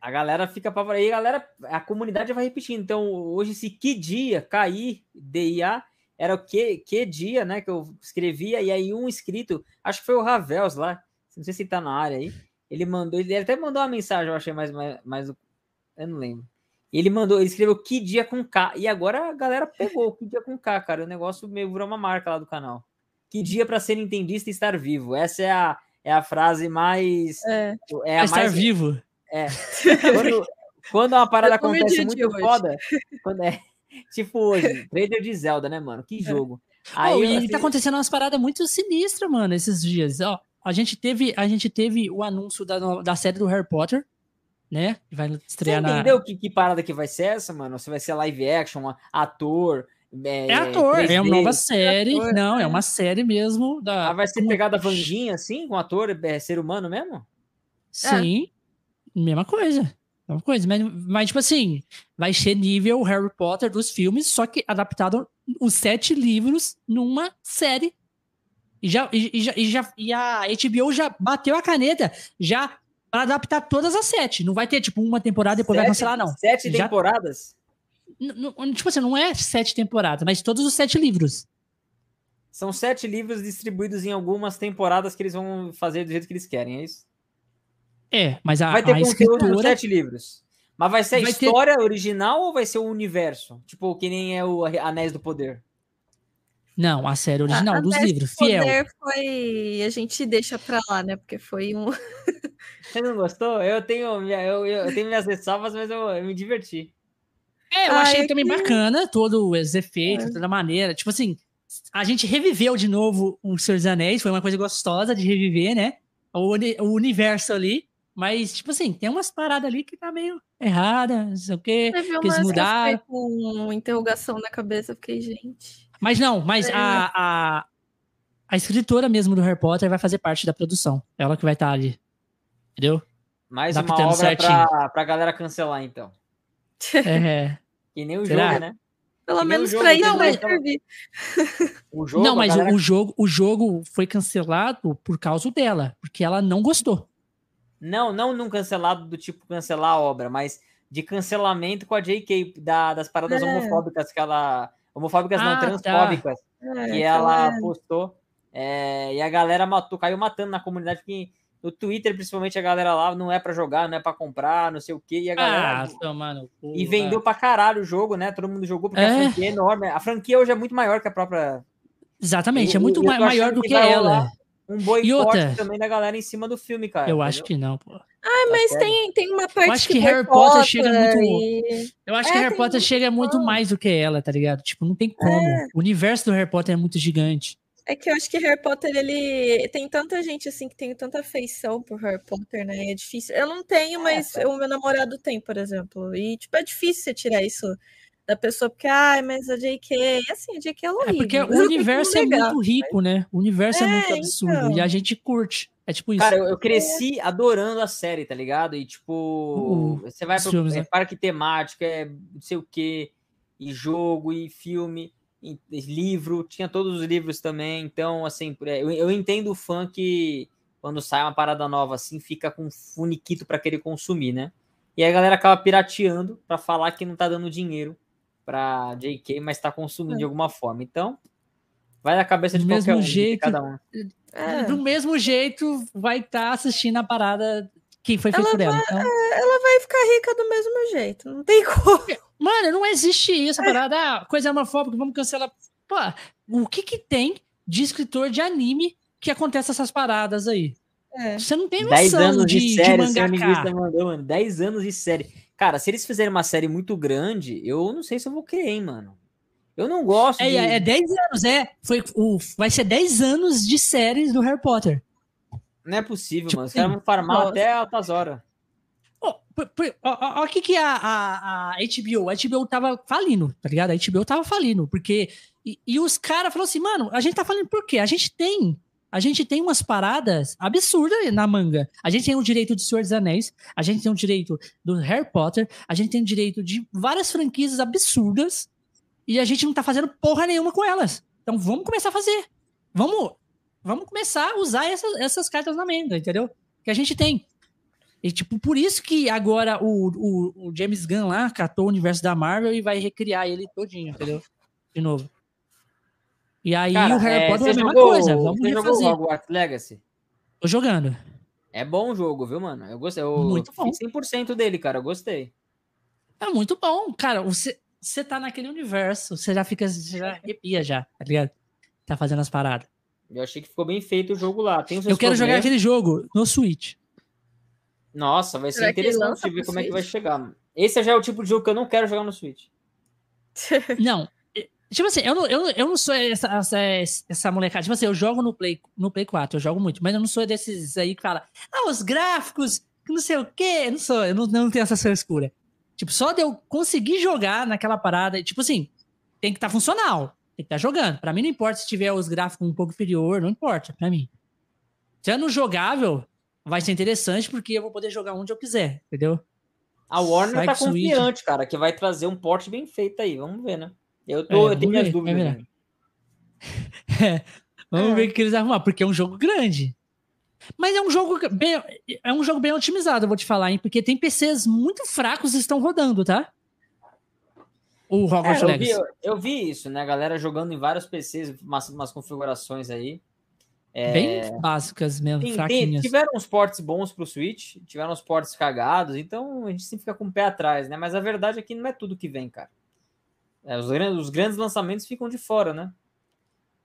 A galera fica para aí, a galera, a comunidade vai repetindo. Então, hoje, se que dia cair DIA, era o que, que dia, né? Que eu escrevia, e aí um inscrito, acho que foi o Ravels lá, não sei se tá na área aí. Ele mandou, ele até mandou uma mensagem, eu achei mais, mais, mais eu não lembro. Ele mandou, ele escreveu que dia com K. E agora a galera pegou que dia com K, cara. O negócio meio virou uma marca lá do canal. Que dia para ser entendista e estar vivo. Essa é a, é a frase mais. É, é a estar mais, vivo. É. Quando, quando uma parada acontece muito hoje. foda. Quando é, tipo hoje, trader de Zelda, né, mano? Que é. jogo. Aí, oh, e assim... tá acontecendo umas paradas muito sinistras, mano, esses dias. Ó, a gente teve, a gente teve o anúncio da, da série do Harry Potter né? Vai estrear Você entendeu na... que, que parada que vai ser essa, mano? Você vai ser live action, ator. É, é ator, 3D. é uma nova série. É não, é. é uma série mesmo. Da... Ah, vai ser pegada Vandinha, assim, com ator, é, ser humano mesmo? Sim, é. mesma coisa. Mesma coisa, mas, mas, tipo assim, vai ser nível Harry Potter dos filmes, só que adaptado os sete livros numa série. E, já, e, e, já, e, já, e a HBO já bateu a caneta, já para adaptar todas as sete. Não vai ter, tipo, uma temporada e depois sete, vai cancelar, não. Sete Já... temporadas? tipo assim, não é sete temporadas, mas todos os sete livros. São sete livros distribuídos em algumas temporadas que eles vão fazer do jeito que eles querem, é isso? É, mas a, vai ter a escritura... sete livros. Mas vai ser a vai história ter... original ou vai ser o universo? Tipo, que nem é o Anéis do Poder? Não, a série original a, dos livros, fiel. foi. A gente deixa pra lá, né? Porque foi um. Você não gostou? Eu tenho, eu, eu, eu tenho minhas ressalvas, mas eu, eu, me diverti. É, eu ah, achei é também que... bacana todos os efeitos, é. toda a maneira. Tipo assim, a gente reviveu de novo o Senhor dos Anéis, foi uma coisa gostosa de reviver, né? O, o universo ali. Mas, tipo assim, tem umas paradas ali que tá meio errada, não sei o quê. que eles mudaram. com interrogação na cabeça, fiquei, gente. Mas não, mas é. a, a, a escritora mesmo do Harry Potter vai fazer parte da produção. Ela que vai estar tá ali. Entendeu? Mais Adaptando uma obra pra, pra galera cancelar, então. É. que nem o Será? jogo, né? Pelo menos para isso vai servir. O jogo, não, mas galera... o, jogo, o jogo foi cancelado por causa dela, porque ela não gostou. Não, não num cancelado do tipo cancelar a obra, mas de cancelamento com a JK, da, das paradas é. homofóbicas que ela. Homofóbicas ah, não, tá. transfóbicas. Tá. É, que ela é. postou. É, e a galera matou, caiu matando na comunidade, porque no Twitter, principalmente, a galera lá não é para jogar, não é para comprar, não sei o quê. E a galera. Ah, tomando e vendeu pra caralho o jogo, né? Todo mundo jogou porque é. a franquia é enorme. A franquia hoje é muito maior que a própria. Exatamente, e, é muito maior do que, que ela. Um boicote também da galera em cima do filme, cara. Eu entendeu? acho que não, pô. Ah, mas tá tem, tem uma parte eu acho que, que Harry Potter chega muito. E... Eu acho é, que Harry Potter chega muito mais do que ela, tá ligado? Tipo, não tem como. É. O universo do Harry Potter é muito gigante. É que eu acho que Harry Potter, ele tem tanta gente assim que tem tanta afeição por Harry Potter, né? É difícil. Eu não tenho, mas é, o meu namorado tem, por exemplo. E, tipo, é difícil você tirar isso da pessoa, porque, ai, mas a JK, assim, a JK é horrível. É porque o universo é muito rico, né? O universo é, é muito absurdo então... e a gente curte. É tipo isso. Cara, eu, eu cresci é. adorando a série, tá ligado? E, tipo, uh, você vai pro filmes, é, né? parque temático, é não sei o quê, e jogo, e filme livro, tinha todos os livros também, então, assim, é, eu, eu entendo o fã que quando sai uma parada nova assim, fica com funiquito para querer consumir, né? E aí a galera acaba pirateando para falar que não tá dando dinheiro para JK, mas tá consumindo é. de alguma forma. Então, vai na cabeça de do qualquer um, jeito, cada um. É. Do mesmo jeito, vai estar tá assistindo a parada que foi feita por ela. Então... É, ela vai ficar rica do mesmo jeito, não tem como. Mano, não existe isso, a parada, ah, coisa homofóbica, vamos cancelar. Pô, o que que tem de escritor de anime que acontece essas paradas aí? É. Você não tem noção 10 anos de, de série, de mandou, mano. 10 anos de série. Cara, se eles fizerem uma série muito grande, eu não sei se eu vou querer, hein, mano. Eu não gosto é, de... É 10 anos, é. Foi, o, vai ser 10 anos de séries do Harry Potter. Não é possível, tipo, mano. Os caras vão farmar até altas horas. Olha o que, que a, a, a, HBO, a HBO tava falindo, tá ligado? A HBO tava falindo, porque. E, e os caras falaram assim, mano, a gente tá falando por quê? A gente tem. A gente tem umas paradas absurdas na manga. A gente tem o direito de Senhor dos Anéis, a gente tem o direito do Harry Potter, a gente tem o direito de várias franquias absurdas e a gente não tá fazendo porra nenhuma com elas. Então vamos começar a fazer. Vamos, vamos começar a usar essas, essas cartas na manga, entendeu? Que a gente tem. E, tipo, por isso que agora o, o, o, James Gunn lá catou o universo da Marvel e vai recriar ele todinho, entendeu? De novo. E aí Cara, o Harry é, Potter é a mesma jogou, coisa. Vamos você refazer. jogou Hogwarts Legacy? Tô jogando. É bom o jogo, viu, mano? Eu gostei. Eu muito bom. 100% dele, cara. Eu gostei. É muito bom. Cara, você, você tá naquele universo. Você já fica. Você já arrepia já, tá ligado? Tá fazendo as paradas. Eu achei que ficou bem feito o jogo lá. Tem eu quero jogar aquele jogo no Switch. Nossa, vai ser Será interessante ver como Switch? é que vai chegar. Esse já é o tipo de jogo que eu não quero jogar no Switch. não. Tipo assim, eu não, eu, eu não sou essa, essa, essa molecada. Tipo assim, eu jogo no Play, no Play 4, eu jogo muito, mas eu não sou desses aí que fala, ah, os gráficos, não sei o quê. Eu não sou, eu não, não tenho essa frescura. Tipo, só de eu conseguir jogar naquela parada, tipo assim, tem que estar tá funcional, tem que estar tá jogando. Pra mim não importa se tiver os gráficos um pouco inferior, não importa, pra mim. Sendo jogável, vai ser interessante porque eu vou poder jogar onde eu quiser, entendeu? A Warner Sai tá confiante, cara, que vai trazer um porte bem feito aí. Vamos ver, né? Eu, tô, é, eu tenho minhas dúvidas. é, vamos é. ver o que eles arrumar, porque é um jogo grande. Mas é um jogo bem, é um jogo bem otimizado, eu vou te falar, hein? Porque tem PCs muito fracos e estão rodando, tá? O Hogwarts é, eu, vi, eu, eu, vi isso, né? A galera jogando em vários PCs, umas, umas configurações aí. É... Bem básicas mesmo, tem, fraquinhas. Tem, tiveram uns portes bons pro Switch, tiveram uns portes cagados, então a gente sempre fica com o pé atrás, né? Mas a verdade é que não é tudo que vem, cara. É, os, grandes, os, grandes lançamentos ficam de fora, né?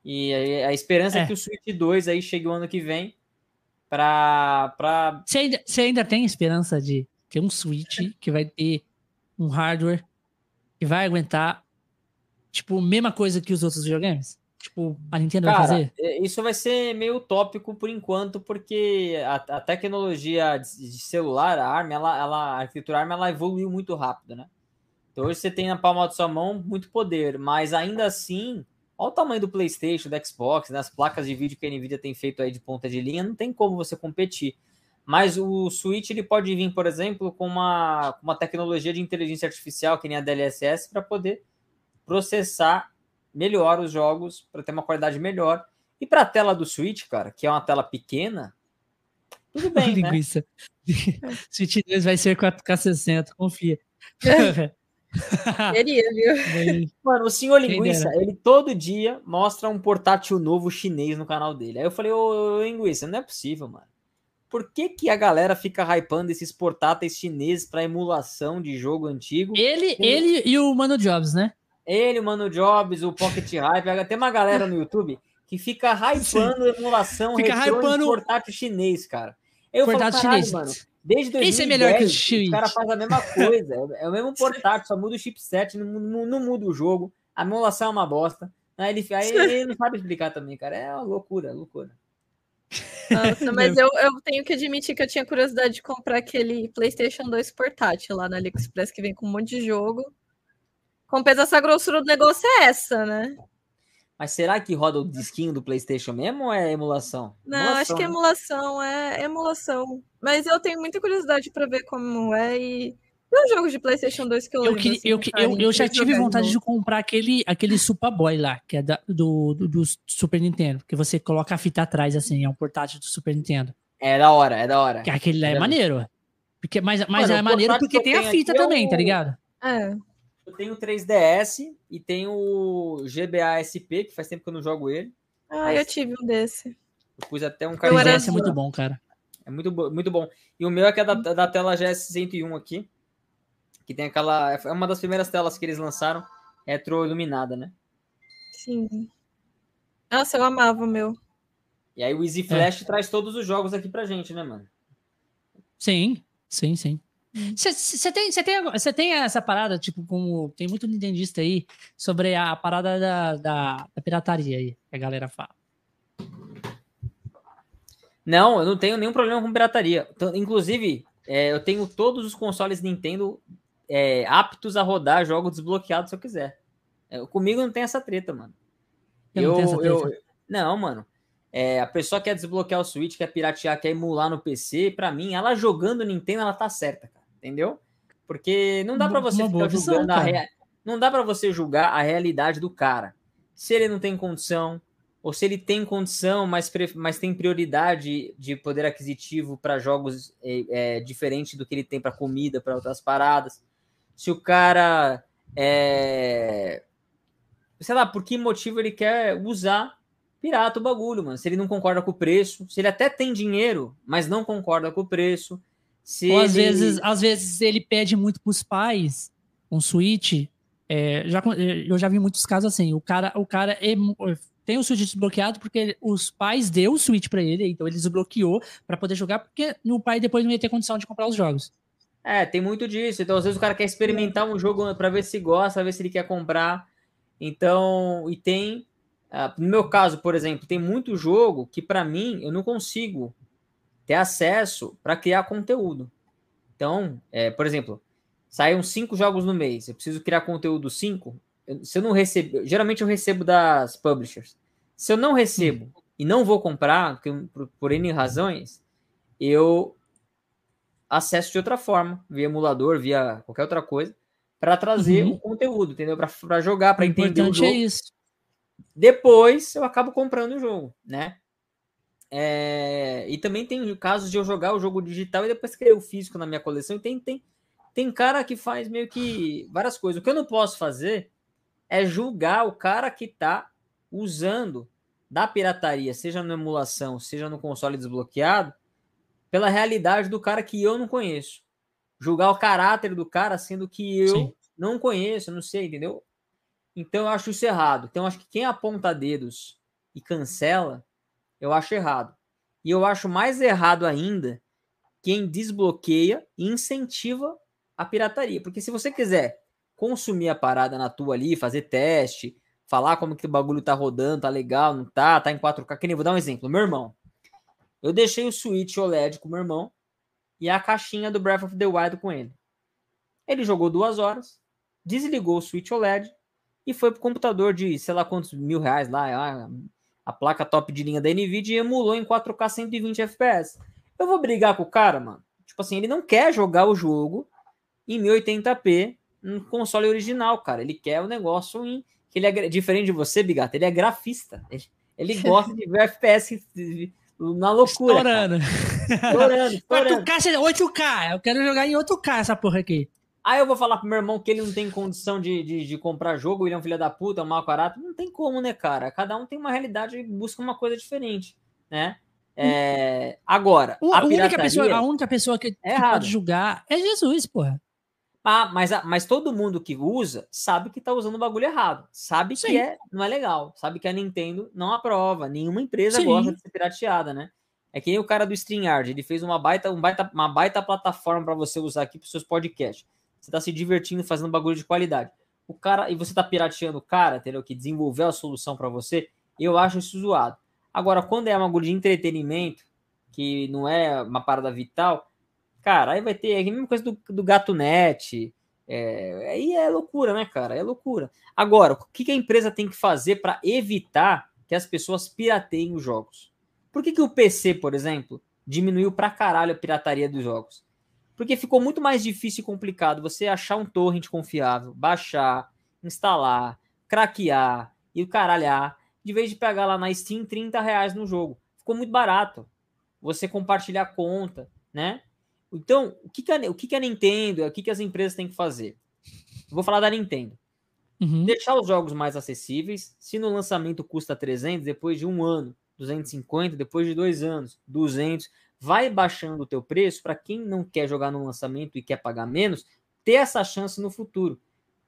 E a, a esperança é. é. que o Switch 2 aí chegue o ano que vem pra... pra... Você, ainda, você ainda tem esperança de ter um Switch que vai ter um hardware que vai aguentar, tipo, mesma coisa que os outros videogames? Tipo, a Nintendo Cara, vai fazer? É, isso vai ser meio utópico por enquanto, porque a, a tecnologia de, de, celular, a arma, ela, ela, a arquitetura arma, ela evoluiu muito rápido, né? Então hoje você tem na palma da sua mão muito poder, mas ainda assim, olha o tamanho do PlayStation, do Xbox, das né? placas de vídeo que a Nvidia tem feito aí de ponta de linha, não tem como você competir. Mas o Switch ele pode vir, por exemplo, com uma, uma tecnologia de inteligência artificial, que nem a DLSS, para poder processar melhor os jogos para ter uma qualidade melhor. E para a tela do Switch, cara, que é uma tela pequena, tudo bem, né? Linguiça. Switch 2 vai ser 4K 60, confia. Queria, viu? Mano, o senhor Linguiça, ele todo dia mostra um portátil novo chinês no canal dele. Aí eu falei, ô, ô Linguiça, não é possível, mano. Por que, que a galera fica hypando esses portáteis chineses para emulação de jogo antigo? Ele, ele e o Mano Jobs, né? Ele, o Mano Jobs, o Pocket Hype, tem uma galera no YouTube que fica hypando emulação fica hypando... portátil chinês, cara. Eu portátil falo, chinês. mano, desde 2010, Esse é melhor que o Switch. O cara faz a mesma coisa, é o mesmo portátil, só muda o chipset, não, não, não muda o jogo, a emulação é uma bosta. Aí ele, aí ele não sabe explicar também, cara. É uma loucura, loucura. Nossa, mas eu, eu tenho que admitir que eu tinha curiosidade de comprar aquele PlayStation 2 portátil lá na AliExpress que vem com um monte de jogo. Compensação, a grossura do negócio é essa, né? Mas será que roda o disquinho do PlayStation mesmo ou é emulação? Não, emulação, acho que é emulação, é emulação. Mas eu tenho muita curiosidade para ver como é e os jogos de PlayStation 2 que eu, eu lembro. Queria, assim, eu, eu, eu, já tive vontade de comprar aquele, aquele Superboy lá, que é da, do, do, do, Super Nintendo, que você coloca a fita atrás, assim, é um portátil do Super Nintendo. É da hora, é da hora. Que aquele lá é, é maneiro. Porque, mas mas Mano, é maneiro porque tem a fita também, é o... tá ligado? É. Eu tenho o 3DS e tenho o GBA SP, que faz tempo que eu não jogo ele. Ah, mas... eu tive um desse. Eu pus até um cara. O 3DS é muito bom, cara. É muito, muito bom. E o meu é que é da, da tela GS101 aqui. Que tem aquela. É uma das primeiras telas que eles lançaram, retroiluminada, né? Sim. Nossa, eu amava o meu. E aí o Easy Flash é. traz todos os jogos aqui pra gente, né, mano? Sim, sim, sim. Você tem, tem, tem essa parada, tipo, como tem muito nintendista aí, sobre a parada da, da, da, pirataria aí, que a galera fala. Não, eu não tenho nenhum problema com pirataria. Então, inclusive, é, eu tenho todos os consoles Nintendo é, aptos a rodar jogos desbloqueados se eu quiser. É, comigo não tem essa treta, mano. Eu, eu, não, eu, não mano. É, a pessoa quer desbloquear o Switch, quer piratear, quer emular no PC, para mim, ela jogando Nintendo, ela tá certa, cara entendeu? Porque não dá para você ficar visão, julgando a rea... não dá para você julgar a realidade do cara. Se ele não tem condição, ou se ele tem condição, mas, pre... mas tem prioridade de poder aquisitivo para jogos é, é, diferente do que ele tem para comida, para outras paradas. Se o cara é... sei lá, por que motivo ele quer usar pirata o bagulho, mano. Se ele não concorda com o preço, se ele até tem dinheiro, mas não concorda com o preço, se Ou às, ele... vezes, às vezes ele pede muito para os pais um Switch. É, já, eu já vi muitos casos assim. O cara, o cara é, tem o Switch desbloqueado porque os pais deu o Switch para ele, então ele desbloqueou para poder jogar, porque o pai depois não ia ter condição de comprar os jogos. É, tem muito disso. Então, às vezes o cara quer experimentar um jogo para ver se gosta, pra ver se ele quer comprar. Então, e tem. Uh, no meu caso, por exemplo, tem muito jogo que para mim eu não consigo ter acesso para criar conteúdo. Então, é, por exemplo, saem cinco jogos no mês, eu preciso criar conteúdo cinco. Se eu não recebo, geralmente eu recebo das publishers. Se eu não recebo hum. e não vou comprar, por, por N razões, eu acesso de outra forma, via emulador, via qualquer outra coisa, para trazer uhum. o conteúdo, entendeu? Para jogar, para entender o é jogo. É isso. Depois eu acabo comprando o jogo, né? É, e também tem casos de eu jogar o jogo digital e depois criar o físico na minha coleção. E tem, tem, tem cara que faz meio que várias coisas. O que eu não posso fazer é julgar o cara que está usando da pirataria, seja na emulação, seja no console desbloqueado, pela realidade do cara que eu não conheço. Julgar o caráter do cara sendo que eu Sim. não conheço, não sei, entendeu? Então eu acho isso errado. Então eu acho que quem aponta dedos e cancela eu acho errado. E eu acho mais errado ainda quem desbloqueia e incentiva a pirataria. Porque se você quiser consumir a parada na tua ali, fazer teste, falar como que o bagulho tá rodando, tá legal, não tá, tá em 4K. Que nem vou dar um exemplo. Meu irmão. Eu deixei o Switch OLED com meu irmão e a caixinha do Breath of the Wild com ele. Ele jogou duas horas, desligou o Switch OLED e foi pro computador de sei lá quantos mil reais lá, a placa top de linha da Nvidia e emulou em 4K 120 FPS. Eu vou brigar com o cara, mano. Tipo assim, ele não quer jogar o jogo em 1080p no console original, cara. Ele quer o negócio em que ele é diferente de você, Bigata. Ele é grafista. Ele, ele gosta de ver FPS na loucura. Estourando. Estourando, estourando. 4K, 8K. Eu quero jogar em 8K essa porra aqui. Aí eu vou falar pro meu irmão que ele não tem condição de, de, de comprar jogo, ele é um filho da puta, é um mau caráter. Não tem como, né, cara? Cada um tem uma realidade e busca uma coisa diferente, né? É... Agora, o, a, a, única pessoa, a única pessoa que, é que pode julgar é Jesus, porra. Ah, mas, mas todo mundo que usa sabe que tá usando o bagulho errado. Sabe Sim. que é, não é legal. Sabe que a Nintendo não aprova. Nenhuma empresa Sim. gosta de ser pirateada, né? É que nem o cara do StreamYard. Ele fez uma baita, um baita, uma baita plataforma para você usar aqui para seus podcasts. Você tá se divertindo fazendo bagulho de qualidade. O cara, e você tá pirateando o cara, entendeu? Que desenvolveu a solução para você. Eu acho isso zoado. Agora, quando é uma bagulho de entretenimento, que não é uma parada vital, Cara, aí vai ter é a mesma coisa do, do Gato Net. É, aí é loucura, né, cara? É loucura. Agora, o que, que a empresa tem que fazer para evitar que as pessoas pirateiem os jogos? Por que, que o PC, por exemplo, diminuiu pra caralho a pirataria dos jogos? Porque ficou muito mais difícil e complicado você achar um torrent confiável, baixar, instalar, craquear e o caralhar, de vez de pegar lá na Steam 30 reais no jogo. Ficou muito barato. Você compartilhar conta, né? Então, o que, que, a, o que, que a Nintendo, o que, que as empresas têm que fazer? vou falar da Nintendo. Uhum. Deixar os jogos mais acessíveis. Se no lançamento custa 300, depois de um ano, 250, depois de dois anos, 200, vai baixando o teu preço para quem não quer jogar no lançamento e quer pagar menos, ter essa chance no futuro,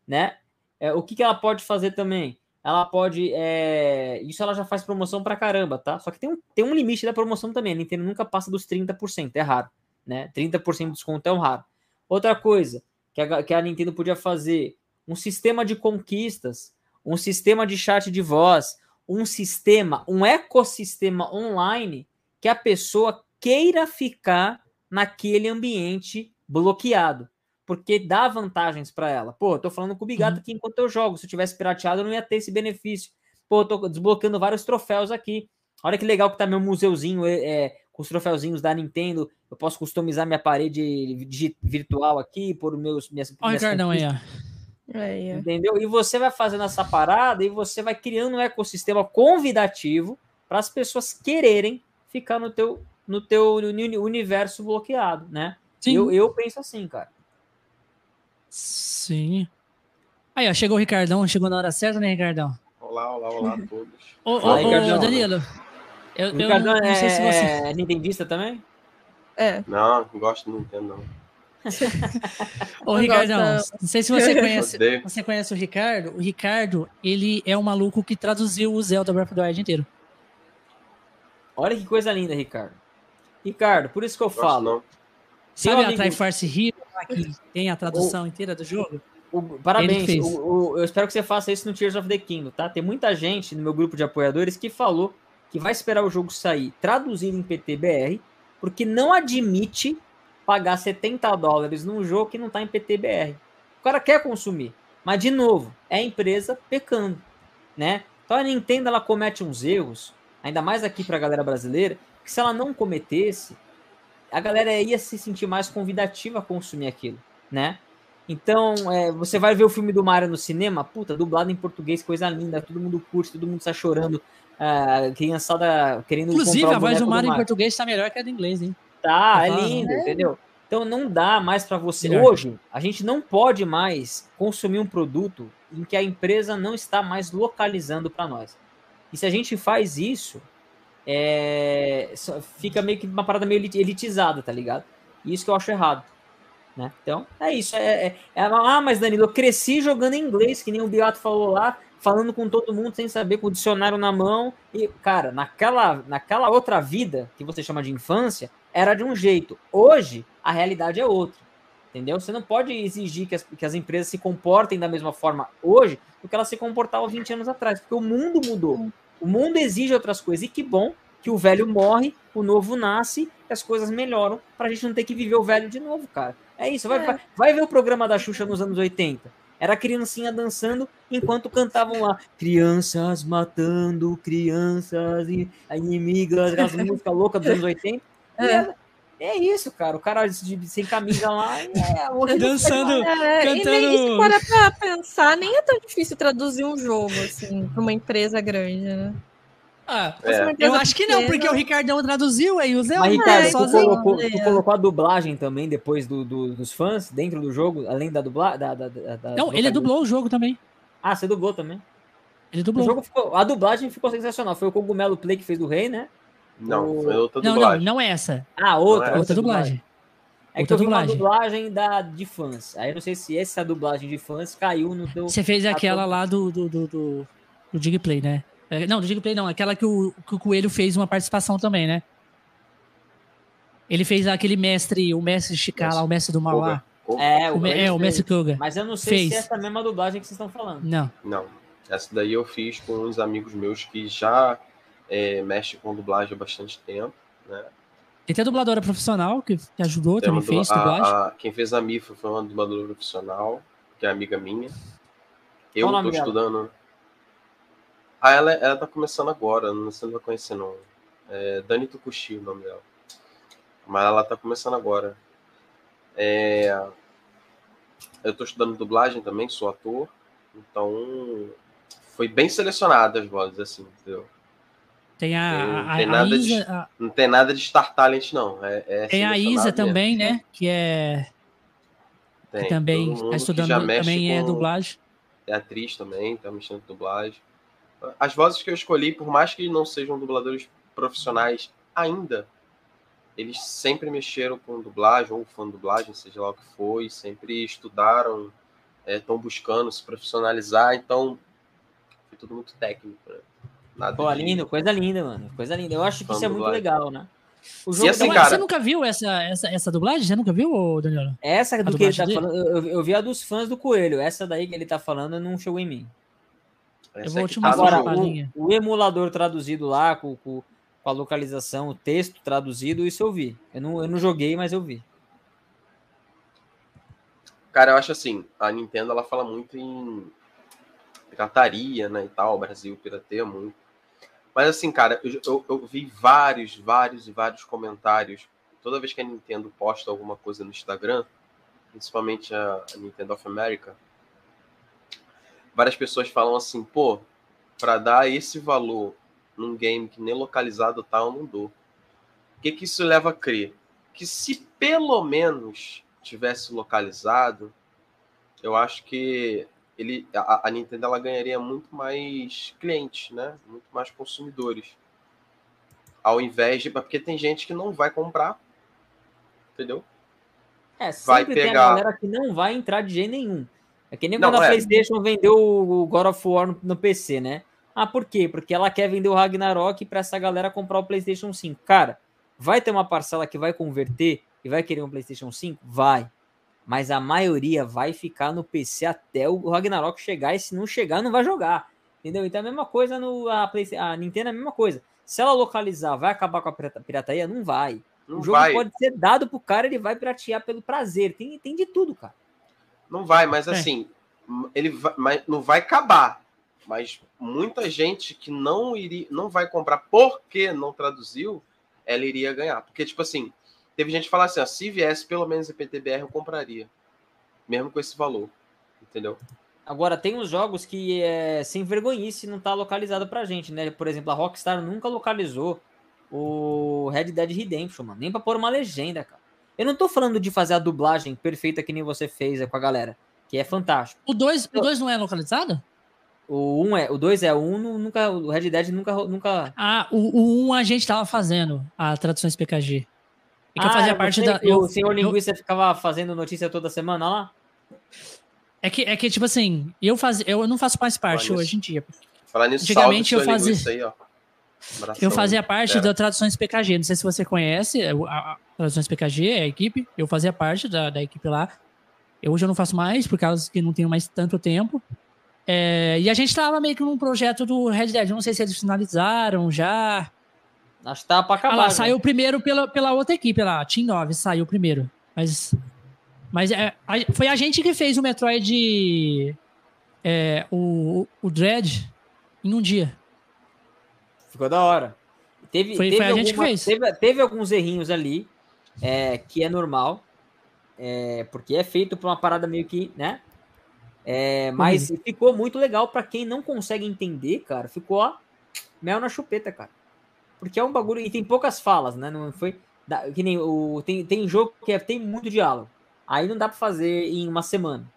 né? É, o que, que ela pode fazer também? Ela pode. É... Isso ela já faz promoção para caramba, tá? Só que tem um, tem um limite da promoção também. A Nintendo nunca passa dos 30%, é raro né? 30% de desconto é um raro. Outra coisa que a, que a Nintendo podia fazer, um sistema de conquistas, um sistema de chat de voz, um sistema, um ecossistema online que a pessoa queira ficar naquele ambiente bloqueado, porque dá vantagens para ela. Pô, eu tô falando com o Bigato uhum. aqui enquanto eu jogo. Se eu tivesse pirateado, eu não ia ter esse benefício. Pô, eu tô desbloqueando vários troféus aqui. Olha que legal que tá meu museuzinho é, é com os troféuzinhos da Nintendo. Eu posso customizar minha parede virtual aqui, por meus minhas. Olha o Ricardão aí, ó. Entendeu? E você vai fazendo essa parada e você vai criando um ecossistema convidativo para as pessoas quererem ficar no teu, no teu universo bloqueado, né? Sim. Eu, eu penso assim, cara. Sim. Aí, ó, chegou o Ricardão, chegou na hora certa, né, Ricardão? Olá, olá, olá a todos. Ô, ô, ô, Danilo, eu, eu não, não é, sei se você. É nintendista também? É. Não, não gosto de Nintendo, não. Ô, Ricardão, não sei se você conhece, você conhece o Ricardo. O Ricardo, ele é o maluco que traduziu o Zelda Breath of the Wild inteiro. Olha que coisa linda, Ricardo. Ricardo, por isso que eu Gosto falo. Não. Sabe a. Triforce Hero, que tem a tradução o, inteira do jogo? O, parabéns. O, eu espero que você faça isso no Tears of the Kingdom, tá? Tem muita gente no meu grupo de apoiadores que falou que vai esperar o jogo sair traduzido em PTBR, porque não admite pagar 70 dólares num jogo que não está em PTBR. O cara quer consumir, mas de novo, é a empresa pecando, né? Então a Nintendo ela comete uns erros, ainda mais aqui para a galera brasileira, que se ela não cometesse, a galera ia se sentir mais convidativa a consumir aquilo, né? Então, é, você vai ver o filme do Mario no cinema, puta, dublado em português, coisa linda, todo mundo curte, todo mundo está chorando a criançada querendo Inclusive, a voz do Mario em português está melhor que a do inglês, hein? Tá, é lindo, é. entendeu? Então não dá mais para você. Melhor. Hoje, a gente não pode mais consumir um produto em que a empresa não está mais localizando para nós. E se a gente faz isso, é... fica meio que uma parada meio elitizada, tá ligado? Isso que eu acho errado. Né? Então, é isso. É, é, é, ah, mas Danilo, eu cresci jogando em inglês, que nem o Beato falou lá falando com todo mundo sem saber, com o dicionário na mão. E, cara, naquela, naquela outra vida que você chama de infância, era de um jeito. Hoje, a realidade é outra. Entendeu? Você não pode exigir que as, que as empresas se comportem da mesma forma hoje do que elas se comportavam 20 anos atrás, porque o mundo mudou. O mundo exige outras coisas. E que bom que o velho morre, o novo nasce, e as coisas melhoram pra gente não ter que viver o velho de novo, cara. É isso. Vai, é. vai, vai ver o programa da Xuxa nos anos 80. Era criancinha dançando enquanto cantavam lá crianças matando crianças e inimigas, aquelas músicas loucas dos anos 80. É. É isso, cara. O cara de, sem camisa lá é dançando, é, cantando. E nem, se para pra pensar, nem é tão difícil traduzir um jogo assim para uma empresa grande, né? Ah, é. eu acho que não, porque o Ricardão traduziu aí o Zé. Mas, Ricardo, tu, colocou, tu colocou a dublagem também depois do, do, dos fãs dentro do jogo, além da dublagem? Da, da, da, não, ele dublou o jogo também. Ah, você dublou também? Ele dublou. O jogo ficou, a dublagem ficou sensacional. Foi o Cogumelo Play que fez do Rei, né? Não, foi outra não, dublagem. Não, não é essa. Ah, outra. É outra dublagem. É que eu vi uma dublagem da, de fãs. Aí eu não sei se essa dublagem de fãs caiu no teu. Você fez aquela lá do, do, do, do, do Digplay, né? É, não, do Digplay não. Aquela que o, que o Coelho fez uma participação também, né? Ele fez aquele mestre, o mestre Chicar lá, o mestre do Mauá. É, o, é, o mestre Koga. Mas eu não sei fez. se é essa mesma dublagem que vocês estão falando. Não. Não. Essa daí eu fiz com uns amigos meus que já é, mexe com dublagem há bastante tempo, né? Tem até dubladora profissional que, que ajudou, Tem também fez dublagem. A, quem fez a MIFA foi uma dubladora profissional, que é amiga minha. Eu estou estudando. Ah, ela, ela tá começando agora, não sei se vai conhecer não. É Dani Tukushi o nome dela. Mas ela tá começando agora. É... Eu estou estudando dublagem também, sou ator. Então, foi bem selecionada as vozes, assim, entendeu? Tem a, não, a, tem a Isa, de, a... não tem nada de Star Talent, não. É, é tem a Isa também, né? Que é. Tem, que também está estudando, também é dublagem. É atriz também, tá mexendo com dublagem. As vozes que eu escolhi, por mais que não sejam dubladores profissionais ainda, eles sempre mexeram com dublagem, ou fã de dublagem, seja lá o que foi, sempre estudaram, estão é, buscando se profissionalizar, então foi tudo muito técnico, né? Nada Pô, de... lindo, coisa linda, mano. Coisa linda. Eu acho que isso é muito legal, né? O jogo assim, cara... Você nunca viu essa, essa, essa dublagem? Você nunca viu, Daniel? Essa do que ele tá falando, eu, eu, vi a dos fãs do Coelho. Essa daí que ele tá falando não chegou em mim. Essa eu vou te mostrar Agora, o, o, emulador traduzido lá, com, com, com, a localização, o texto traduzido, isso eu vi. Eu não, eu não joguei, mas eu vi. Cara, eu acho assim, a Nintendo ela fala muito em pirataria, né, e tal, o Brasil pirateia muito. Mas assim, cara, eu, eu, eu, vi vários, vários e vários comentários. Toda vez que a Nintendo posta alguma coisa no Instagram, principalmente a, a Nintendo of America, várias pessoas falam assim, pô, para dar esse valor num game que nem localizado tá, eu não dou. O que, que isso leva a crer? Que se pelo menos tivesse localizado, eu acho que ele, a, a, Nintendo ela ganharia muito mais clientes, né? Muito mais consumidores. Ao invés de. Porque tem gente que não vai comprar. Entendeu? É, sempre vai pegar... tem a galera que não vai entrar de jeito nenhum. É que nem não, quando a é. PlayStation vendeu o God of War no, no, PC, né? Ah, por quê? Porque ela quer vender o Ragnarok para essa galera comprar o PlayStation 5. Cara, vai ter uma parcela que vai converter e vai querer um PlayStation 5? Vai mas a maioria vai ficar no PC até o Ragnarok chegar, e se não chegar, não vai jogar. Entendeu? Então é a mesma coisa no a, a Nintendo é a mesma coisa. Se ela localizar, vai acabar com a pirataria? Não vai. Não o jogo vai. pode ser dado pro cara, ele vai piratear pelo prazer. Tem, tem de tudo, cara. Não vai, mas é. assim, ele vai, mas não vai acabar. Mas muita gente que não iria, não vai comprar porque não traduziu, ela iria ganhar. Porque, tipo assim, Teve gente que falar assim, ó, se viesse pelo menos em PTBR, eu compraria. Mesmo com esse valor. Entendeu? Agora, tem uns jogos que é sem vergonhice não tá localizado pra gente, né? Por exemplo, a Rockstar nunca localizou o Red Dead Redemption, mano. Nem pra pôr uma legenda, cara. Eu não tô falando de fazer a dublagem perfeita que nem você fez com a galera, que é fantástico. O 2 o dois não é localizado? O 1 um é, o 2 é, o 1 um, nunca, o Red Dead nunca, nunca... Ah, o 1 um a gente tava fazendo, a tradução PKG. É que ah, eu fazia parte da. Eu, o senhor linguista eu, ficava fazendo notícia toda semana lá? É que, é que tipo assim, eu, faz, eu não faço mais parte Falar hoje nisso. em dia. Falar nisso, Antigamente eu fazia. Aí, ó. eu fazia parte da Traduções PKG. Não sei se você conhece, a, a Traduções PKG é a equipe. Eu fazia parte da, da equipe lá. Eu, hoje eu não faço mais, por causa que não tenho mais tanto tempo. É, e a gente tava meio que num projeto do Red Dead. Não sei se eles finalizaram já. Acho que tá pra acabar. Ah lá, saiu primeiro pela, pela outra equipe lá, Team 9, saiu primeiro. Mas, mas é, a, foi a gente que fez o Metroid. É, o, o Dread em um dia. Ficou da hora. Teve, foi, teve, foi a alguma, gente que fez. Teve, teve alguns errinhos ali, é, que é normal. É, porque é feito para uma parada meio que, né? É, mas uhum. ficou muito legal para quem não consegue entender, cara. Ficou ó, mel na chupeta, cara. Porque é um bagulho. E tem poucas falas, né? Não foi. Que nem o. Tem, tem jogo que é, tem muito diálogo. Aí não dá para fazer em uma semana.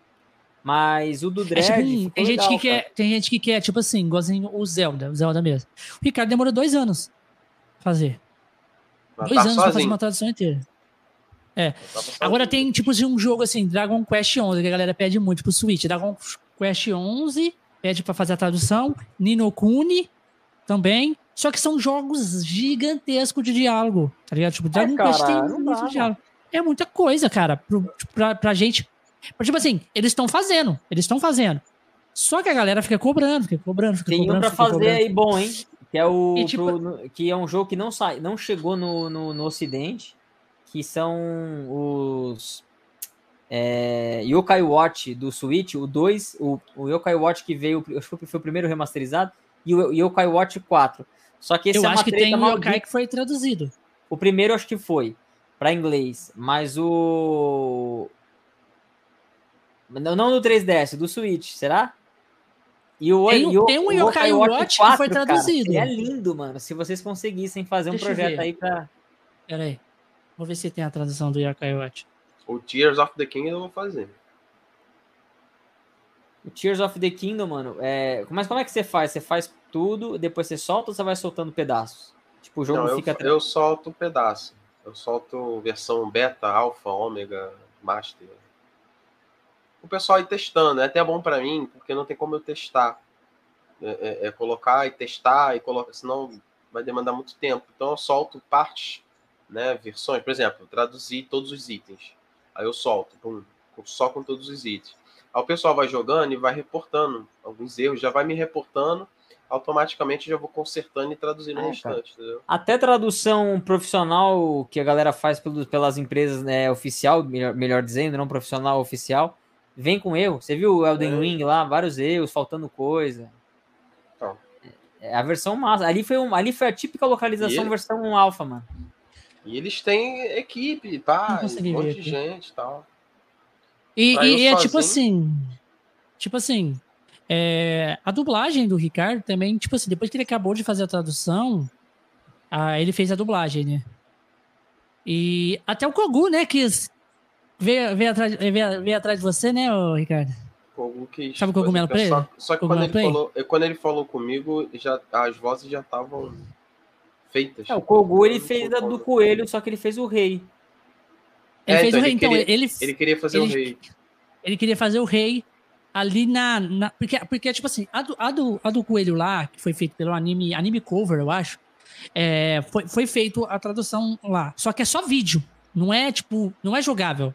Mas o do Dread. É, tipo, tem, legal, gente que quer, tem gente que quer, tipo assim, igualzinho o Zelda, o Zelda mesmo. O Ricardo demorou dois anos fazer. Mas dois tá anos sozinho. pra fazer uma tradução inteira. É. Agora tem, tipo, um jogo assim, Dragon Quest 11, que a galera pede muito pro Switch. Dragon Quest 11 pede pra fazer a tradução. Nino Kuni também. Só que são jogos gigantescos de diálogo, tá ligado? Tipo, Dragon é, Quest tem muito dá, diálogo. É muita coisa, cara, pro, pra, pra gente. Tipo assim, eles estão fazendo, eles estão fazendo. Só que a galera fica cobrando, fica cobrando, fica tem cobrando. Tem um pra fazer cobrando. aí bom, hein? Que é o. E, tipo, pro, que é um jogo que não sai, não chegou no, no, no Ocidente que são os é, Yokai Watch do Switch, o 2, o, o Yokai Watch que veio, acho que foi o primeiro remasterizado, e o Yokai Watch 4. Só que esse Eu é acho que tem o Yokai que foi traduzido. O primeiro acho que foi para inglês, mas o não, não no 3DS, do Switch, será? E o, tem, e o, tem um Yokai, Watch, Watch 4, que foi traduzido. Cara, é lindo, mano. Se vocês conseguissem fazer Deixa um projeto aí para Pera aí. Vou ver se tem a tradução do Yakai Watch. O Tears of the Kingdom eu vou fazer. O Tears of the Kingdom, mano, é... mas como é que você faz? Você faz tudo, depois você solta ou você vai soltando pedaços? Tipo, o jogo Não, fica... Eu, eu solto um pedaço. Eu solto versão beta, alfa, ômega, master. O pessoal ir testando. É até bom para mim, porque não tem como eu testar. É, é, é colocar e testar, e colocar, senão vai demandar muito tempo. Então eu solto partes né, versões, por exemplo, traduzir todos os itens. Aí eu solto, pum, só com todos os itens. Aí o pessoal vai jogando e vai reportando alguns erros, já vai me reportando, automaticamente já vou consertando e traduzindo é, o restante. Até tradução profissional que a galera faz pelas empresas né, oficial, melhor, melhor dizendo, não profissional oficial, vem com erro. Você viu o Elden é. Ring lá, vários erros, faltando coisa. Então. É a versão massa. Ali foi, um, ali foi a típica localização ele... versão alfa, mano. E eles têm equipe, tá? Um monte de gente e tal. E, e é tipo assim. Tipo assim. É, a dublagem do Ricardo também, tipo assim, depois que ele acabou de fazer a tradução, ah, ele fez a dublagem, né? E até o Kogu, né, quis veio, veio, atrás, veio, veio atrás de você, né, Ricardo? Kogu que Sabe o Cogumelo Play? Só, só que quando ele, falou, quando ele falou comigo, já, as vozes já estavam feitas. É, o Kogu ele fez a do coelho, só que ele fez o rei. Ele é, fez então, o rei, então. Queria, ele, ele queria fazer ele, o rei. Ele queria fazer o rei ali na. na porque, porque, tipo assim, a do, a, do, a do coelho lá, que foi feito pelo anime, anime cover, eu acho, é, foi, foi feito a tradução lá. Só que é só vídeo. Não é, tipo, não é jogável.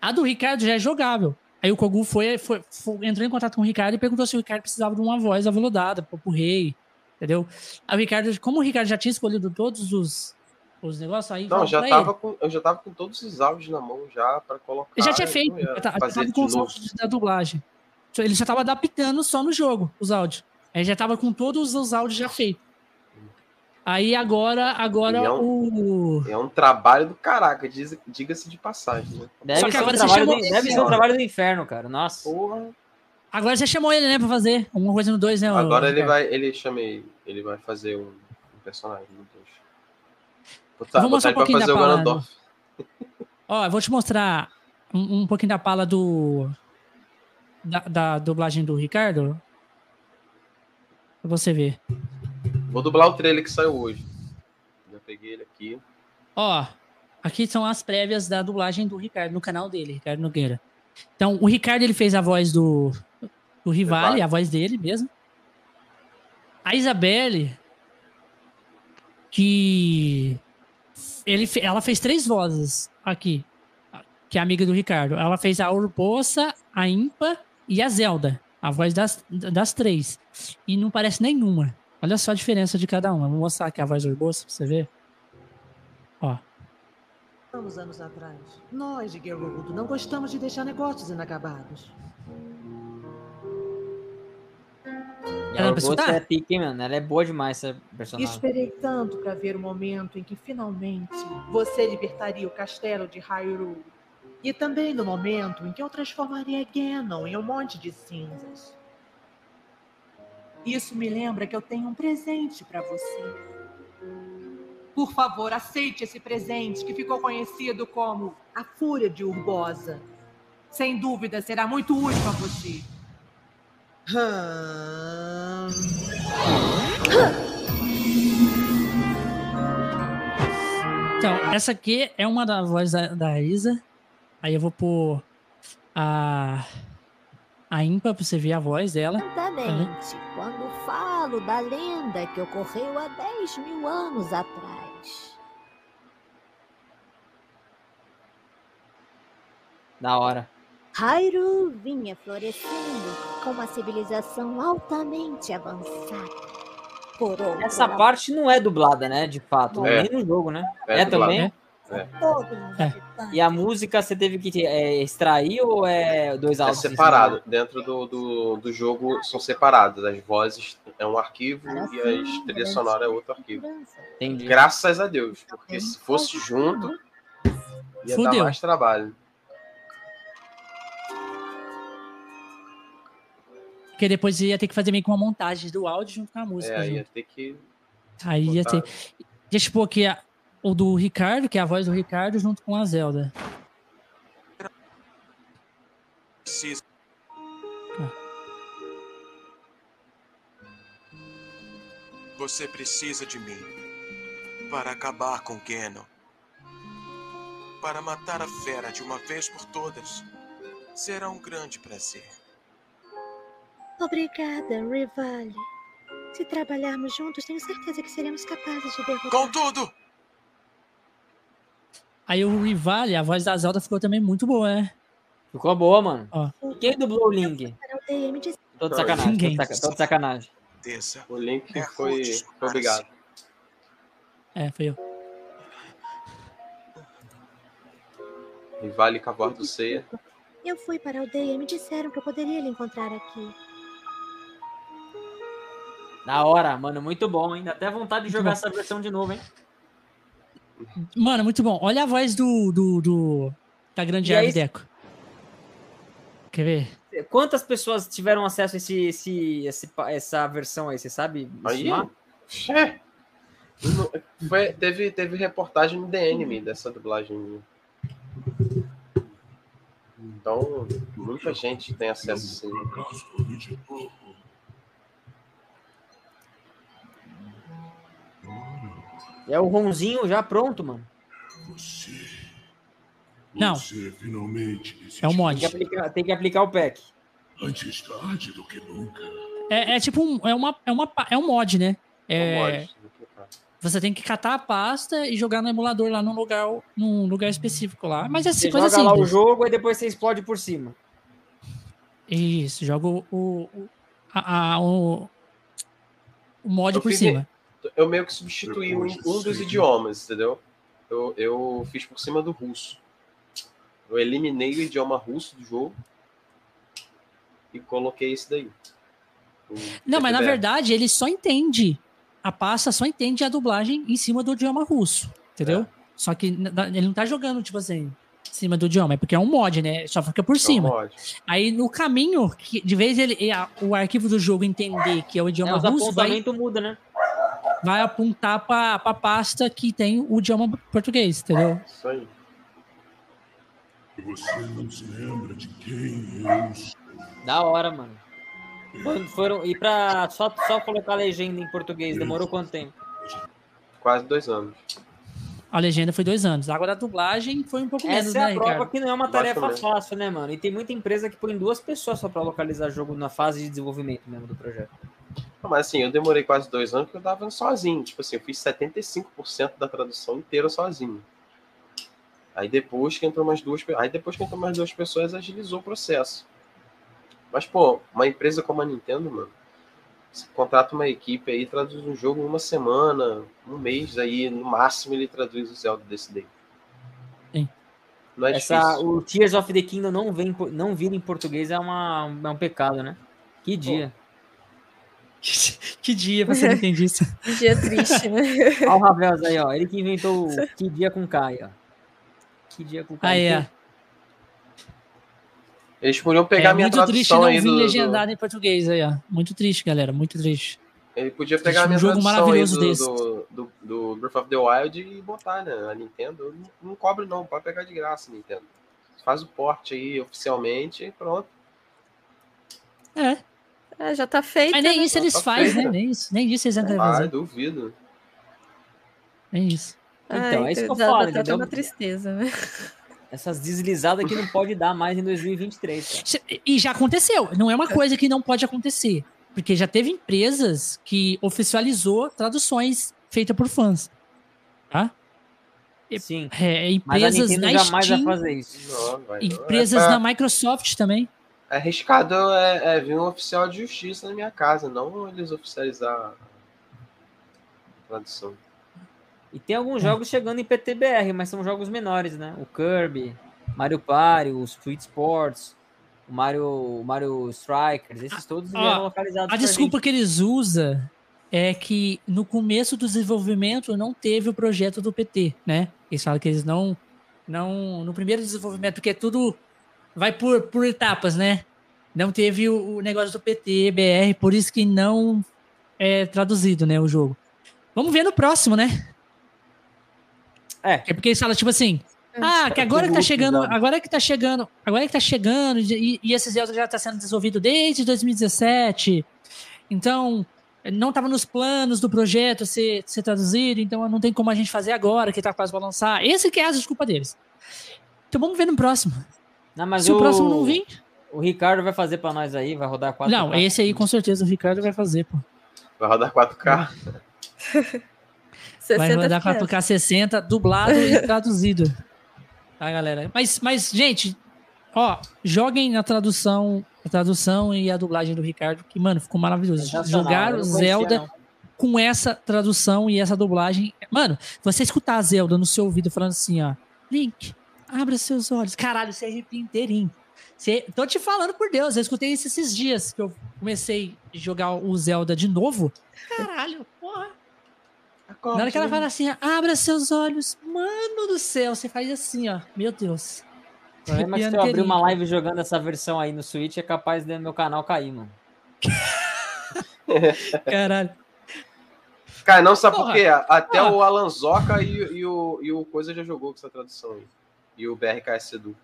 A do Ricardo já é jogável. Aí o Kogu foi, foi, foi, entrou em contato com o Ricardo e perguntou se o Ricardo precisava de uma voz aveludada pro, pro rei. Entendeu? Aí o Ricardo, como o Ricardo já tinha escolhido todos os, os negócios, aí. Não, já tava com, eu já tava com todos os áudios na mão já para colocar. Ele já tinha feito, já, tava, tava com os áudios da dublagem. Ele já tava adaptando só no jogo os áudios. Ele já tava com todos os áudios já feitos. Aí agora, agora é um, o. É um trabalho do caraca, diga-se de passagem. Né? Deve, Só que agora um você chamou... do, deve ser um trabalho do inferno, cara. Nossa. Porra. Agora você chamou ele, né, pra fazer alguma coisa no 2, né? Agora ele vai, ele chamei, ele vai fazer um, um personagem no 2. Vou mostrar um pouquinho da pala. Ó, eu vou te mostrar um, um pouquinho da pala do da, da, dublagem do Ricardo. Pra você ver. Vou dublar o trailer que saiu hoje. Já peguei ele aqui. Ó, aqui são as prévias da dublagem do Ricardo no canal dele, Ricardo Nogueira. Então, o Ricardo ele fez a voz do do Rivale, a voz dele mesmo. A Isabelle, que ele, ela fez três vozes aqui. que é amiga do Ricardo. Ela fez a Urbosa, a Impa e a Zelda. A voz das, das três. E não parece nenhuma. Olha só a diferença de cada uma. Vou mostrar aqui a voz do Urbosa pra você ver. Ó. Uns anos atrás, nós de Gerudo não gostamos de deixar negócios inacabados. Ela, ela é pique, mano. Ela é boa demais, essa personagem. Esperei tanto para ver o momento em que finalmente você libertaria o castelo de Hyrule. E também no momento em que eu transformaria Ganon em um monte de cinzas. Isso me lembra que eu tenho um presente para você. Por favor, aceite esse presente que ficou conhecido como a Fúria de Urbosa. Sem dúvida, será muito útil a você. Então, essa aqui é uma da voz da, da Isa. Aí eu vou pôr a, a Impa pra você ver a voz dela. Exatamente. Uhum. Quando falo da lenda que ocorreu há 10 mil anos atrás. Da hora. Hyrule vinha florescendo com uma civilização altamente avançada. Por Essa parte não é dublada, né? De fato. É. Nem no jogo, né? É, é também? É. é. E a música você teve que é, extrair ou é dois áudios? É separado. Dentro do, do, do, jogo são separadas. As vozes é um arquivo e a trilha sonora é outro arquivo. Entendi. Graças a Deus. Porque se fosse junto, ia Fudeu. dar mais trabalho. Porque depois ia ter que fazer meio que uma montagem do áudio junto com a música. É, junto. ia ter que. Aí ia ter. Deixa eu pôr aqui a, o do Ricardo, que é a voz do Ricardo, junto com a Zelda. Você precisa de mim para acabar com Geno. Para matar a fera de uma vez por todas. Será um grande prazer. Obrigada, Rivale. Se trabalharmos juntos, tenho certeza que seremos capazes de derrotar. Contudo! Aí o Rivale, a voz da Zelda ficou também muito boa, né? Ficou boa, mano. Ó. Quem dublou o Link? Tô de sacanagem. Ninguém. Tô de sacanagem. O Link foi, foi obrigado. É, foi eu. Rivale com a voz do Ceia. Eu fui para a aldeia e me disseram que eu poderia lhe encontrar aqui. Da hora, mano, muito bom, hein? Dá até vontade de jogar essa versão de novo, hein? Mano, muito bom. Olha a voz do, do, do da grande árvore Deco. Quer ver? Quantas pessoas tiveram acesso a esse, esse, esse essa versão aí, você sabe? Aí? É. Foi, teve, teve reportagem no The Enemy dessa dublagem. Então, muita gente tem acesso sim. É o Ronzinho já pronto, mano. Você. Não. Você finalmente é o mod. Tem que, aplicar, tem que aplicar o pack. Antes tarde do que nunca. É, é tipo um, é uma, é uma, é um mod, né? É, um mod. Você tem que catar a pasta e jogar no emulador lá num lugar, num lugar específico lá. Mas é assim, coisa joga simples. lá o jogo e depois você explode por cima. Isso, joga o, o, a, a, o, o mod eu por cima eu meio que substituí um, um dos idiomas, entendeu? Eu, eu fiz por cima do russo. Eu eliminei o idioma russo do jogo e coloquei esse daí. Não, mas na verdade ele só entende. A pasta só entende a dublagem em cima do idioma russo, entendeu? É. Só que ele não tá jogando, tipo assim, em cima do idioma, é porque é um mod, né? Só fica por é cima. Um Aí no caminho, de vez ele, o arquivo do jogo entender que é o idioma é, russo. O vai... muda, né? Vai apontar para a pasta que tem o idioma português, entendeu? Isso aí. Você não se lembra de quem eu sou. Da hora, mano. Quando foram. E pra só, só colocar a legenda em português, demorou quanto tempo? Quase dois anos. A legenda foi dois anos. Agora a dublagem foi um pouco Essa menos, é né, a prova Ricardo? que não é uma tarefa fácil, né, mano? E tem muita empresa que põe duas pessoas só pra localizar jogo na fase de desenvolvimento mesmo do projeto. Mas assim, eu demorei quase dois anos porque eu tava sozinho. Tipo assim, eu fiz 75% da tradução inteira sozinho. Aí depois que entrou mais duas, aí depois que entrou mais duas pessoas, agilizou o processo. Mas, pô, uma empresa como a Nintendo, mano, você contrata uma equipe aí, traduz um jogo em uma semana, um mês, aí no máximo ele traduz o Zelda desse daí. Sim. Não é Essa, difícil. O Tears of the Kingdom não, vem, não vir em português é, uma, é um pecado, né? Que dia. Que, que dia você não entende isso? Que dia triste, né? Olha o Ravels aí, ó. Ele que inventou o que dia com Kai, ó. Que dia com Kai. Ah, é. Eles podiam pegar é, minha muito triste não vir do, legendado do... em português aí, ó. Muito triste, galera. Muito triste. Ele podia pegar a minha um jogo maravilhoso do, desse. Do, do, do, Breath of the Wild e botar, né? A Nintendo não, não cobre, não. Pode pegar de graça, Nintendo. Faz o porte aí oficialmente e pronto. É. É, já tá feito. Mas nem né? isso eles tá fazem, né? Nem isso, nem isso eles entram ah, fazer. duvido. Nem isso. Então, Ai, é isso que eu falo, tá entendeu? uma tristeza, né? Essas deslizadas que não pode dar mais em 2023. Cara. E já aconteceu. Não é uma coisa que não pode acontecer. Porque já teve empresas que oficializou traduções feitas por fãs. Tá? Sim. É, empresas Mas a na jamais Steam, vai fazer isso. Não, vai não. Empresas é pra... na Microsoft também. É arriscado é, é vir um oficial de justiça na minha casa, não eles oficializar a tradução. E tem alguns é. jogos chegando em PTBR, mas são jogos menores, né? O Kirby, Mario Party, o Street Sports, o Mario, o Mario Strikers, esses todos vieram localizados. A desculpa gente. que eles usam é que no começo do desenvolvimento não teve o projeto do PT, né? Eles falam que eles não. não no primeiro desenvolvimento, porque tudo vai por, por etapas, né? Não teve o, o negócio do PT, BR, por isso que não é traduzido, né, o jogo. Vamos ver no próximo, né? É. É porque eles falam, tipo assim, é. ah, que agora que tá chegando, agora que tá chegando, agora que tá chegando, e, e esse Zelda já tá sendo desenvolvido desde 2017, então não estava nos planos do projeto ser, ser traduzido, então não tem como a gente fazer agora, que tá quase para lançar. Esse que é a desculpa deles. Então vamos ver no próximo. Não, mas Se o, o próximo não vir. O Ricardo vai fazer para nós aí, vai rodar 4K. Não, esse aí com certeza o Ricardo vai fazer, pô. Vai rodar 4K. vai rodar 4K 60, dublado e traduzido. Tá, galera? Mas, mas, gente, ó, joguem a tradução, a tradução e a dublagem do Ricardo, que, mano, ficou maravilhoso. Jogar Zelda com essa tradução e essa dublagem. Mano, você escutar a Zelda no seu ouvido falando assim, ó, Link, Abra seus olhos. Caralho, você arrepia inteirinho. Você, tô te falando por Deus, eu escutei isso esses dias que eu comecei a jogar o Zelda de novo. Caralho, porra. Na hora que ela fala assim, abra seus olhos, mano do céu, você faz assim, ó. Meu Deus. O problema é que se eu abrir uma live jogando essa versão aí no Switch, é capaz de meu canal cair, mano. Caralho. Cara, não sabe Porra. por quê? Até Porra. o Alanzoca e, e, o, e o Coisa já jogou com essa tradução aí e o BRKS Edu.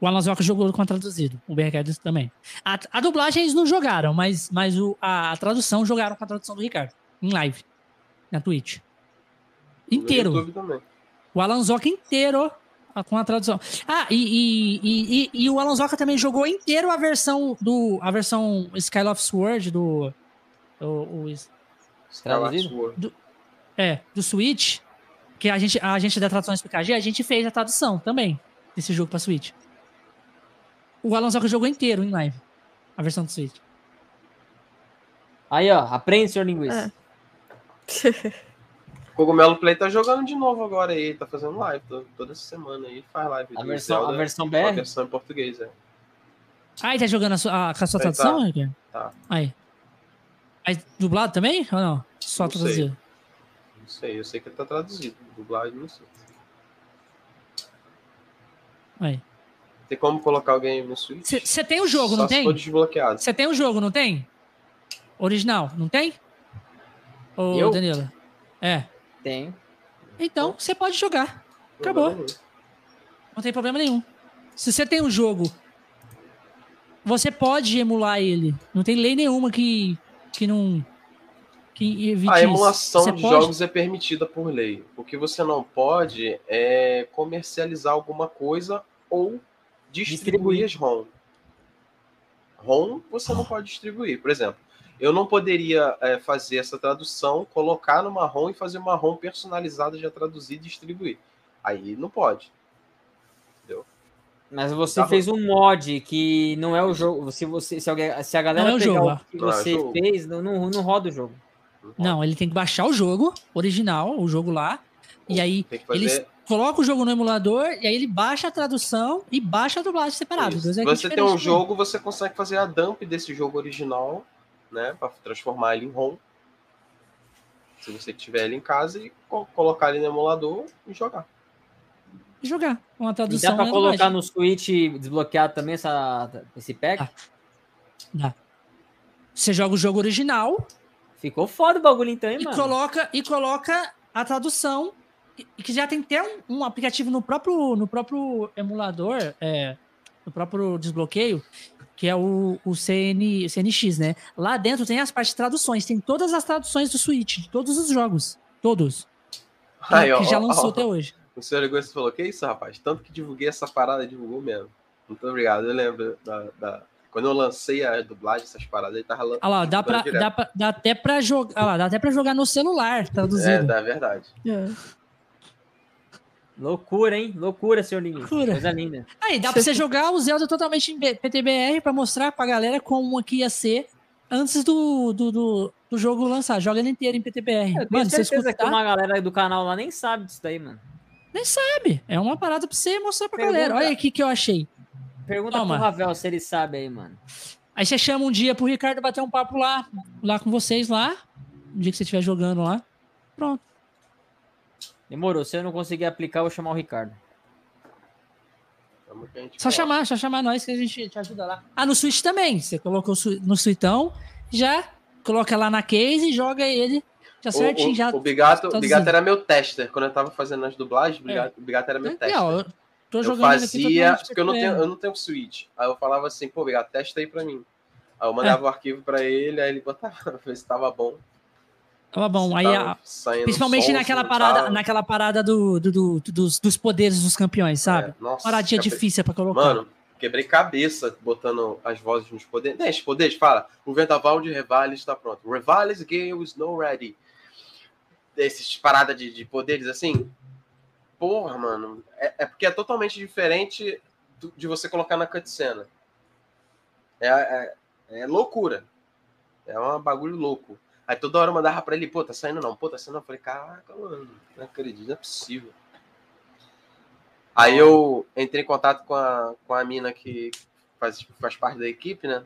O Alan Zoca jogou com a traduzido, o BRKS também. A, a dublagem eles não jogaram, mas, mas o, a, a, tradução jogaram com a tradução do Ricardo, em live, na Twitch. Inteiro. O Alan Zoca inteiro com a tradução. Ah, e, e, e, e, o Alan Zoca também jogou inteiro a versão do. A versão Skyloft Sword do. O, o, do, é, do Switch que a gente, a gente da tradução SPKG, a gente fez a tradução também desse jogo pra Switch. O Alan Zoca jogou inteiro em live. A versão do Switch. Aí, ó, aprende, senhor linguista. É. Cogumelo Play tá jogando de novo agora aí, tá fazendo live toda essa semana aí, faz live. A versão, Zelda, a versão BR? A versão em português, é. Ah, ele tá jogando a, sua, a, com a sua tradução, tá. tá. Aí. Aí, dublado também ou não? Só traduzido? Não sei, eu sei que tá traduzido. Dublagem, não sei. Aí. Tem como colocar alguém no Switch? Você tem o jogo, Só não tem? desbloqueado. Você tem o jogo, não tem? Original, não tem? Ô, eu? Danilo. É. Tem. Então, você pode jogar. Acabou. Não tem problema nenhum. Se você tem um jogo, você pode emular ele. Não tem lei nenhuma que, que não que evite A emulação de pode... jogos é permitida por lei. O que você não pode é comercializar alguma coisa ou distribuir, distribuir. as ROM. ROM você não pode distribuir. Por exemplo, eu não poderia é, fazer essa tradução, colocar numa ROM e fazer uma ROM personalizada já traduzida e distribuir. Aí não pode. Mas você tá fez um mod que não é o jogo. Se, você, se, alguém, se a galera não é o jogo, o que não você é fez, não, não, não roda o jogo. Não, ele tem que baixar o jogo original, o jogo lá. E aí fazer... eles colocam o jogo no emulador e aí ele baixa a tradução e baixa a dublagem separado. É você tem um jogo, você consegue fazer a dump desse jogo original, né? Para transformar ele em ROM. Se você tiver ele em casa e colocar ele no emulador e jogar jogar. Uma tradução. E dá pra colocar no Switch desbloqueado também essa, esse pack? Dá. dá. Você joga o jogo original. Ficou foda o bagulho então, hein, e mano? Coloca, e coloca a tradução. Que já tem até um, um aplicativo no próprio, no próprio emulador, é, no próprio desbloqueio, que é o, o CN, CNX, né? Lá dentro tem as partes de traduções, tem todas as traduções do Switch, de todos os jogos. Todos. Aí, que ó, já lançou ó, até hoje. O senhor Egoísta falou: Que isso, rapaz? Tanto que divulguei essa parada, divulgou mesmo. Muito obrigado. Eu lembro da, da... quando eu lancei a dublagem, essas paradas, ele tava lá. Ah lá, dá, pra, dá, pra, dá até pra jogar. Ah lá, dá até pra jogar no celular, traduzido. É, dá verdade. É. Loucura, hein? Loucura, senhor Linho. Loucura. Coisa linda. Aí, dá pra você jogar o Zelda totalmente em PTBR pra mostrar pra galera como que ia ser antes do, do, do, do jogo lançar. Joga ele inteiro em PTBR. Eu mano, você escutar... que uma galera do canal lá nem sabe disso daí, mano. Nem sabe. É uma parada pra você mostrar pra Pergunta. galera. Olha aqui que eu achei. Pergunta Toma. pro Ravel se ele sabe aí, mano. Aí você chama um dia pro Ricardo bater um papo lá, lá com vocês lá. Um dia que você estiver jogando lá. Pronto. Demorou. Se eu não conseguir aplicar, eu vou chamar o Ricardo. Só chamar, só chamar nós que a gente te ajuda lá. Ah, no Switch também. Você colocou no Switchão, já coloca lá na case e joga ele já certinho, o, já. O Bigato, o Bigato era meu tester. Quando eu tava fazendo as dublagens, o Bigato, é. o Bigato era meu é, tester. Eu, tô jogando eu fazia, porque eu não, tenho, eu não tenho Switch. Aí eu falava assim, pô, Bigato, testa aí pra mim. Aí eu mandava é. o arquivo pra ele, aí ele botava, ver se tava bom. Tava bom. aí, a, principalmente naquela parada, naquela parada do, do, do, dos, dos poderes dos campeões, sabe? É, nossa, Paradinha cabe... difícil pra colocar. Mano, quebrei cabeça botando as vozes nos poderes. Né, os poderes, fala. O vendaval de Revali está pronto. Revali's Gale is no ready desses paradas de, de poderes assim, porra, mano, é, é, porque é totalmente diferente do, de você colocar na cutscene. É, é, é, loucura. É um bagulho louco. Aí toda hora eu mandava pra ele, pô, tá saindo não, pô, tá saindo não. Eu falei, caraca, mano, não acredito, não é possível. Aí eu entrei em contato com a, com a mina que faz, faz parte da equipe, né?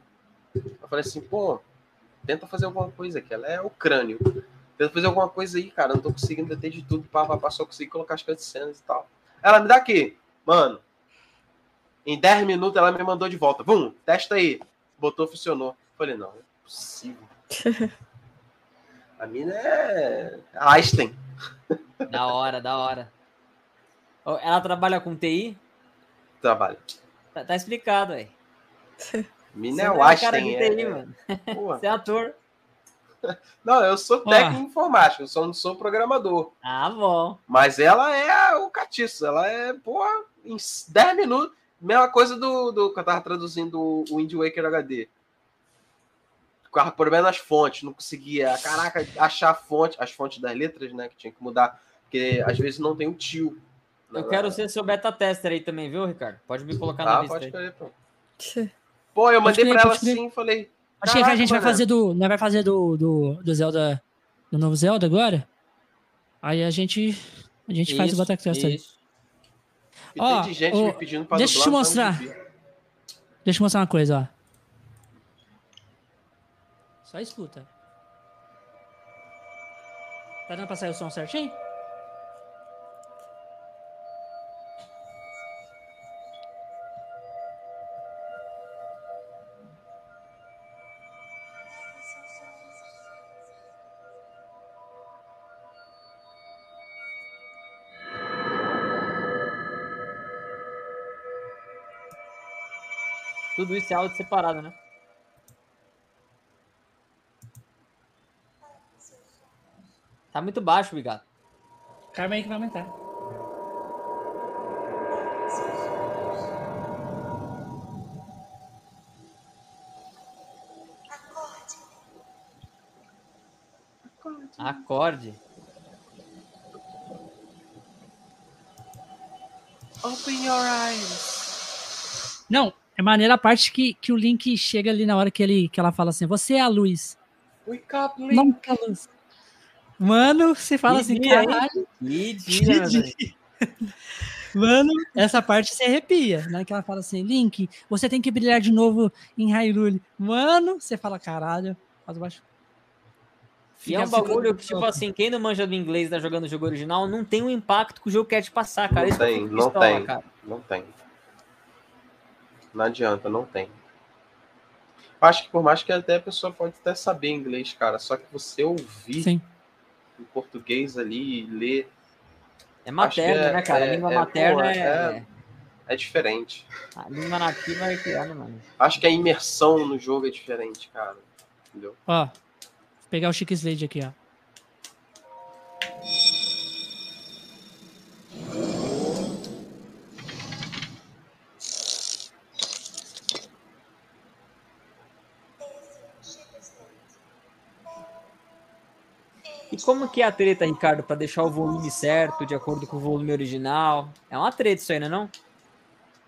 Eu falei assim, pô, tenta fazer alguma coisa aqui. Ela é o crânio. Tenta fazer alguma coisa aí, cara. Não tô conseguindo deter de tudo. Pá, pá, pá, só consegui colocar as cutscenes e tal. Ela me dá aqui. Mano, em 10 minutos ela me mandou de volta. Vum, testa aí. Botou, funcionou. Falei, não, é possível. A mina é Einstein. Da hora, da hora. Ela trabalha com TI? Trabalha. Tá, tá explicado aí. Mina é o Einstein. De TI, é... mano. Você é ator. Não, eu sou técnico ah. informático, eu só não sou programador. Ah, bom. Mas ela é o catiço, ela é, porra, em 10 minutos. Mesma coisa do, do que eu tava traduzindo o Wind Waker HD. Ficava problema nas fontes, não conseguia, caraca, achar a fonte, as fontes das letras, né, que tinha que mudar, porque às vezes não tem o tio. Eu quero ser seu beta tester aí também, viu, Ricardo? Pode me colocar na ah, lista. Pode escolher, pô. Pô, eu mandei para ela assim, falei, Acho que a gente vai fazer do. Não vai fazer do, do, do Zelda. Do novo Zelda agora? Aí a gente. A gente isso, faz o Batacast aí. Ó, de gente ó, me pedindo pra deixa eu te mostrar. Deixa eu mostrar uma coisa, ó. Só escuta. Tá dando pra sair o som certinho? Tudo isso é áudio separado, né? Tá muito baixo, Bigato. Calma aí que vai aumentar. Acorde. Open your eyes. Não, é maneira a parte que, que o Link chega ali na hora que, ele, que ela fala assim: Você é a luz. Wake up, Link. Não, é a luz. Mano, você fala Que assim, dia, caralho. Que que dia, meu dia. velho. Mano, essa parte se arrepia, né? Que ela fala assim, Link, você tem que brilhar de novo em Hyrule. Mano, você fala, caralho, faz baixo. E é um bagulho que, tipo assim, quem não manja do inglês e tá jogando o jogo original, não tem o impacto que o jogo quer te passar, cara. Não Isso que eu tem, não pistola, tem. cara. Não tem. Não adianta, não tem. Acho que por mais que até a pessoa pode até saber inglês, cara, só que você ouvir Sim. em português ali e ler É materna, é- né, cara? é- a língua é, materna pô, é... é- é diferente. A língua nativa é criada, mano. Acho que a imersão no jogo é diferente, cara. Entendeu? Ó, vou pegar o Chique Slade aqui, ó. E como que é a treta, Ricardo, pra deixar o volume certo, de acordo com o volume original? É uma treta isso aí, não é não?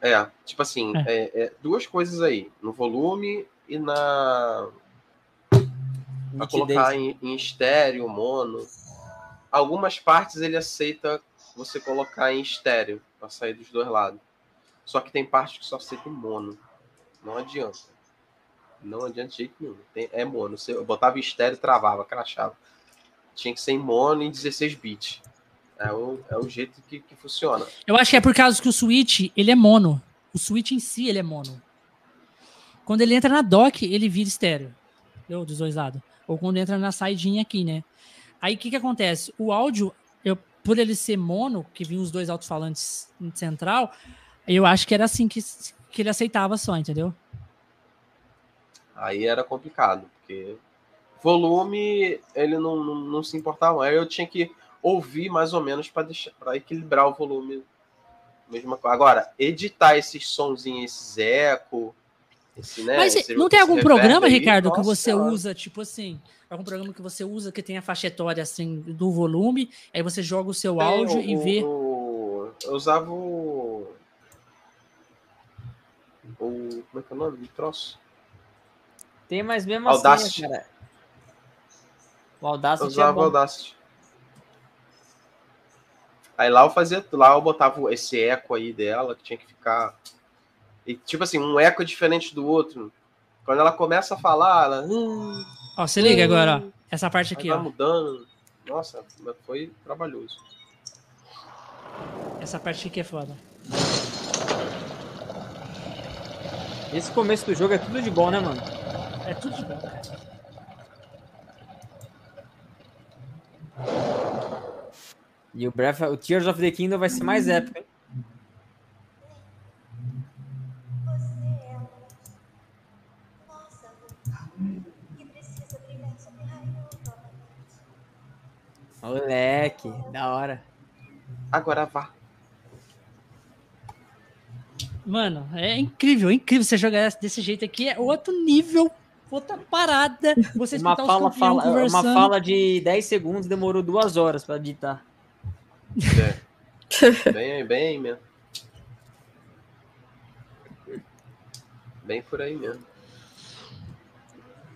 É, tipo assim, é, é duas coisas aí, no volume e na pra colocar em, em estéreo, mono. Algumas partes ele aceita você colocar em estéreo para sair dos dois lados. Só que tem partes que só aceita em mono. Não adianta. Não adianta de jeito nenhum. Tem- é mono. Você, eu botava em estéreo, travava, crachava. Tinha que ser em mono em 16 bits. É o, é o jeito que, que funciona. Eu acho que é por causa que o Switch, ele é mono. O Switch em si, ele é mono. Quando ele entra na dock, ele vira estéreo. Entendeu? Dos dois lados. Ou quando entra na saidinha aqui, né? Aí o que que acontece? O áudio, eu, por ele ser mono, que vinha os dois alto-falantes central, eu acho que era assim que, que ele aceitava só, entendeu? Aí era complicado, porque volume ele não, não, não se importava. Aí eu tinha que ouvir mais ou menos para deixar para equilibrar o volume. Mesma coisa. Agora, editar esses sonzinhos, esses eco, esse, né? Mas esse- não tem algum programa, aí, Ricardo, que nossa você senhora. usa, tipo assim, algum programa que você usa que tem a faixa etária assim do volume, aí você joga o seu Tem áudio o- e vê. o- eu usava o. O. Como é que é o nome do troço? Tem, mas mesmo Audacity. assim, cara. O Eu Audacity é usava o bom. Audacity. Aí lá eu fazia, lá eu botava esse eco aí dela, que tinha que ficar. E, tipo assim, um eco é diferente do outro. Quando ela começa a falar, ela. Hum, Ó, se liga agora, ó. Essa parte aqui, vai ó. mudando. Nossa, mas foi trabalhoso. Essa parte aqui é foda. Esse começo do jogo é tudo de bom, né, mano? É tudo de bom, cara. E o Breath, o Tears of the Kingdom vai ser mais épico, hein? Moleque, da hora. Agora vá. Mano, é incrível, é incrível você jogar desse jeito aqui. É outro nível, outra parada. Você Uma escutar os fala, fala, uma fala de 10 segundos demorou duas horas pra editar. É. bem, bem aí mesmo. Bem por aí mesmo.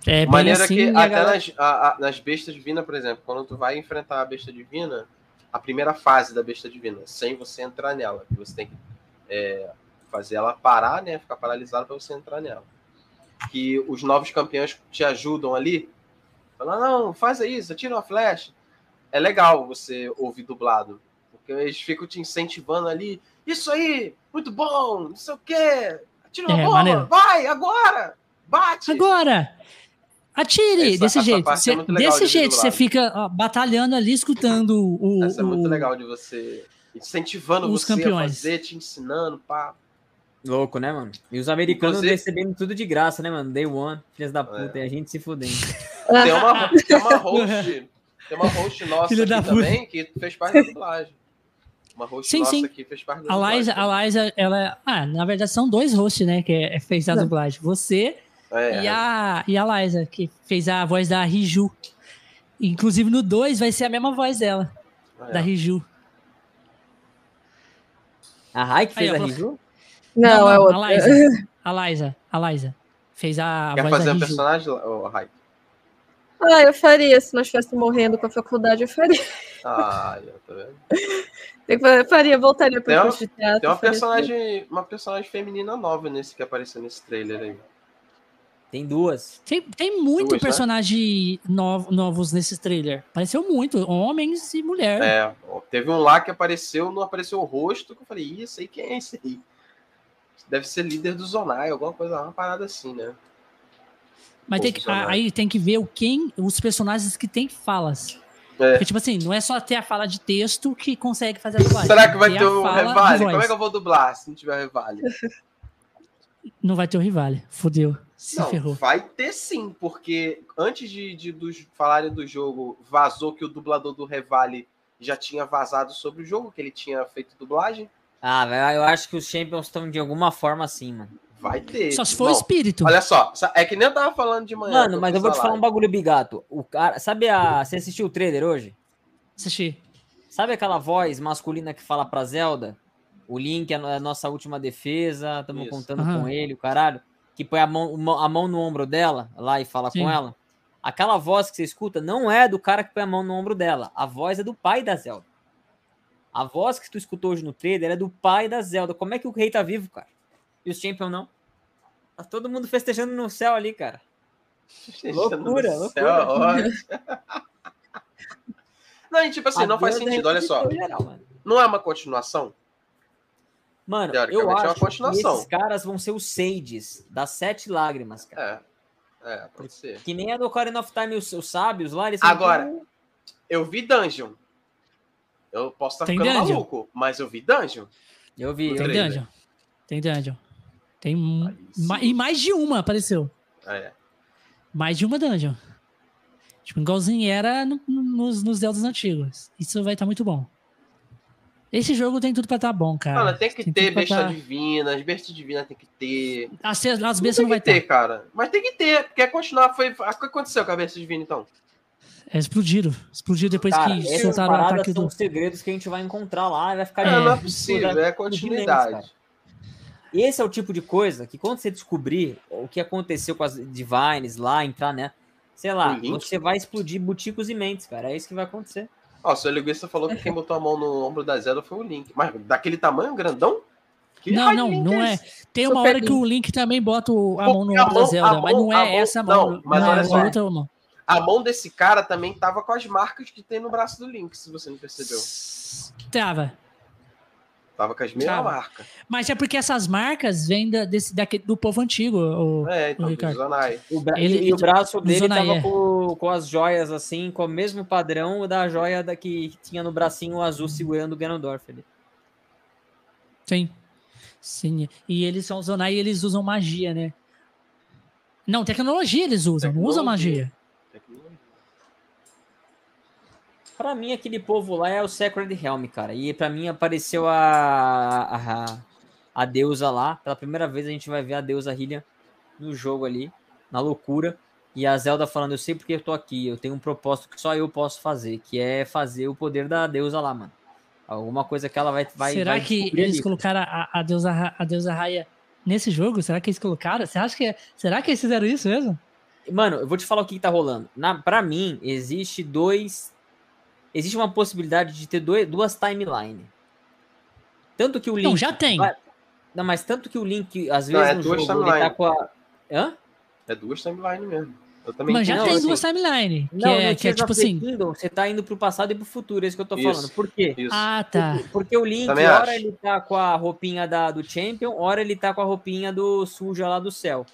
É bem Maneira assim, que a até galera- nas, a- a- nas bestas divinas, por exemplo, quando tu vai enfrentar a besta divina, a primeira fase da besta divina, sem você entrar nela, que você tem que é, fazer ela parar, né? Ficar paralisada para você entrar nela. Que os novos campeões te ajudam ali. Falam, não, faz isso, atira uma flecha. É legal você ouvir dublado. Porque eles ficam te incentivando ali. Isso aí, muito bom, não sei o quê. Atira uma É, bomba, maneiro. vai, agora! Bate! Agora! Atire! Essa- desse essa jeito. parte Cê- é desse de jeito, você fica ó, batalhando ali, escutando o. Essa é muito o- legal de você incentivando os você campeões. a fazer, te ensinando, pá. Louco, né, mano? E os americanos Inclusive- recebendo tudo de graça, né, mano? Day one, filhas da puta, e a gente se fudendo. Tem uma, tem uma host, tem uma host nossa Filho aqui da puta. também que fez parte da dublagem. Uma host Sim, nossa sim. aqui fez parte da A Liza, a Liza, ela. Ah, na verdade são dois hosts, né? Que é- fez a dublagem. Você É, e, a, e a Liza, que fez a voz da Riju. Inclusive no 2 vai ser a mesma voz dela, é. da Riju. A Rai que Aí, fez ó, a review? Não, não, é outra. A Liza. A Liza. A Liza. Fez a, a Quer fazer um personagem, oh, Rai? Ah, eu faria. Se nós estivesse morrendo com a faculdade, eu faria. Ah, tá vendo? Eu faria, voltaria para o curso de teatro. Tem uma personagem, uma personagem feminina nova nesse que apareceu nesse trailer aí. Tem duas. Tem, tem muito duas, né? personagem né? novo, novos nesse trailer. Apareceu muito, homens e mulher. É, teve um lá que apareceu, não apareceu o rosto, que eu falei, isso aí, quem é esse aí? Deve ser líder do Zonai, alguma coisa, uma parada assim, né? Mas tem que, aí tem que ver o quem, os personagens que tem falas. É. Porque, tipo assim, não é só ter a fala de texto que consegue fazer a dublagem. Será que vai ter o Revale? Como é que eu vou dublar se não tiver Revale? Não vai ter o Rivale, fodeu. Se não, ferrou. vai ter sim, porque antes de, de dos, falarem do jogo, vazou que o dublador do Revale já tinha vazado sobre o jogo, que ele tinha feito dublagem. Ah, eu acho que os Champions estão de alguma forma assim, mano. Vai ter. Só se for espírito. Olha só, é que nem eu tava falando de manhã. Mano, mas eu vou te falar um bagulho bigato. O cara, sabe a, você assistiu o trailer hoje? Assisti. Sabe aquela voz masculina que fala pra Zelda? O Link é a nossa última defesa, estamos contando uhum. com ele, o caralho. Que põe a mão, a mão no ombro dela lá e fala Sim. com ela. Aquela voz que você escuta não é do cara que põe a mão no ombro dela. A voz é do pai da Zelda. A voz que tu escutou hoje no trailer é do pai da Zelda. Como é que o rei tá vivo, cara? E os Champion não? Tá todo mundo festejando no céu ali, cara. Loucura, loucura. não, e tipo assim, a não faz sentido, olha só. Geral, não é uma continuação? Mano, eu acho é uma continuação. que esses caras vão ser os Sages das Sete Lágrimas, cara. É, é pode ser. Que nem a do Ocarina of Time, os, os sábios lá, eles Agora, eu vi Dungeon. Eu posso estar ficando dungeon. maluco, mas eu vi Dungeon. Eu vi. Tem Dungeon. Tem Dungeon. Tem ma e mais de uma apareceu. Ah, é. Mais de uma dungeon. Tipo, igualzinho era no, nos, nos Zeldas antigos. Isso vai estar tá muito bom. Esse jogo tem tudo pra estar tá bom, cara. Mano, tem que tem ter besta tá... divina, as bestas divinas tem que ter. As, as bestas não, não vai ter, tá. cara. Mas tem que ter, porque continuar foi. O que aconteceu com a besta divina, então? É, explodiram. Explodiu depois cara, que soltaram o ataque do. São segredos que a gente vai encontrar lá vai ficar. É, não é possível, é continuidade. Esse é o tipo de coisa que quando você descobrir o que aconteceu com as Divines lá, entrar, né? Sei lá, você vai explodir buticos e mentes, cara. É isso que vai acontecer. Ó, o seu linguista falou que quem botou a mão no ombro da Zelda foi o Link. Mas daquele tamanho, grandão? Que não, não, não é. é. Tem uma hora que o Link também bota a mão no ombro da Zelda, mão, mas não é mão, essa mão. Não, mas não olha é só. Outra mão. A mão desse cara também tava com as marcas que tem no braço do Link, se você não percebeu. Tava. Tava com as mesmas marcas. Mas é porque essas marcas vêm da, desse, daqui, do povo antigo, o, é, então, o Ricardo. Zonai. O bra... Ele, e o braço dele Zonai, tava é. com, com as joias, assim, com o mesmo padrão da joia da que tinha no bracinho azul segurando o Ganondorf ali. Sim. Sim. E eles são Zonai e eles usam magia, né? Não, tecnologia eles usam, tecnologia. não usam magia. Pra mim, aquele povo lá é o Sacred Helm, cara. E pra mim apareceu a, a, a deusa lá. Pela primeira vez a gente vai ver a deusa Hylian no jogo ali, na loucura. E a Zelda falando, eu sei porque eu tô aqui, eu tenho um propósito que só eu posso fazer, que é fazer o poder da deusa lá, mano. Alguma coisa que ela vai vai Será vai que eles ali. colocaram a, a, deusa a deusa Raya nesse jogo? Será que eles colocaram? Você acha que é, será que eles fizeram isso mesmo? Mano, eu vou te falar o que, que tá rolando. Na, pra mim, existe dois existe uma possibilidade de ter dois, duas timelines. Tanto que o Link. Não, já tem. Vai... Não, mas tanto que o Link, às vezes, não, é no jogo, timeline. ele tá com a. Hã? É duas timelines mesmo. Eu também mas já não, tem assim, duas timelines. Que não, é, que é tipo assim. Kingdom, você tá indo pro passado e pro futuro, é isso que eu tô isso, falando. Por quê? Isso. Ah, tá. Porque, porque o Link, também hora acho. ele tá com a roupinha da, do Champion, hora ele tá com a roupinha do suja lá do céu.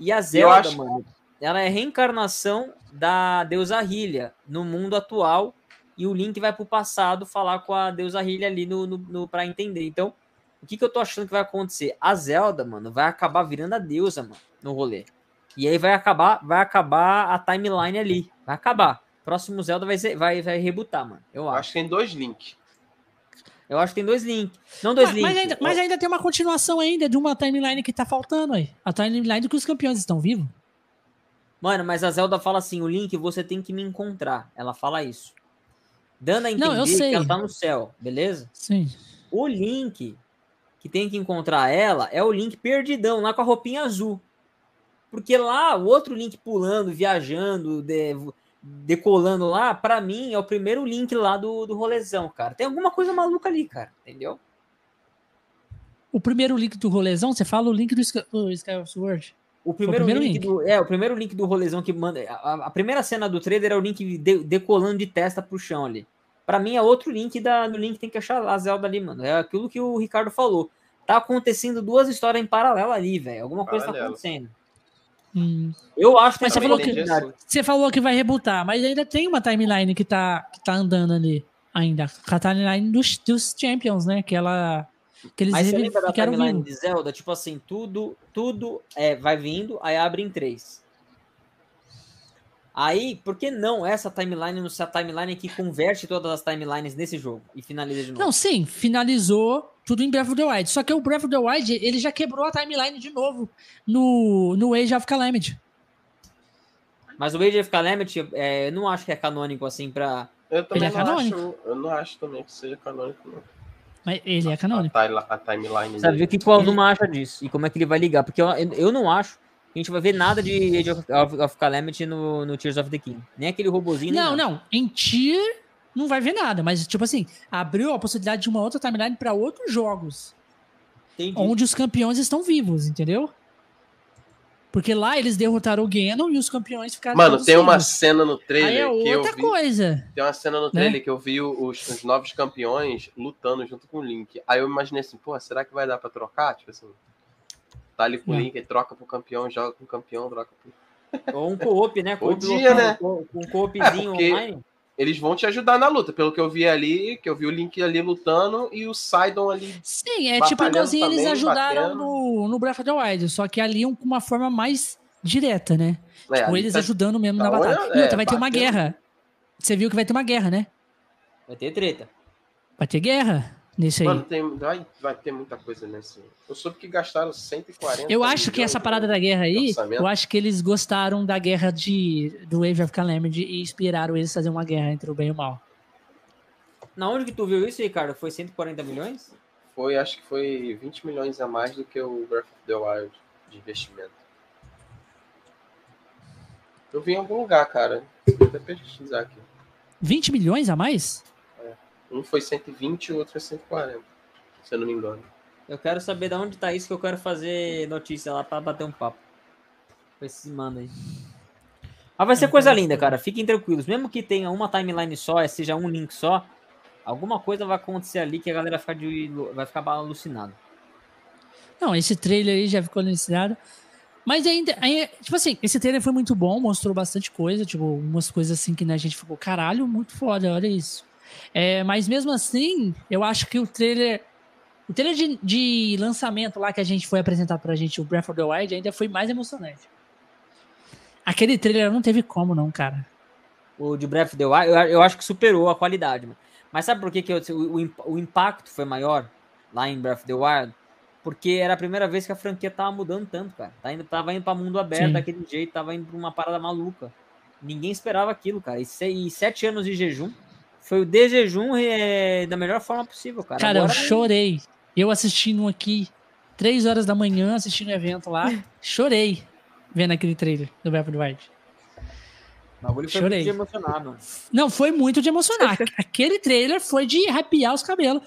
E a Zelda, acho... mano, ela é reencarnação da deusa Hylia no mundo atual e o Link vai pro passado falar com a deusa Hylia ali no, no, no para entender. Então, o que, que eu tô achando que vai acontecer? A Zelda, mano, vai acabar virando a deusa, mano, no rolê. E aí vai acabar, vai acabar a timeline ali. Vai acabar. Próximo Zelda vai, vai, vai rebutar, mano. Eu acho. Acho que tem dois links. Eu acho que tem dois links. Não dois links. Mas ainda, mas ainda tem uma continuação ainda de uma timeline que tá faltando aí. A timeline que os campeões estão vivos. Mano, mas a Zelda fala assim: o Link, você tem que me encontrar. Ela fala isso dando a entender Não, que ela tá no céu, beleza? Sim. O Link, que tem que encontrar ela é o Link perdidão, lá com a roupinha azul. Porque lá, o outro Link pulando, viajando, de, decolando lá, para mim, é o primeiro Link lá do, do rolezão, cara. Tem alguma coisa maluca ali, cara, entendeu? O primeiro link do rolezão, você fala o link do, do Skyward Sword? O primeiro, o primeiro link, link, do. É, o primeiro link do rolezão que manda. A, a primeira cena do trailer é o link de, decolando de testa pro chão ali. Pra mim é outro link da, no link tem que achar a Zelda ali, mano. É aquilo que o Ricardo falou. Tá acontecendo duas histórias em paralelo ali, velho. Alguma coisa tá acontecendo. Hum. Eu acho que mas você falou que, você falou que vai rebutar, mas ainda tem uma timeline que tá, que tá andando ali ainda. A timeline dos, dos Champions, né? Que ela que eles Mas você lembra da timeline vindo. de Zelda? Tipo assim, tudo, tudo é, vai vindo, aí abre em três. Aí, por que não essa timeline não ser a timeline que converte todas as timelines nesse jogo e finaliza de novo? Não, sim, finalizou tudo em Breath of the Wild. Só que o Breath of the Wild, ele já quebrou a timeline de novo no, no Age of Calamity. Mas o Age of Calamity, é, eu não acho que é canônico assim pra... Eu também ele é não canônico. acho, eu não acho também que seja canônico, não. Mas ele é canônico. A, a timeline Sabe o que o Alzuma acha disso e como é que ele vai ligar? Porque eu, eu não acho que a gente vai ver nada de Age of, of Calamity no, no Tears of the King. Nem aquele robozinho. Não, não. Em Tear não vai ver nada. Mas, tipo assim, abriu a possibilidade de uma outra timeline para outros jogos. Entendi. Onde os campeões estão vivos, entendeu? Porque lá eles derrotaram o Ganon e os campeões ficaram. Mano, tem uma cena no trailer. Aí é outra vi, coisa. Tem uma cena no né? trailer né? que eu vi os, os, novos campeões lutando junto com o Link. Aí eu imaginei assim, pô, será que vai dar pra trocar? Tipo assim. Tá ali com o é. Link, troca pro campeão, joga com o campeão, troca pro. Ou um co-op, né? Co Podia, né? Um co-opzinho é, online eles vão te ajudar na luta, pelo que eu vi ali, que eu vi o Link ali lutando e o Sidon ali. Sim, é tipo igualzinho eles ajudaram no, no Breath of the Wild, só que ali com uma forma mais direta, né? É, tipo, eles tá, ajudando mesmo tá na batalha. Olha, e outra, é, vai ter uma guerra. Você viu que vai ter uma guerra, né? Vai ter treta. Vai ter guerra nesse Mano, aí. Tem, vai, vai ter muita coisa nesse. Eu soube que gastaram 140. Eu acho que essa parada da guerra aí, eu acho que eles gostaram da guerra de, do Wave of Calamity e inspiraram eles a fazer uma guerra entre o bem e o mal. Na onde que tu viu isso, Ricardo? Foi 140 milhões? Foi, acho que foi 20 milhões a mais do que o Breath of the Wild de investimento. Eu vi em algum lugar, cara. Vou até pesquisar aqui. 20 milhões a mais? Um foi 120 e o outro é 140, se eu não me engano. Eu quero saber de onde tá isso que eu quero fazer notícia lá para bater um papo. Com esses mano aí. Mas vai ser coisa linda, cara. Fiquem tranquilos. Mesmo que tenha uma timeline só, seja um link só, alguma coisa vai acontecer ali que a galera vai ficar, de, vai ficar alucinada. Não, esse trailer aí já ficou alucinado. Mas ainda, ainda, tipo assim, esse trailer foi muito bom, mostrou bastante coisa, tipo, umas coisas assim que né, a gente ficou, caralho, muito foda, olha isso. É, mas mesmo assim, eu acho que o trailer. O trailer de, de, lançamento lá que a gente foi apresentar pra gente, o Breath of the Wild, ainda foi mais emocionante. Aquele trailer não teve como, não, cara. O de Breath of the Wild, eu, eu acho que superou a qualidade. Mano. Mas sabe por que, que eu, o, o impacto foi maior lá em Breath of the Wild? Porque era a primeira vez que a franquia tava mudando tanto, cara. Tá indo, tava indo pra mundo aberto Sim. daquele jeito, tava indo pra uma parada maluca. Ninguém esperava aquilo, cara. E, e sete anos de jejum foi o de jejum é, da melhor forma possível, cara. Cara, Agora, eu chorei. Eu assistindo aqui, três horas da manhã, assistindo o evento lá, chorei vendo aquele trailer do Breath of the Wild. O bagulho foi Chorei. muito de emocionar, mano. Não, foi muito de emocionar. Aquele trailer foi de arrepiar os cabelos.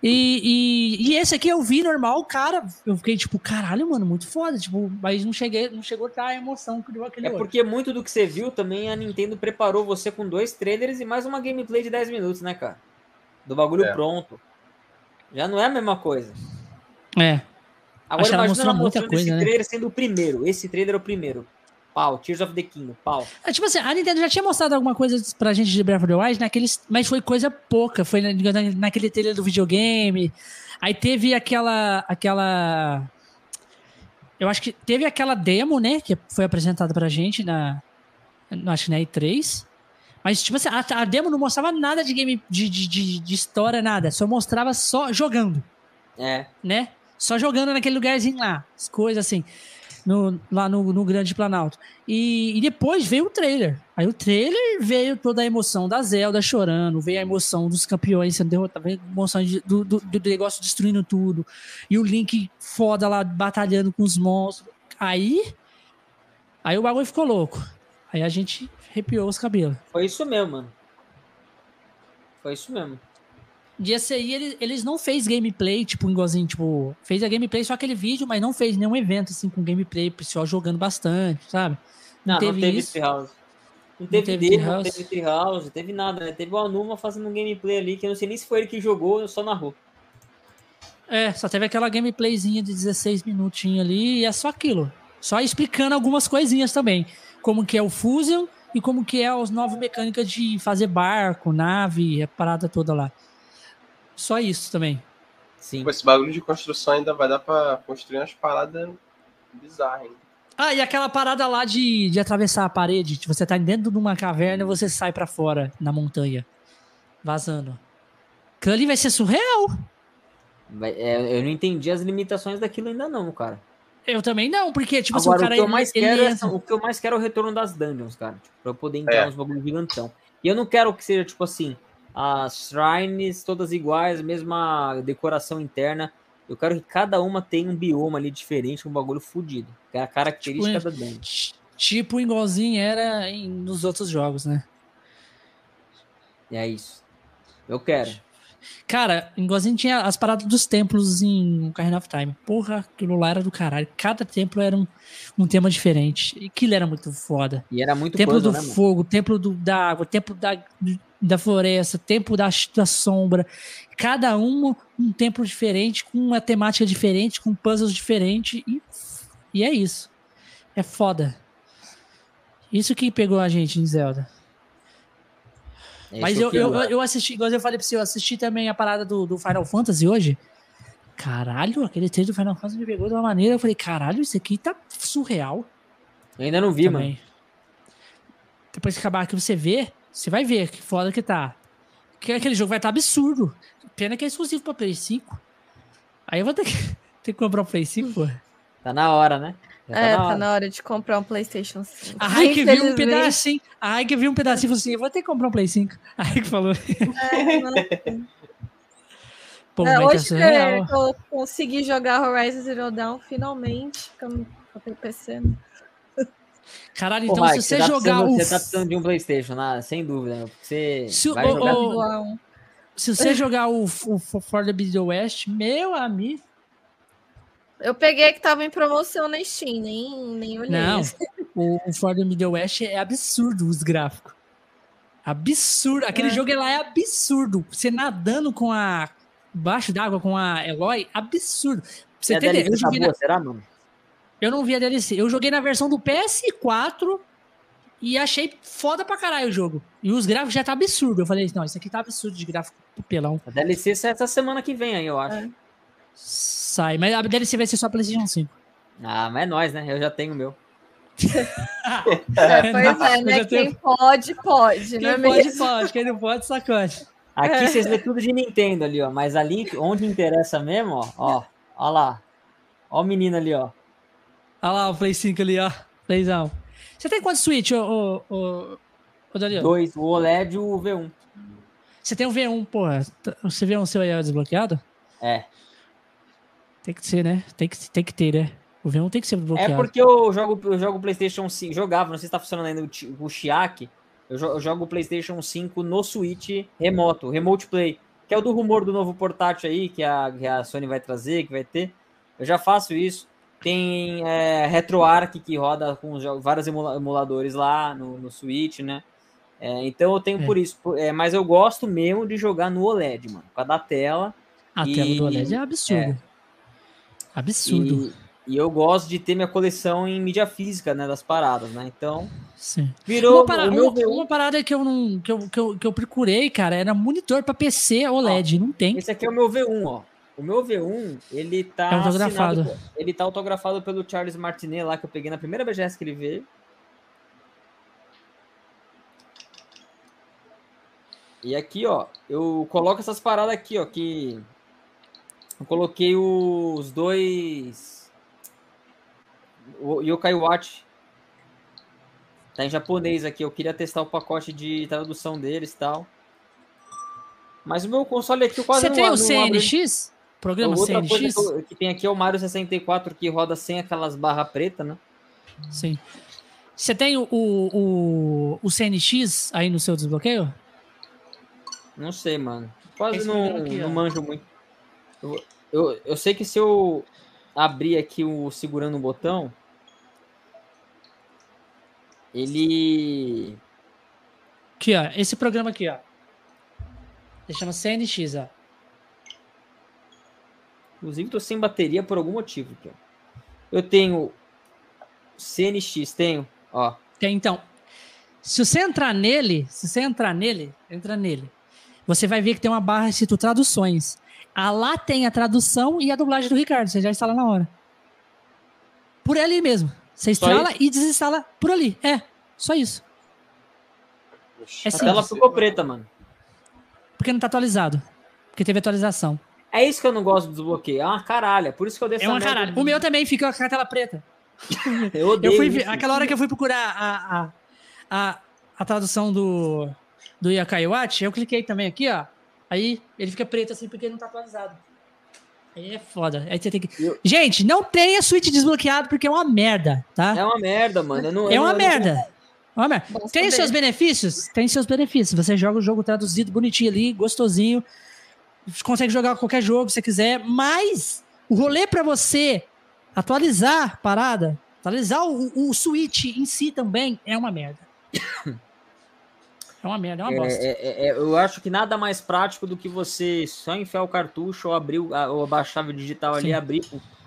E, e, e, esse aqui eu vi normal, cara. Eu fiquei tipo, caralho, mano, muito foda. Tipo, mas não cheguei, não chegou a dar a emoção que deu aquele É outro. porque muito do que você viu também a Nintendo preparou você com dois trailers e mais uma gameplay de 10 minutos, né, cara? Do bagulho é. pronto. Já não é a mesma coisa. É. Agora imagina ela mostrando coisa, esse né? trailer sendo o primeiro. Esse trailer é o primeiro pau. Tears of the King, pau. É, tipo assim, a Nintendo já tinha mostrado alguma coisa pra gente de Breath of the Wild, naqueles, mas foi coisa pouca. Foi naquele trailer do videogame. Aí teve aquela. aquela. Eu acho que teve aquela demo, né? Que foi apresentada pra gente na. Acho que na E3. Mas, tipo assim, a, a demo não mostrava nada de game, de, de, de, de história, nada. Só mostrava só jogando. É. Né? Só jogando naquele lugarzinho lá. As coisas assim. No, lá no, no Grande Planalto. E, e, depois veio o trailer. Aí o trailer veio toda a emoção da Zelda chorando, veio a emoção dos campeões sendo derrotados, veio a emoção de, do, do, do, negócio destruindo tudo. E o Link foda lá batalhando com os monstros. Aí. Aí o bagulho ficou louco. Aí a gente arrepiou os cabelos. Foi isso mesmo, mano. Foi isso mesmo. De aí eles, eles não fez gameplay, tipo, igualzinho, tipo, fez a gameplay só aquele vídeo, mas não fez nenhum evento, assim, com gameplay, pessoal jogando bastante, sabe? Não, não teve, não teve isso. Não teve, não teve demo, não teve Treehouse, teve nada, né? Teve o Anuma fazendo um gameplay ali, que eu não sei nem se foi ele que jogou, só narrou. É, só teve aquela gameplayzinha de 16 minutinhos ali, e é só aquilo. Só explicando algumas coisinhas também. Como que é o Fusion e como que é as novas mecânicas de fazer barco, nave, a parada toda lá. Só isso também. Sim. Com esse bagulho de construção ainda vai dar pra construir umas paradas bizarras, hein? Ah, e aquela parada lá de, de atravessar a parede. Tipo, você tá dentro de uma caverna e você sai para fora na montanha. Vazando. Aquilo ali vai ser surreal. É, eu não entendi as limitações daquilo ainda não, cara. Eu também não, porque, tipo Agora, assim, o cara... O que, eu mais ele, quero ele... É, o que eu mais quero é o retorno das dungeons, cara. Tipo, pra eu poder entrar é. nos bagulhos gigantão. E eu não quero que seja, tipo assim as shrines todas iguais, mesma decoração interna. Eu quero que cada uma tenha um bioma ali diferente, um bagulho fodido. Que é a característica tipo, da dungeon. Tipo igualzinho era em, nos outros jogos, né? É isso. Eu quero. Cara, igualzinho tinha as paradas dos templos em Ocarina of Time. Porra, aquilo lá era do caralho. Cada templo era um, um tema diferente. E aquilo era muito foda. E era muito Templo puzzle, do né, fogo, templo do, da água, templo da, da floresta, tempo da, da sombra. Cada um um templo diferente, com uma temática diferente, com puzzles diferentes. E, e é isso. É foda. Isso que pegou a gente em Zelda. Esse Mas eu, eu, eu, assisti, igual eu falei pra você, eu assisti também a parada do, do Final Fantasy hoje. Caralho, aquele trailer do Final Fantasy me pegou de uma maneira. Eu falei, caralho, isso aqui tá surreal. Eu ainda não vi, também. mano. Depois que acabar aqui, você vê, você vai ver que foda que tá. Que aquele jogo vai estar tá absurdo. Pena que é exclusivo pra Play 5. Aí eu vou ter que, ter que comprar um Play 5. Tá na hora, né? Já é, tá na, tá na hora de comprar um PlayStation 5. A Raik viu um pedacinho. A Raik viu um pedacinho e falou assim: eu vou ter que comprar um Play 5. A Raik falou. É, Pô, é, hoje é, que eu consegui jogar Horizon Zero Dawn finalmente, porque eu tenho PC, né? Caralho, então Ô, se você, você tá jogar o. Você tá precisando de um PlayStation, né? sem dúvida. Você se, vai o, jogar o, se você jogar o, o For the Middle West, meu amigo. Eu peguei que tava em promoção na Steam, nem, nem olhei. Não, o, o For the Middle West é absurdo os gráficos. Absurdo. Aquele é. jogo lá é absurdo. Você nadando com a. Baixo d'água com a Eloy, absurdo. Você é entendeu? Eu tá boa, na... será, mano? Eu não vi a DLC. Eu joguei na versão do PS4 e achei foda pra caralho o jogo. E os gráficos já tá absurdo. Eu falei, não, isso aqui tá absurdo de gráfico pelão. A DLC sai essa semana que vem aí, eu acho. É. Sai, mas a DLC vai ser só PlayStation 5. Ah, mas é nóis, né? Eu já tenho o meu. é, pois é, né? Quem pode, pode. Quem não pode, mesmo? pode. Quem não pode, sacode. Aqui é. vocês vê tudo de Nintendo ali, ó. Mas ali, onde interessa mesmo, ó. Ó, ó lá. Ó o menino ali, ó. Olha lá o Play 5 ali, ó. Playzão. Você tem quantos Switch, ô, ô, ô, Daniel? Dois, o OLED e o V1. Você tem o V1, porra. Você vê um seu aí desbloqueado? É. Tem que ser, né? Tem que, tem que ter, né? O V1 tem que ser bloqueado. É porque eu jogo, eu jogo PlayStation 5. Jogava, não sei se tá funcionando ainda o, o Chiak. Eu, eu jogo o PlayStation 5 no Switch remoto, Remote Play. Que é o do rumor do novo portátil aí, que a, que a Sony vai trazer, que vai ter. Eu já faço isso. Tem é, RetroArch que roda com vários emuladores lá no, no Switch, né? É, então eu tenho é. por isso. É, mas eu gosto mesmo de jogar no OLED, mano. Com a da tela. A e, tela do OLED é absurdo. Absurdo. E, e, eu gosto de ter minha coleção em mídia física, né? Das paradas, né? Então. Sim. Virou. Uma, para, uma, uma, parada que eu não. Que eu, que eu, que eu procurei, cara, era monitor para PC OLED. Ó, não tem. Esse aqui é o meu V1, ó. O meu V1, ele tá é autografado. Assinado, ele tá autografado pelo Charles Martinet lá que eu peguei na primeira BGS que ele veio. E aqui, ó, eu coloco essas paradas aqui, ó, que eu coloquei os dois o Yokai Watch tá em japonês aqui. Eu queria testar o pacote de tradução deles e tal. Mas o meu console aqui eu quase Você não, tem o não CNX? Programa Outra CNX? coisa que, tem aqui é o Mario 64 que roda sem aquelas barras pretas, né? Sim. Você tem o, o, o, CNX aí no seu desbloqueio? Não sei, mano. Quase Esse não, aqui, não ó. manjo muito. Eu, eu, eu sei que se eu abrir aqui o segurando o botão, ele. Aqui, ó. Esse programa aqui, ó. Ele chama CNX, ó. Inclusive, tô sem bateria por algum motivo. Aqui. Eu tenho CNX, tenho, ó. Tem, então. Se você entrar nele, se você entrar nele, entra nele. Você vai ver que tem uma barra escrito traduções. Ah, lá tem a tradução e a dublagem do Ricardo. Você já instala na hora. Por ali mesmo. Você instala e desinstala por ali. É, só isso. É A tela ficou preta, mano. Porque não tá atualizado. Porque teve atualização. É isso que eu não gosto do desbloqueio. É uma caralha. Por isso que eu deixo É uma caralho. O meu também fica com a tela preta. Eu odeio Eu fui aquela hora que eu fui procurar a, a, a, a tradução do, do Yakai Watch, eu cliquei também aqui, ó. Aí ele fica preto assim porque não tá atualizado. Aí é foda. Aí você tem que. Eu- Gente, não tenha Switch desbloqueado porque é uma merda, tá? É uma merda, mano. Não, É eu uma não- merda. É uma merda. Tem saber. seus benefícios? Tem seus benefícios. Você joga o jogo traduzido bonitinho ali, gostosinho. Consegue jogar qualquer jogo se você quiser, mas o rolê pra você atualizar a parada, atualizar o, o Switch em si também é uma merda. É uma merda, é uma bosta. É, é, é, eu acho que nada mais prático do que você só enfiar o cartucho ou abrir o- ou baixar a chave digital ali Sim. e abrir.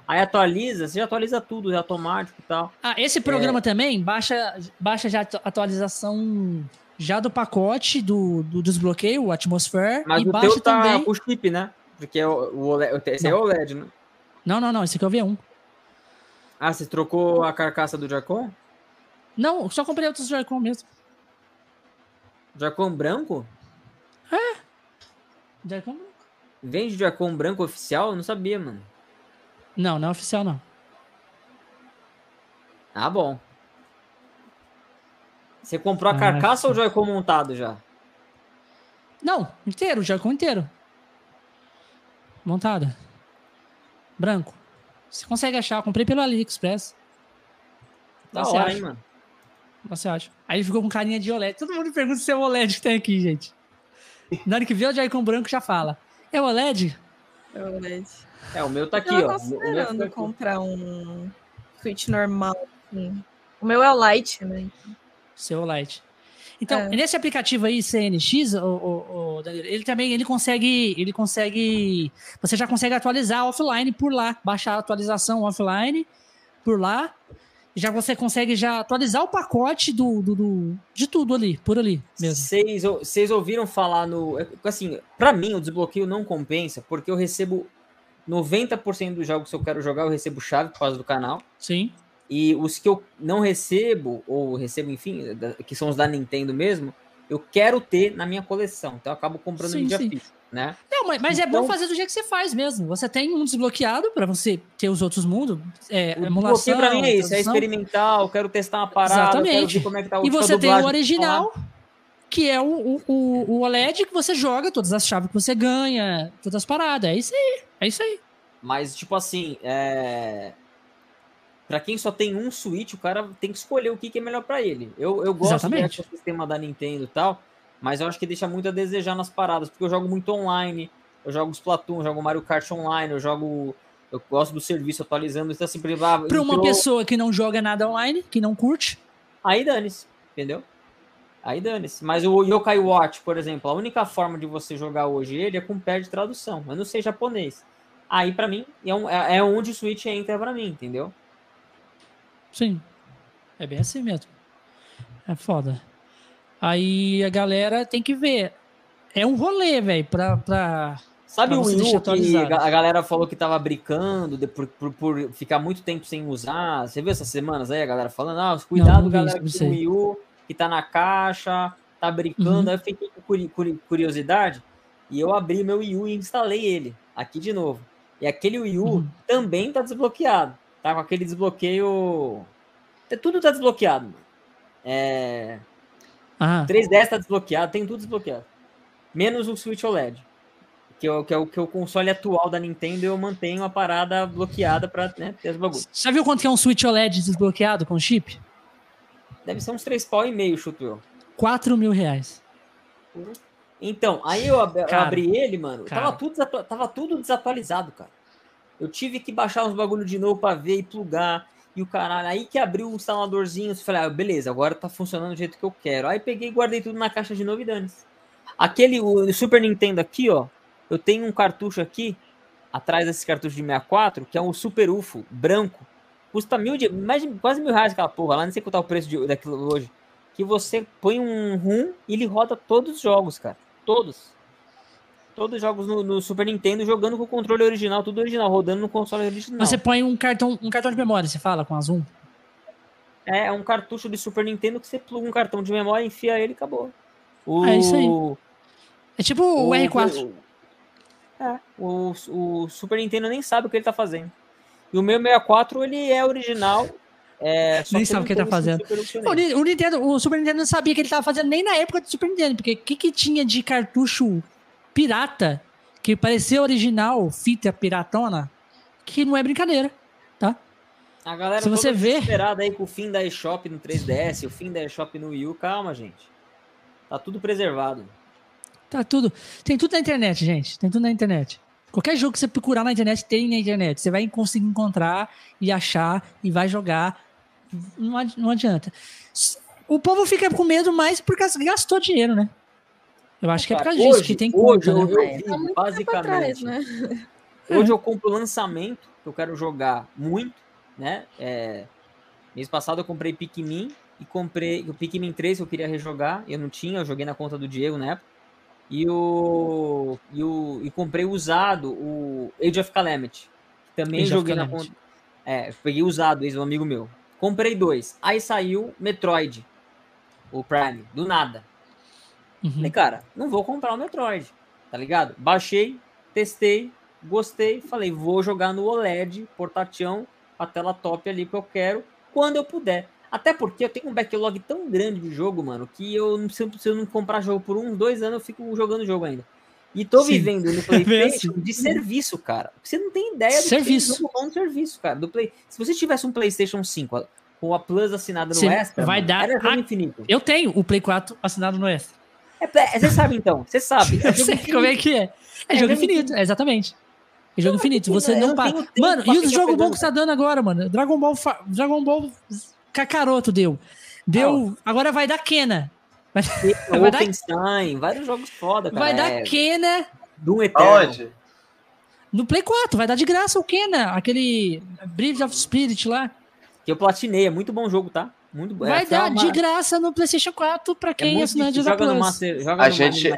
Aí atualiza, você já atualiza tudo, é automático e tal. Ah, esse programa também baixa, baixa já a atualização já do pacote do, do desbloqueio, o Atmosphere, Mas e o teu tá também. com chip, né? Porque é o, o OLED, esse é Não. o OLED, né? Não, não, não, esse aqui é o V1. Ah, você trocou a carcaça do Jacon? Não, só comprei outros Joy-Con mesmo. Jacon branco? Joy-Con? Vende Jacon branco oficial? Eu não sabia, mano. Não, não é oficial, não. Ah, bom. Você comprou a Ah, carcaça ou o. Joy-Con montado já? Não, inteiro, Joy-Con inteiro. Montada. Branco. Você consegue achar, eu comprei pelo AliExpress. Da hora, acha? hein, mano? Você acha? Aí ele ficou com carinha de OLED. Todo mundo pergunta se é o OLED que tem aqui, gente. Na hora que vê o Joy-Con branco já fala. É o OLED? Eu OLED. É, o meu tá aqui, Eu ó. O tá considerando aqui. comprar um Switch normal. assim. O meu é o Lite, né? Seu OLED. Então, É. nesse aplicativo aí, CNX, o, o, o Danilo, ele também ele consegue. Ele consegue. Você já consegue atualizar offline por lá. Baixar a atualização offline por lá. Já você consegue já atualizar o pacote do, do, do- de tudo ali, por ali mesmo. Vocês, vocês ouviram falar no. é, Assim, pra mim, o desbloqueio não compensa, porque eu recebo 90% dos jogos que eu quero jogar, eu recebo chave por causa do canal. Sim. E os que eu não recebo, ou recebo, enfim, que são os da Nintendo mesmo, eu quero ter na minha coleção. Então eu acabo comprando Sim, mídia sim. física, né? Não, mas, mas é bom Então- fazer do jeito que você faz mesmo. Você tem um desbloqueado para você ter os outros mundos. É, O emulação. pra mim é isso, é experimental, quero testar uma parada, Exatamente. como é que tá o E você tem o original, que é o, o, o- o OLED que você joga, todas as chaves que você ganha, todas as paradas. É isso aí. É isso aí. Mas, tipo assim, é... Pra quem só tem um Switch, o cara tem que escolher o que, que é melhor pra ele. Eu, eu gosto Exatamente. do sistema da Nintendo e tal, mas eu acho que deixa muito a desejar nas paradas, porque eu jogo muito online, eu jogo Splatoon, eu jogo Mario Kart online, eu jogo... Eu gosto do serviço atualizando, então assim, ah, Pra uma entrou- pessoa que não joga nada online, que não curte, Aí dane-se, entendeu? Aí dane-se. Mas o Yokai Watch, por exemplo, a única forma de você jogar hoje ele é com pé de tradução. Eu não sei japonês. Aí, pra mim, é, um- é- é onde o Switch entra pra mim, entendeu? sim. É bem assim mesmo. É foda. Aí a galera tem que ver. É um rolê, velho, pra, pra. Sabe Pra o Wii U que a galera falou que tava brincando de- por, por- por ficar muito tempo sem usar? Você viu essas semanas aí a galera falando? Ah, cuidado, não vi galera, não tem o. Wii U que tá na caixa, tá brincando. Uhum. Aí eu fiquei com curi- curi- curiosidade e eu abri meu Wii U e instalei ele aqui de novo. E aquele Wii U Uhum. também tá desbloqueado. tá com aquele desbloqueio. É, tudo tá desbloqueado, mano. É. Ah. 3DS tá desbloqueado, tem tudo desbloqueado. Menos o Switch OLED. Que é, o, que, é o, que é o console atual da Nintendo eu mantenho a parada bloqueada pra né, ter os bagulhos. Já viu quanto que é um Switch OLED desbloqueado com chip? Deve ser uns 3 pau e meio, chuto eu. 4 mil reais. Então, aí eu, ab cara, abri ele, mano. Tava tudo, tava tudo desatualizado, cara. Eu tive que baixar uns bagulho de novo pra ver e plugar. E o caralho, aí que abriu o instaladorzinho, falei, ah, beleza, agora tá funcionando do jeito que eu quero. Aí peguei e guardei tudo na caixa de e Aquele o Super Nintendo aqui, ó, eu tenho um cartucho aqui, atrás desse cartucho de 64, que é um Super UFO branco. Custa mil, mais, quase mil reais aquela porra, lá não sei quanto tá o preço de, daquilo hoje. Que você põe um rum e ele roda todos os jogos, cara. Todos. Todos os jogos no, no, Super Nintendo jogando com o controle original, tudo original, rodando no console original. Você põe um cartão, um cartão de memória, você fala com a Zoom? É, é um cartucho de Super Nintendo que você pluga um cartão de memória, enfia ele e acabou. O... É isso aí. É tipo o, o R4. O, é, o, o Super Nintendo nem sabe o que ele tá fazendo. E o meu 64, ele é original. É, nem sabe o que ele tá fazendo. O, o, Nintendo, o Super Nintendo não sabia o que ele tava fazendo nem na época do Super Nintendo, porque o que, que tinha de cartucho pirata, que parecia original, fita piratona, que não é brincadeira, tá? A galera Se você vê esperada aí com o fim da eShop no 3DS, o fim da eShop no Wii U, calma, gente. Tá tudo preservado. Tá tudo. Tem tudo na internet, gente. Tem tudo na internet. Qualquer jogo que você procurar na internet, tem na internet. Você vai conseguir encontrar e achar e vai jogar. Não adianta. O povo fica com medo mais porque gastou dinheiro, né? Eu acho que é por causa disso que tem conta. Hoje né? eu, vi, basicamente. Trás, né? Hoje eu compro lançamento, que eu quero jogar muito, né? É, mês passado eu comprei Pikmin e comprei o Pikmin 3 que eu queria rejogar. Eu não tinha, eu joguei na conta do Diego na época. E o. E, o, e comprei usado o Age of Calamity. Que também Age joguei na conta. É, peguei usado, ex um amigo meu. Comprei dois. Aí saiu Metroid. O Prime, do nada. Uhum. Falei, cara, não vou comprar o Metroid, tá ligado? Baixei, testei, gostei, falei, vou jogar no OLED, portatião, a tela top ali que eu quero, quando eu puder. Até porque eu tenho um backlog tão grande de jogo, mano, que eu se eu não comprar jogo por um, dois anos, eu fico jogando jogo ainda. E tô Sim. vivendo no é PlayStation de serviço, cara. Você não tem ideia do serviço. que é um bom serviço, cara. Do Play... Se você tivesse um PlayStation 5 com a Plus assinada no Extra, vai mano, dar jogo infinito. Eu tenho o Play 4 assinado no Extra. É, você sabe então, você sabe. É sei como é que é. É, é jogo infinito, é, exatamente. É jogo infinito. Você não para. Mano, e o jogo bom que você tá dando agora, mano? Dragon Ball, Dragon Ball Kakaroto deu. Deu. Ah, agora vai dar Kena. Vai, vai dar... vários jogos foda, cara. Vai dar é... Kena. Do Eterno. No Play 4, vai dar de graça o Kena, aquele Breath of Spirit lá. Que eu platinei, é muito bom jogo, tá? Muito bom. Vai é, dar de graça no PlayStation 4 pra quem é assinante da Plus. Master, a, gente,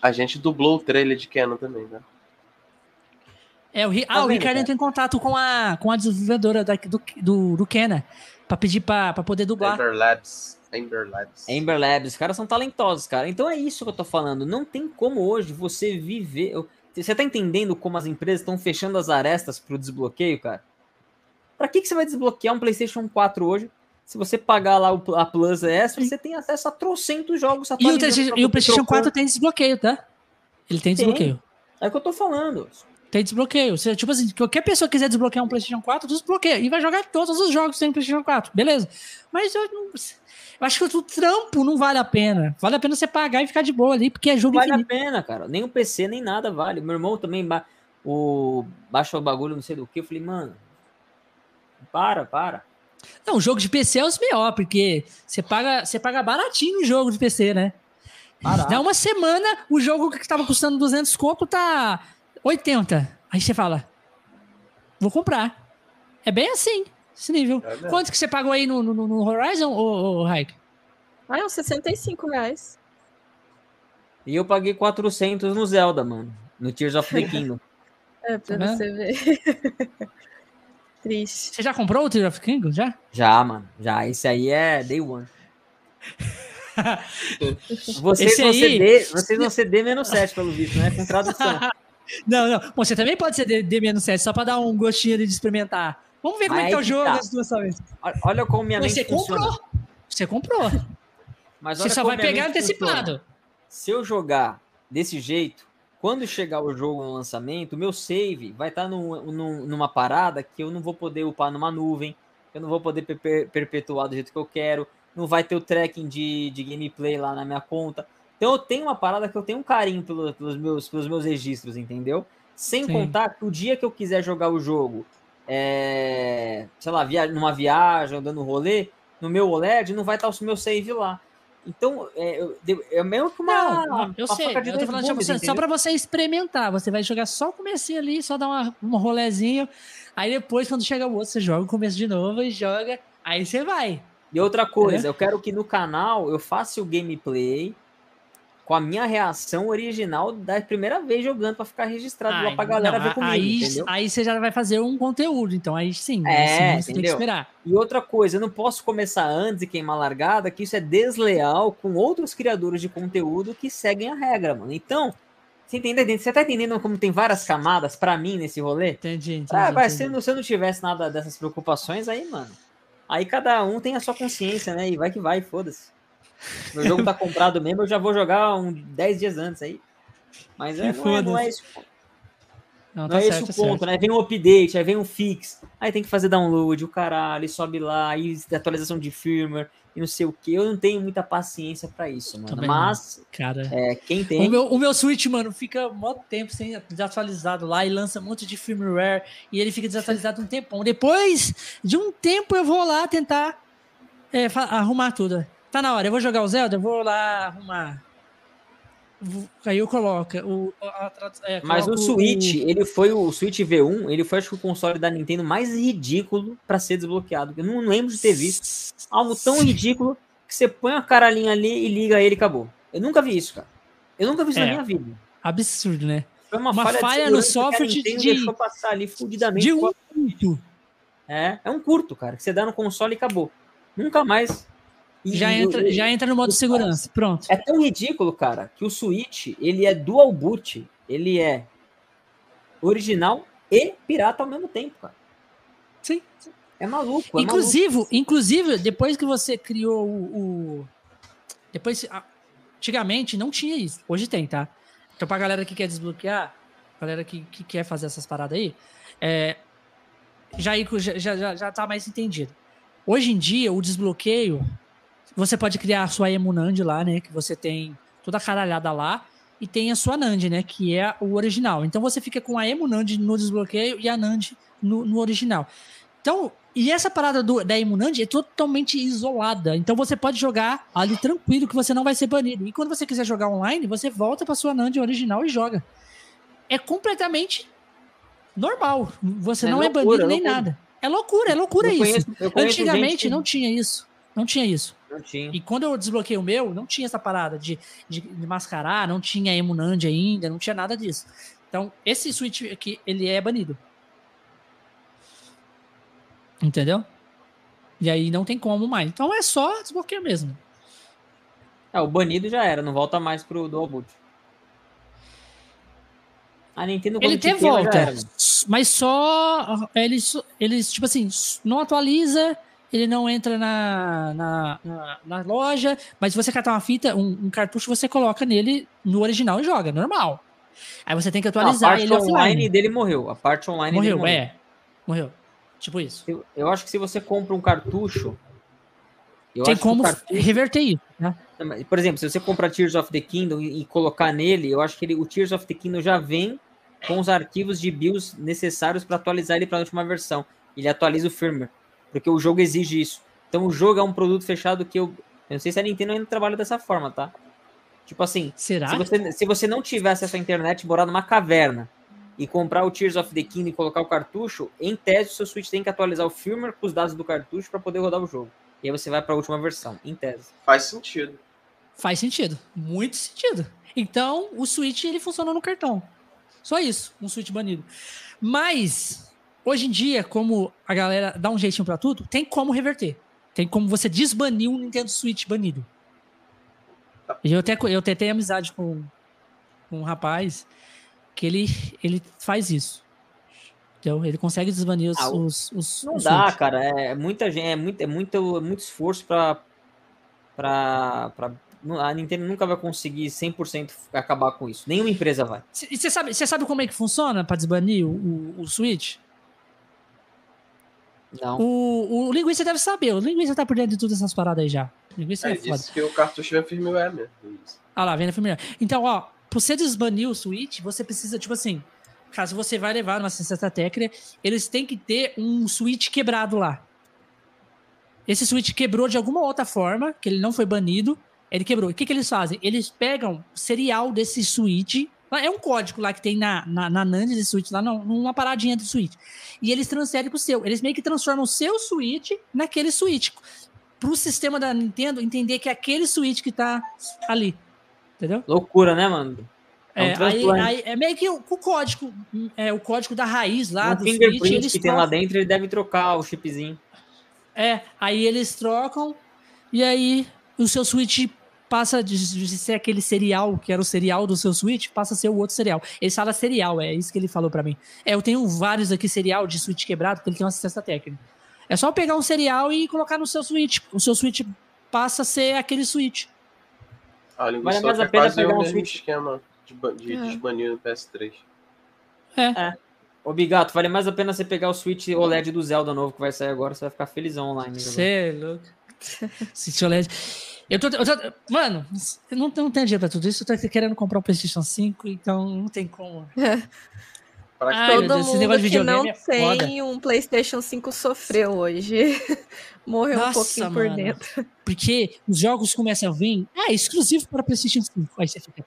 a gente dublou o trailer de Canon também, né? É, o, ah, tá o Ricardo entrou em contato com a, com a desenvolvedora da, do, do, do Kena pra pedir pra, pra poder dublar. Ember Labs. Ember Labs. Ember Labs. Os caras são talentosos, cara. Então é isso que eu tô falando. Não tem como hoje você viver. Você tá entendendo como as empresas estão fechando as arestas pro desbloqueio, cara? Pra que, que você vai desbloquear um PlayStation 4 hoje? Se você pagar lá a Plus S, você tem acesso a trocentos jogos E o, e o PlayStation 4 tem desbloqueio, tá? Ele tem desbloqueio. Tem. É o que eu tô falando. Tem desbloqueio. Você, tipo assim, qualquer pessoa quiser desbloquear um PlayStation 4, desbloqueia. E vai jogar todos os jogos que tem no PlayStation 4. Beleza. Mas eu, não, eu acho que o trampo não vale a pena. Vale a pena você pagar e ficar de boa ali, porque é jogo Vale infinito. a pena, cara. Nem o PC, nem nada vale. Meu irmão também ba o, baixou o bagulho, não sei do que. Eu falei, mano, para, para. Não, o jogo de PC é os pior, porque você paga, você paga baratinho o jogo de PC, né? Barato. Dá uma semana, o jogo que estava custando 200 conto tá 80. Aí você fala, vou comprar. É bem assim, esse nível. É Quanto que você pagou aí no, no, no Horizon, ou Raik? Ah, é uns 65 reais. E eu paguei 400 no Zelda, mano. No Tears of the Kingdom. é, pra tá você ver. Triste. Você já comprou o Tears of the Kingdom, já? Já, mano. Já. Esse aí é Day One. vocês, Esse vão aí... ceder, vocês vão ceder menos 7, pelo visto, né? Com tradução. Não, não. Bom, você também pode ser D, D-7, só para dar um gostinho de experimentar. Vamos ver como é que tá o jogo tá. as duas vezes. Olha como minha Você mente comprou. Funciona. Você comprou. Você. Você comprou. Mas Você só vai pegar antecipado. Funciona. Se eu jogar desse jeito, quando chegar o jogo no lançamento, o meu save vai estar tá numa parada que eu não vou poder upar numa nuvem, eu não vou poder per perpetuar do jeito que eu quero, não vai ter o tracking de, de gameplay lá na minha conta. Então eu tenho uma parada que eu tenho um carinho pelo, pelos, meus, pelos meus registros, entendeu? Sem Sim. contar que o dia que eu quiser jogar o jogo, é, sei lá, via, numa viagem, dando rolê, no meu OLED não vai estar o meu save lá. Então, é, é mesmo que uma. Não, eu uma sei, eu tô falando você, só para você experimentar. Você vai jogar só o comecinho ali, só dar uma, um rolezinho. Aí depois, quando chega o outro, você joga o começo de novo e joga. Aí você vai. E outra coisa, é? eu quero que no canal eu faça o gameplay com a minha reação original da primeira vez jogando para ficar registrado ah, lá pra galera não, ver comigo, aí, entendeu? Aí você já vai fazer um conteúdo, então aí sim, é, você tem que esperar. E outra coisa, eu não posso começar antes e queimar largada, que isso é desleal com outros criadores de conteúdo que seguem a regra, mano. Então, você entende? Você tá entendendo como tem várias camadas para mim nesse rolê? Entendi, entendi. Ah, mas entendi. Se, se eu não tivesse nada dessas preocupações, aí, mano. Aí cada um tem a sua consciência, né? E vai que vai, foda-se. Meu jogo tá comprado mesmo, eu já vou jogar um 10 dias antes aí. Mas é, não, é, não é isso. Não, tá não é certo, esse o ponto, né? Vem um update, aí vem um fix, aí tem que fazer download, o caralho, sobe lá, aí atualização de firmware e não sei o que. Eu não tenho muita paciência para isso, mano. Também Mas, não. cara, é, quem tem. O meu, o meu Switch, mano, fica um tempo sem desatualizado lá e lança um monte de firmware e ele fica desatualizado um tempão. Depois de um tempo eu vou lá tentar é, arrumar tudo. Tá na hora, eu vou jogar o Zelda, eu vou lá arrumar. Aí eu coloco o. A, é, Mas o Switch, o... ele foi o Switch V1, ele foi acho que o console da Nintendo mais ridículo para ser desbloqueado. Eu não lembro de ter visto algo tão ridículo que você põe a caralhinha ali e liga ele e acabou. Eu nunca vi isso, cara. Eu nunca vi isso é, na minha vida. Absurdo, né? Foi uma, uma falha, falha no software de, de deixou passar ali fudidamente. De um curto. É, é um curto, cara, que você dá no console e acabou. Nunca mais e, já entra, já entra no modo segurança. Pronto. É tão ridículo, cara, que o Switch, ele é dual boot, ele é original e pirata ao mesmo tempo, cara. Sim. É maluco, é inclusive, maluco. inclusive, depois que você criou o, o depois antigamente não tinha isso. Hoje tem, tá? Então pra galera que quer desbloquear, galera que, que quer fazer essas paradas aí, é, já, já, já, já tá mais entendido. Hoje em dia, o desbloqueio você pode criar a sua Emunand lá, né? Que você tem toda a caralhada lá. E tem a sua Nand, né? Que é o original. Então você fica com a Emunand no desbloqueio e a Nand no, no original. Então, e essa parada do, da Emunand é totalmente isolada. Então você pode jogar ali tranquilo que você não vai ser banido. E quando você quiser jogar online, você volta para sua Nand original e joga. É completamente normal. Você é não loucura, é banido nem loucura. nada. É loucura, é loucura eu isso. Conheço, Antigamente não tinha isso. Não tinha isso. Não tinha. E quando eu desbloqueei o meu, não tinha essa parada de, de, de mascarar, não tinha Emunand ainda, não tinha nada disso. Então, esse switch aqui, ele é banido. Entendeu? E aí não tem como mais. Então é só desbloqueio mesmo. É, o banido já era, não volta mais pro Dual Boot. A Nintendo Ele tem volta, mas só eles, eles tipo assim, não atualiza ele não entra na, na, na, na loja, mas se você catar uma fita, um, um, cartucho, você coloca nele no original e joga, normal. Aí você tem que atualizar ele. A parte online dele morreu. A parte online morreu, morreu. é. Morreu. Tipo isso. Eu, eu, acho que se você compra um cartucho. tem como cartucho, reverter isso, né? Por exemplo, se você comprar Tears of the Kingdom e, e colocar nele, eu acho que ele, o Tears of the Kingdom já vem com os arquivos de BIOS necessários para atualizar ele para a última versão. Ele atualiza o firmware porque o jogo exige isso. Então o jogo é um produto fechado que eu. Eu não sei se a Nintendo ainda trabalha dessa forma, tá? Tipo assim, Será? Se, você, se você não tivesse essa internet, morar numa caverna e comprar o Tears of the Kingdom e colocar o cartucho, em tese o seu Switch tem que atualizar o firmware com os dados do cartucho para poder rodar o jogo. E aí você vai para a última versão, em tese. Faz sentido. Faz sentido, muito sentido. Então, o Switch ele funciona no cartão. Só isso, um Switch banido. Mas Hoje em dia, como a galera dá um jeitinho para tudo, tem como reverter. Tem como você desbanir um Nintendo Switch banido. Eu até, eu tentei amizade com, com um rapaz que ele, ele faz isso. Então, ele consegue desbanir os. Ah, os, os não os dá, switch. cara. É muita gente, é muito, é muito, muito esforço para para a Nintendo nunca vai conseguir 100% acabar com isso. Nenhuma empresa vai. E você sabe, você sabe como é que funciona para desbanir o, o, o, Switch? Não. O, o Linguiça deve saber. O Linguiça tá por dentro de todas essas paradas aí já. O Linguiça é, é foda. que o cartucho vem firmware mesmo. Ah lá, vem na firmware. Então, ó, pra você desbanir o Switch, você precisa, tipo assim, caso você vai levar numa assistência técnica, eles têm que ter um Switch quebrado lá. Esse Switch quebrou de alguma outra forma, que ele não foi banido, ele quebrou. O que, que eles fazem? Eles pegam o serial desse switch. É um código lá que tem na, na, na NAND desse switch, lá numa paradinha do switch. E eles transferem pro seu. Eles meio que transformam o seu switch naquele switch. Pro sistema da Nintendo entender que é aquele switch que tá ali. Entendeu? Loucura, né, mano? É, é, um aí, aí, é meio que o, o, código, é o código da raiz lá o do fingerprint switch, eles que trocam. tem lá dentro, ele deve trocar o chipzinho. É, aí eles trocam e aí o seu switch passa de, de, ser aquele serial, que era o serial do seu Switch, passa a ser o outro serial. Ele fala serial, é isso que ele falou para mim. É, eu tenho vários aqui serial de Switch quebrado, porque ele tem uma assistência técnica. É só pegar um serial e colocar no seu Switch. O seu Switch passa a ser aquele Switch. Ah, Vale mais a pena pegar um Switch. esquema de, de é. desbanir no PS3. É. é. Ô, Bigato, vale mais a pena você pegar o Switch OLED do Zelda novo que vai sair agora, você vai ficar felizão online. Você é louco. Switch OLED. Eu tô, eu tô, mano, eu não, não tenho dinheiro pra tudo isso. Eu tô querendo comprar um PlayStation 5, então não tem como. Ai, Todo Deus, mundo que não é tem um PlayStation 5 sofreu hoje. Morreu Nossa, um pouquinho mano. por dentro. Porque os jogos começam a vir. Ah, exclusivo para PlayStation 5. Aí você fica.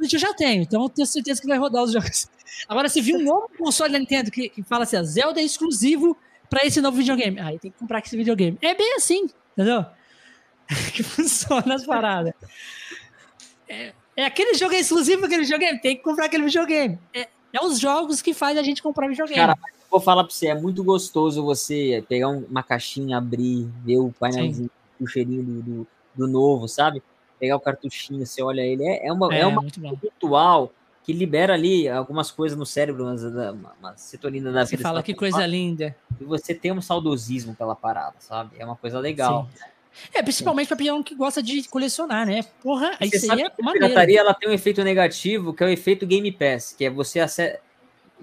Eu já tenho, então eu tenho certeza que vai rodar os jogos. Agora, se viu um novo console da Nintendo que, que fala assim: Zelda é exclusivo para esse novo videogame. Aí tem que comprar esse videogame. É bem assim, entendeu? que funciona as paradas. É, é, aquele jogo é exclusivo aquele videogame, tem que comprar aquele videogame. É, é os jogos que faz a gente comprar videogame. Cara, vou falar pra você, é muito gostoso você pegar uma caixinha, abrir, ver o painelzinho, o cheirinho do, do, do, novo, sabe? Pegar o cartuchinho, você olha ele, é, é uma, é, é uma ritual que libera ali algumas coisas no cérebro, uma, uma, uma da. Você fala que coisa linda. E você tem um saudosismo pela parada, sabe? É uma coisa legal. Sim. É, principalmente para peão que gosta de colecionar, né? Porra, aí você sabe é a pirataria ela tem um efeito negativo, que é o efeito Game Pass, que é você acessa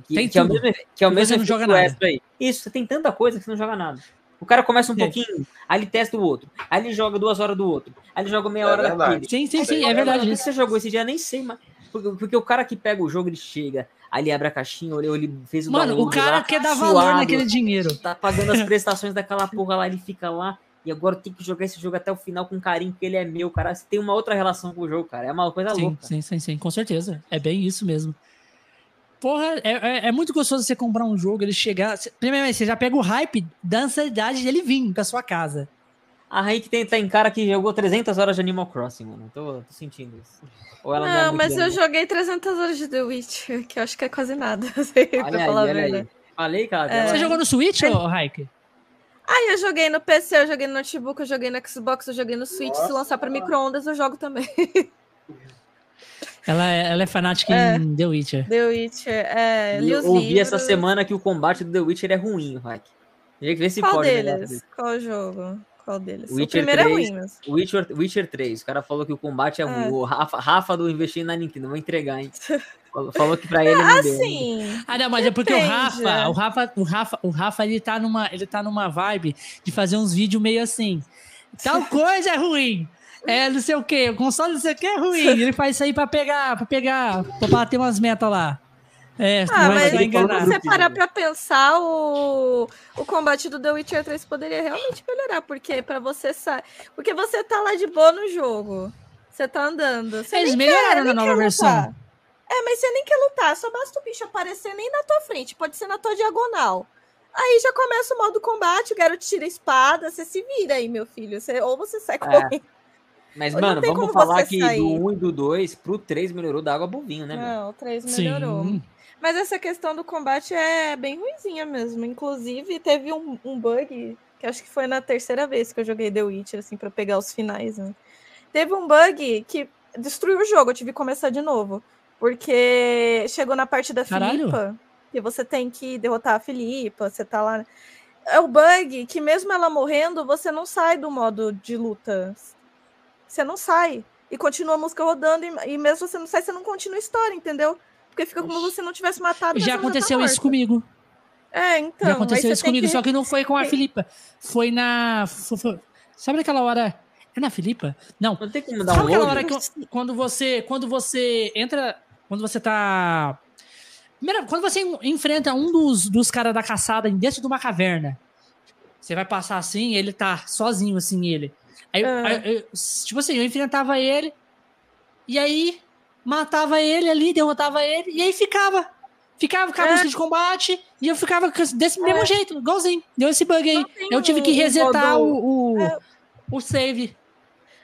que, tem que é o mesmo, que é o mesmo não joga nada. Aí. Isso, você tem tanta coisa que você não joga nada. O cara começa um é. pouquinho, aí ele testa o outro, aí ele joga duas horas do outro, aí ele joga meia é hora verdade. daquele. Sim, sim, sim, é verdade. O que você jogou esse dia? Nem sei, mas. Porque, porque, o cara que pega o jogo, ele chega, aí ele abre a caixinha, ou ele fez o Mano, o cara lá, quer dar suado, valor naquele dinheiro. Tá pagando as prestações daquela porra lá, ele fica lá e agora tem que jogar esse jogo até o final com carinho, porque ele é meu, cara. Você tem uma outra relação com o jogo, cara. É uma coisa sim, louca. Sim, sim, sim, com certeza. É bem isso mesmo. Porra, é, é, é, muito gostoso você comprar um jogo, ele chegar. Primeiro, você já pega o hype da ansiedade dele vir pra sua casa. A Raik tem, tem cara que jogou 300 horas de Animal Crossing, mano. Tô, tô sentindo isso. Ou ela não, não é mas eu joguei 300 horas de The Witch, que eu acho que é quase nada. olha aí, olha aí. Falei, cara. É... Você jogou no Switch, é... ou Raik? Ah, eu joguei no PC, eu joguei no notebook, eu joguei no Xbox, eu joguei no Switch. Nossa, Se lançar para micro-ondas, eu jogo também. Ela é, ela é fanática é, em The Witcher. The Witcher, é. Eu ouvi livros. essa semana que o combate do The Witcher é ruim, se Qual pode. Deles? Qual jogo? Qual deles? Witcher o primeiro 3, é ruim, mas... Witcher, Witcher 3. O cara falou que o combate é, é. ruim. O Rafa, Rafa do Investir na Nintendo, vou entregar, hein? Falou que pra ele não assim, deu. Ah, não, mas depende. é porque o Rafa, o Rafa, o Rafa, o Rafa, ele tá numa, ele tá numa vibe de fazer uns vídeos meio assim. Tal coisa é ruim. É, não sei o quê, o console não sei o que é ruim. Ele faz isso aí pra pegar, pra pegar, pra bater umas metas lá. É, ah, mas se você parar pra pensar, o, o combate do The Witcher 3 poderia realmente melhorar, porque para você sair. Porque você tá lá de boa no jogo. Você tá andando. Você Eles melhoraram na nova versão. É, mas você nem quer lutar, só basta o bicho aparecer nem na tua frente, pode ser na tua diagonal. Aí já começa o modo combate, o garoto tira a espada, você se vira aí, meu filho. Você, ou você sai é. correndo. Mas, ou mano, vamos falar que sair. do 1 e do 2 pro 3 melhorou da água bovinho, né? Não, meu? o 3 melhorou. Sim. Mas essa questão do combate é bem ruimzinha mesmo. Inclusive, teve um, um bug, que acho que foi na terceira vez que eu joguei The Witcher, assim, pra pegar os finais, né? Teve um bug que destruiu o jogo, eu tive que começar de novo. Porque chegou na parte da Caralho. Filipa. E você tem que derrotar a Filipa, você tá lá. É o bug que, mesmo ela morrendo, você não sai do modo de luta. Você não sai. E continua a música rodando, e, e mesmo você não sai, você não continua a história, entendeu? Porque fica como se você não tivesse matado. Já aconteceu tá isso comigo. É, então. Já aconteceu isso comigo, que... só que não foi com a Filipa. Foi na. Sabe aquela hora. É na Filipa? Não. Não tem como dar Sabe um aquela hora que quando você, quando você entra. Quando você tá. Primeiro, quando você enfrenta um dos, dos caras da caçada dentro de uma caverna, você vai passar assim, ele tá sozinho, assim, ele. Aí, ah. aí eu, tipo assim, eu enfrentava ele, e aí matava ele ali, derrotava ele, e aí ficava. Ficava com a é. música de combate e eu ficava desse é. mesmo jeito, igualzinho. Deu esse bug aí. Eu tive que resetar o, o, é. o save.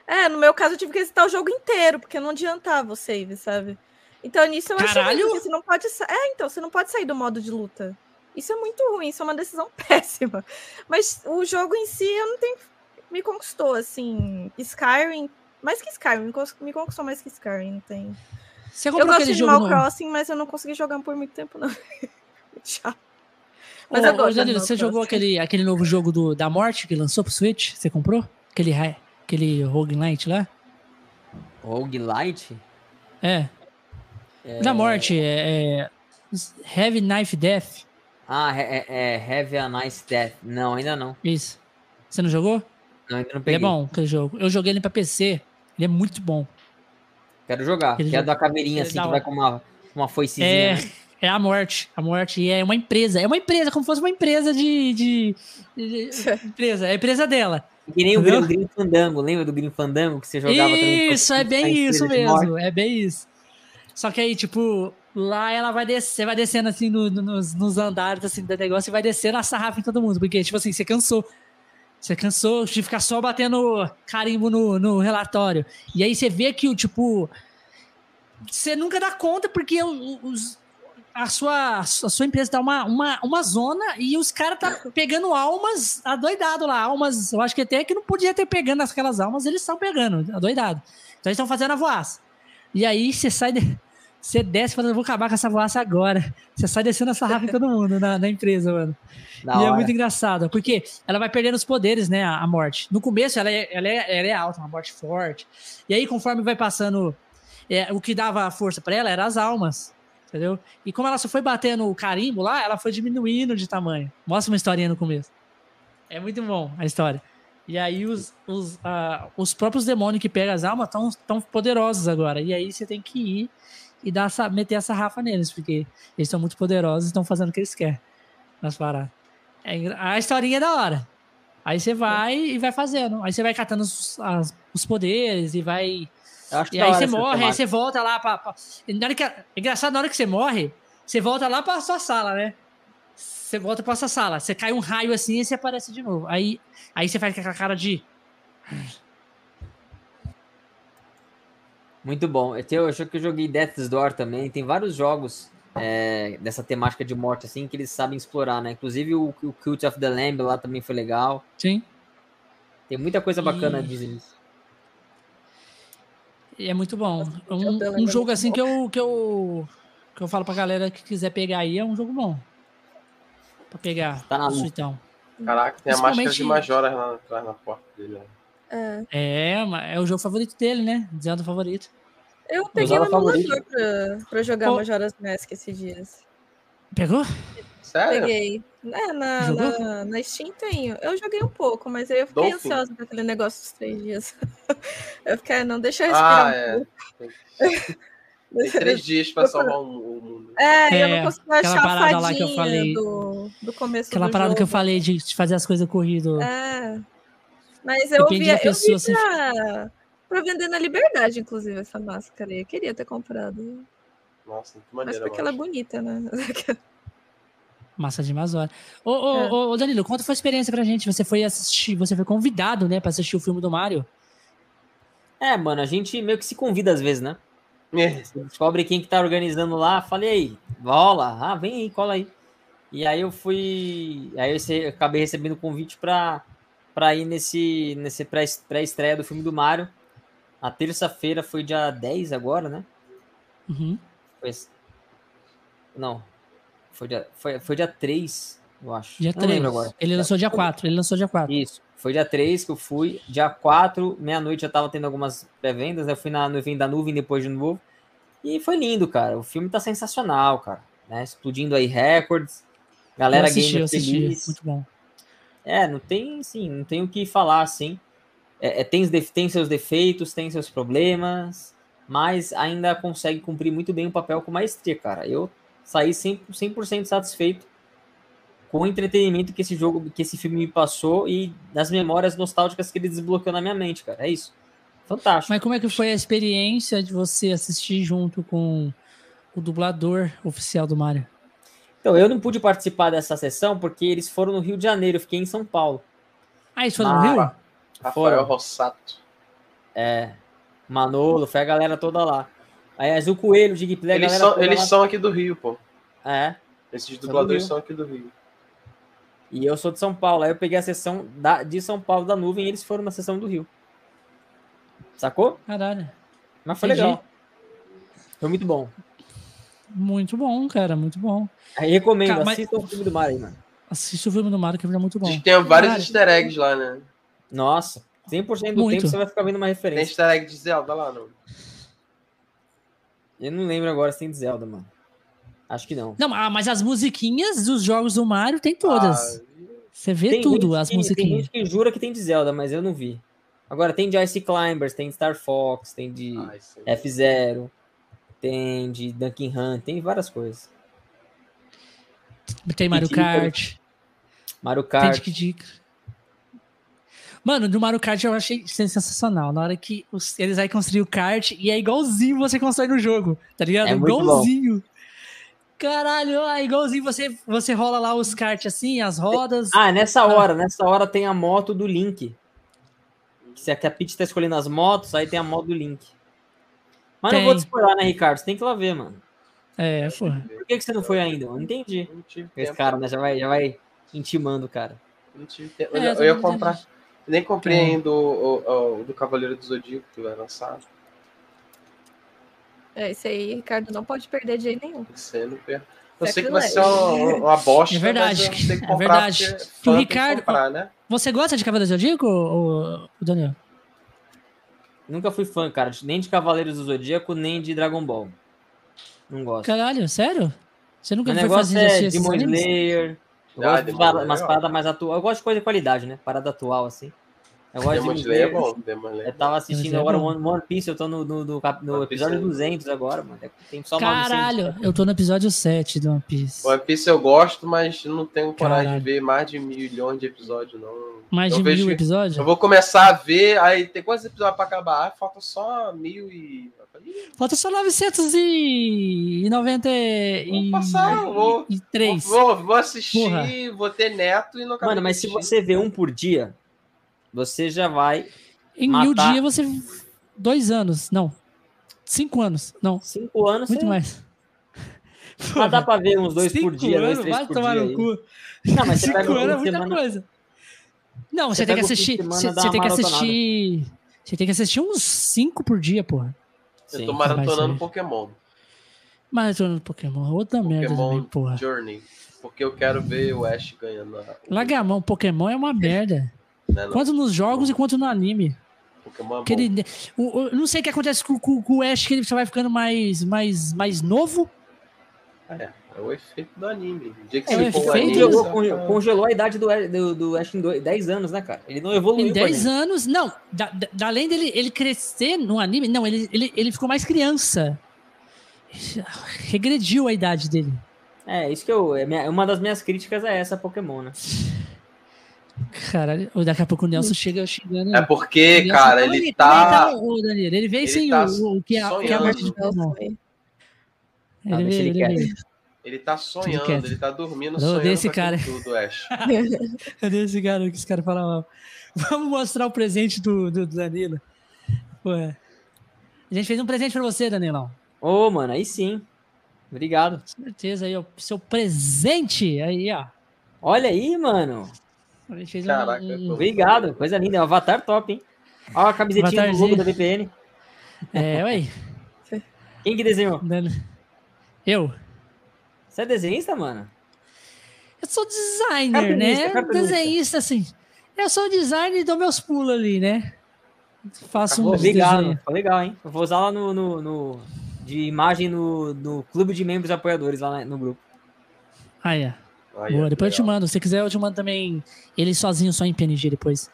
É, no meu caso eu tive que resetar o jogo inteiro, porque não adiantava o save, sabe? Então nisso eu acho que você não pode É, então, você não pode sair do modo de luta. Isso é muito ruim, isso é uma decisão péssima. Mas o jogo em si eu não tenho. Me conquistou, assim. Skyrim. Mais que Skyrim, me conquistou mais que Skyrim, não tem. Você comprou eu gosto de Animal no... Crossing, mas eu não consegui jogar por muito tempo, não. Tchau. Mas ô, gosto. Ô, você jogou aquele, aquele novo jogo do, da morte que lançou pro Switch? Você comprou? Aquele, aquele Roguelite lá? Roguelite? É. é. Da morte, é, é. Heavy Knife Death. Ah, é, é, é Heavy a Nice Death. Não, ainda não. Isso. Você não jogou? Não, ainda não peguei. Ele é bom aquele jogo. Eu joguei ele pra PC. Ele é muito bom. Quero jogar. Ele que é da caveirinha, assim, que vai com uma, uma foicezinha. É, né? é a morte. A morte é uma empresa. É uma empresa, como se fosse uma empresa de. de, de, de empresa. É a empresa dela. Que nem Entendeu? o Green Fandango. Lembra do Green Fandango que você jogava isso, também? Isso, é bem isso mesmo. É bem isso. Só que aí, tipo, lá ela vai descer, vai descendo assim no, no, nos, nos, andares assim, do negócio e vai descendo a sarrafa em todo mundo. Porque, tipo assim, você cansou. Você cansou de ficar só batendo carimbo no, no relatório. E aí você vê que o tipo. Você nunca dá conta porque os, a, sua, a sua empresa tá uma, uma, uma zona e os caras tá pegando almas adoidado lá. Almas, eu acho que até que não podia ter pegando aquelas almas, eles estão pegando, adoidado. Então eles estão fazendo a voaça. E aí você sai. De, você desce falando, vou acabar com essa voaça agora. Você sai descendo essa rapa em todo mundo na, na empresa, mano. Da e é hora. é muito engraçado, porque ela vai perdendo os poderes, né, a, a morte. No começo ela é, ela, é, ela é alta, uma morte forte. E aí, conforme vai passando, é, o que dava força para ela era as almas, entendeu? E como ela só foi batendo o carimbo lá, ela foi diminuindo de tamanho. Mostra uma historinha no começo. É muito bom a história. E aí os, os, uh, os próprios demônios que pegam as almas estão tão poderosos agora. E aí você tem que ir e dar essa, meter essa rafa neles, porque eles são muito poderosos e estão fazendo o que eles querem nas paradas. É, a historinha é da hora. Aí você vai e vai fazendo. Aí você vai catando os, as, os poderes e vai. E aí você morre, aí você volta lá pra. pra... Na hora que, é engraçado, na hora que você morre, você volta lá pra sua sala, né? Você volta pra sua sala. Você cai um raio assim e você aparece de novo. Aí, aí você faz com aquela cara de. Muito bom. Eu, acho que eu joguei Death's Door também. Tem vários jogos é, dessa temática de morte, assim, que eles sabem explorar, né? Inclusive o, o Cult of the Lamb lá também foi legal. Sim. Tem muita coisa bacana, e... dizem isso. E é muito bom. Um, um jogo assim que eu, que eu que eu falo pra galera que quiser pegar aí é um jogo bom. Pra pegar. Tá na luta. Então. Caraca, tem a máscara de Majoras lá atrás na porta dele. Né? É. é, é o jogo favorito dele, né? Zelda favorito. Eu peguei um emulador pra, pra jogar oh. Majora's Mask esses dias. Pegou? Sério? Peguei. É, na, na, na, Steam tenho. Eu joguei um pouco, mas aí eu fiquei Dolphin. ansiosa com aquele negócio dos três dias. eu fiquei, não, deixa eu respirar ah, um é. pouco. Tem três dias pra salvar o mundo. É, é, eu não consegui achar a fadinha lá que eu falei, do, do começo Aquela do parada jogo. que eu falei de fazer as coisas corrido. É. Mas eu vi, eu vi pra, pra vender na Liberdade, inclusive, essa máscara aí. Eu queria ter comprado. Nossa, que maneiro. Mas porque ela é bonita, né? Massa de Mazora. Ô, ô, é. ô, Danilo, conta foi a experiência pra gente. Você foi assistir, você foi convidado, né, pra assistir o filme do Mario. É, mano, a gente meio que se convida às vezes, né? É. Você descobre quem que tá organizando lá, falei aí, rola, ah, vem aí, cola aí. E aí eu fui. Aí eu acabei recebendo o convite pra para ir nesse, nesse pré-estreia do filme do Mario. A terça-feira foi dia 10 agora, né? Uhum. Foi, não. Foi dia, foi, foi dia 3, eu acho. Dia Não 3. lembro agora. Ele lançou dia 4. Ele lançou dia 4. Isso. Foi dia 3 que eu fui. Dia 4, meia-noite já tava tendo algumas pré-vendas. Né? Eu fui na, no evento da nuvem depois de novo. E foi lindo, cara. O filme tá sensacional, cara. Né? Explodindo aí recordes. Galera eu assisti, gamer eu assisti. feliz. Muito bom. É, não tem, sim, não tem o que falar, assim. É, é, tem, tem seus defeitos, tem seus problemas, mas ainda consegue cumprir muito bem o papel com maestria, cara. Eu saí 100%, 100 satisfeito com o entretenimento que esse jogo, que esse filme me passou e das memórias nostálgicas que ele desbloqueou na minha mente, cara. É isso. Fantástico. Mas como é que foi a experiência de você assistir junto com o dublador oficial do Mario? Então, eu não pude participar dessa sessão porque eles foram no Rio de Janeiro, eu fiquei em São Paulo. Ah, eles foram no Rio? Rafael Foram. Rossato. É, Manolo, foi a galera toda lá. Aí Azul Coelho, Digplay, a Eles, galera são, toda eles lá. são aqui do Rio, pô. É, Esses do dubladores Rio. são aqui do Rio. e eu sou de São Paulo. Aí eu peguei a sessão da, de São Paulo da nuvem e eles foram na sessão do Rio. Sacou? Caralho. Mas foi Entendi. legal. Foi muito bom. Muito bom, cara, muito bom. Aí recomendo, Cara, mas- assistam o filme do Mario aí, mano. Assiste o filme do Mario, que é muito bom. Tem vários Caralho. easter eggs lá, né? Nossa, 100% do Muito. tempo você vai ficar vendo uma Tem referência. easter egg de Zelda lá, não? Eu não lembro agora se tem de Zelda, mano. Acho que não. Não, ah, mas as musiquinhas dos jogos do Mario tem todas. Ah, Você vê Tem tudo, gente as que- Tem musiquinhas. gente que jura que tem de Zelda, mas eu não vi. Agora tem de Ice Climbers, tem de Star Fox, tem de ah. F-Zero, tem de Dunkin' Hunt, tem várias coisas. Tem Mario. Kart. Mario Tem Kart. Kid Icarus. Mano, do Mario Kart eu achei sensacional. Na hora que os- eles aí construir o kart e é igualzinho você constrói no jogo, tá ligado? É muito bom. igualzinho. Caralho, é igualzinho você, você rola lá os kart assim, as rodas. Ah, nessa hora, nessa hora tem a moto do Link. Se a que a Peach tá escolhendo as motos, aí tem a moto do Link. Mas não Tem. vou te spoiler, né, Ricardo? Você tem que ir lá ver, mano. É, porra. Por que, que você não foi ainda? Eu não entendi. Não tive Esse cara, né, já vai, já vai intimando o cara. Não tive tempo. É, eu, eu ia comprar. Nem comprei É. ainda o, o- o do Cavaleiro do Zodíaco que vai lançar. É, isso aí, Ricardo, não pode perder de jeito nenhum. Isso aí eu não perco. Eu sei que vai ser Sacrilégio. uma, uma bosta, É verdade, mas eu que é verdade. Que o tem Ricardo- comprar, né? Você gosta de Cavaleiro do Zodíaco, ô, Daniel? Nunca fui fã, cara, nem de Cavaleiros do Zodíaco, nem de Dragon Ball. Não gosto. Caralho, sério? Você nunca Meu foi negócio fazer é Demon? Slayer. Eu Ah, gosto de umas ó. paradas mais atuais. Eu gosto de coisa de qualidade, né? Parada atual, assim. Eu gosto Demon de Slayer é bom. Demon Slayer é Eu bom. tava assistindo é agora. One, One Piece, eu tô no, no, no no episódio é- 200 agora, mano. Tem só 900. Caralho, eu tô no episódio 7 do One Piece. One Piece eu gosto, mas não tenho coragem Caralho. de ver mais de milhões de episódios, não. Mais eu de vejo- mil episódios? Eu vou começar a ver, aí tem quantos episódios pra acabar? Ah, falta só mil e. Falta só 990 Vou passar, eu vou- e 3. Vou, vou assistir, Porra. vou ter neto e não Mano, mas se você vê um por dia, você já vai Em mil matar- dias você. Dois anos. Não. Cinco anos. Não. cinco anos. Muito você... mais. Mas dá pra ver uns dois Cinco por dia, dois, anos, três vai por tomar dia. no aí. cu. Não, mas você Cinco anos é muita semana- coisa. Não, você, Você tem que assistir. Você, você tem que assistir. Você tem que assistir uns cinco por dia, porra. Eu tô maratonando. Pokémon. No Pokémon. Outra merda Pokémon também, porra. Journey. Porque eu quero ver o Ash ganhando. a- Larga a mão, Pokémon é uma merda. Né? Quanto nos jogos e quanto no anime. Pokémon é Que ele, o, o- eu não sei o que acontece com, com- com o Ash, que ele só vai ficando mais, mais, mais novo. É, é o efeito do anime. O dia que É, você efeito anime, jogou, você conge- vai- congelou a idade do, do, do Ash em dois- 10 anos, né, cara? Ele não evoluiu. Em 10 pra mim. anos. Não, da, da- além dele ele crescer no anime, não, ele, ele, ele ficou mais criança. Regrediu a idade dele. É, isso que eu. é uma das minhas críticas é essa Pokémon, né? Caralho, daqui a pouco o Nelson chega chegando. É porque, Ele cara, ele Calma tá. aí, ô, Danilo, ele veio ele sem tá o, o que é, a- que é a sonhando. morte de. Foi. Ah, Ele veio, ele ele veio. Ele tá sonhando, quieto. ele tá dormindo, Ô, sonhando desse cara. tudo, Ash. Cadê esse cara que esse cara fala mal? Vamos mostrar o presente do, do, do Danilo. Ué. A gente fez um presente pra você, Danilão. Ô, mano, aí sim. Obrigado. Com certeza aí, ó. Seu presente. Aí, ó. Olha aí, mano. A gente fez Caraca, um, Obrigado. Coisa linda. É um avatar top, hein? Olha a camisetinha do logo da VPN. É, ué. Quem que desenhou? Eu. Você é desenhista, mano? Eu sou designer, né? Desenhista, assim. Eu sou designer e dou meus pulos ali, né? Faço um legal, legal, hein? Eu vou usar lá no, no, no, de imagem no, no clube de membros apoiadores lá no grupo. Ah, é. Ah, Boa, depois eu te mando. Se quiser, eu te mando também ele sozinho, só em PNG depois.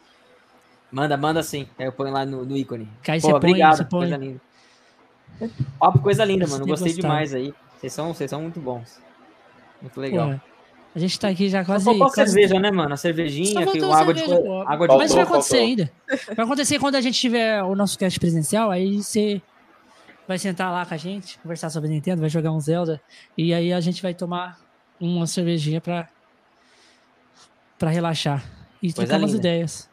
Manda, manda sim. Aí eu ponho lá no, no ícone. Cai, Pô, você obrigado. Põe, coisa linda. Papo, coisa linda, mano. Gostei demais aí. Vocês são, vocês são muito bons. Muito legal. Pô, a gente tá aqui já quase. Só quase... cerveja, né, mano? A cervejinha, o água, cerveja, de... água de Mas vai acontecer faltou. ainda. Vai acontecer quando a gente tiver o nosso cast presencial, aí você vai sentar lá com a gente, conversar sobre Nintendo, vai jogar um Zelda, e aí a gente vai tomar uma cervejinha pra, pra relaxar. E trocar umas ideias.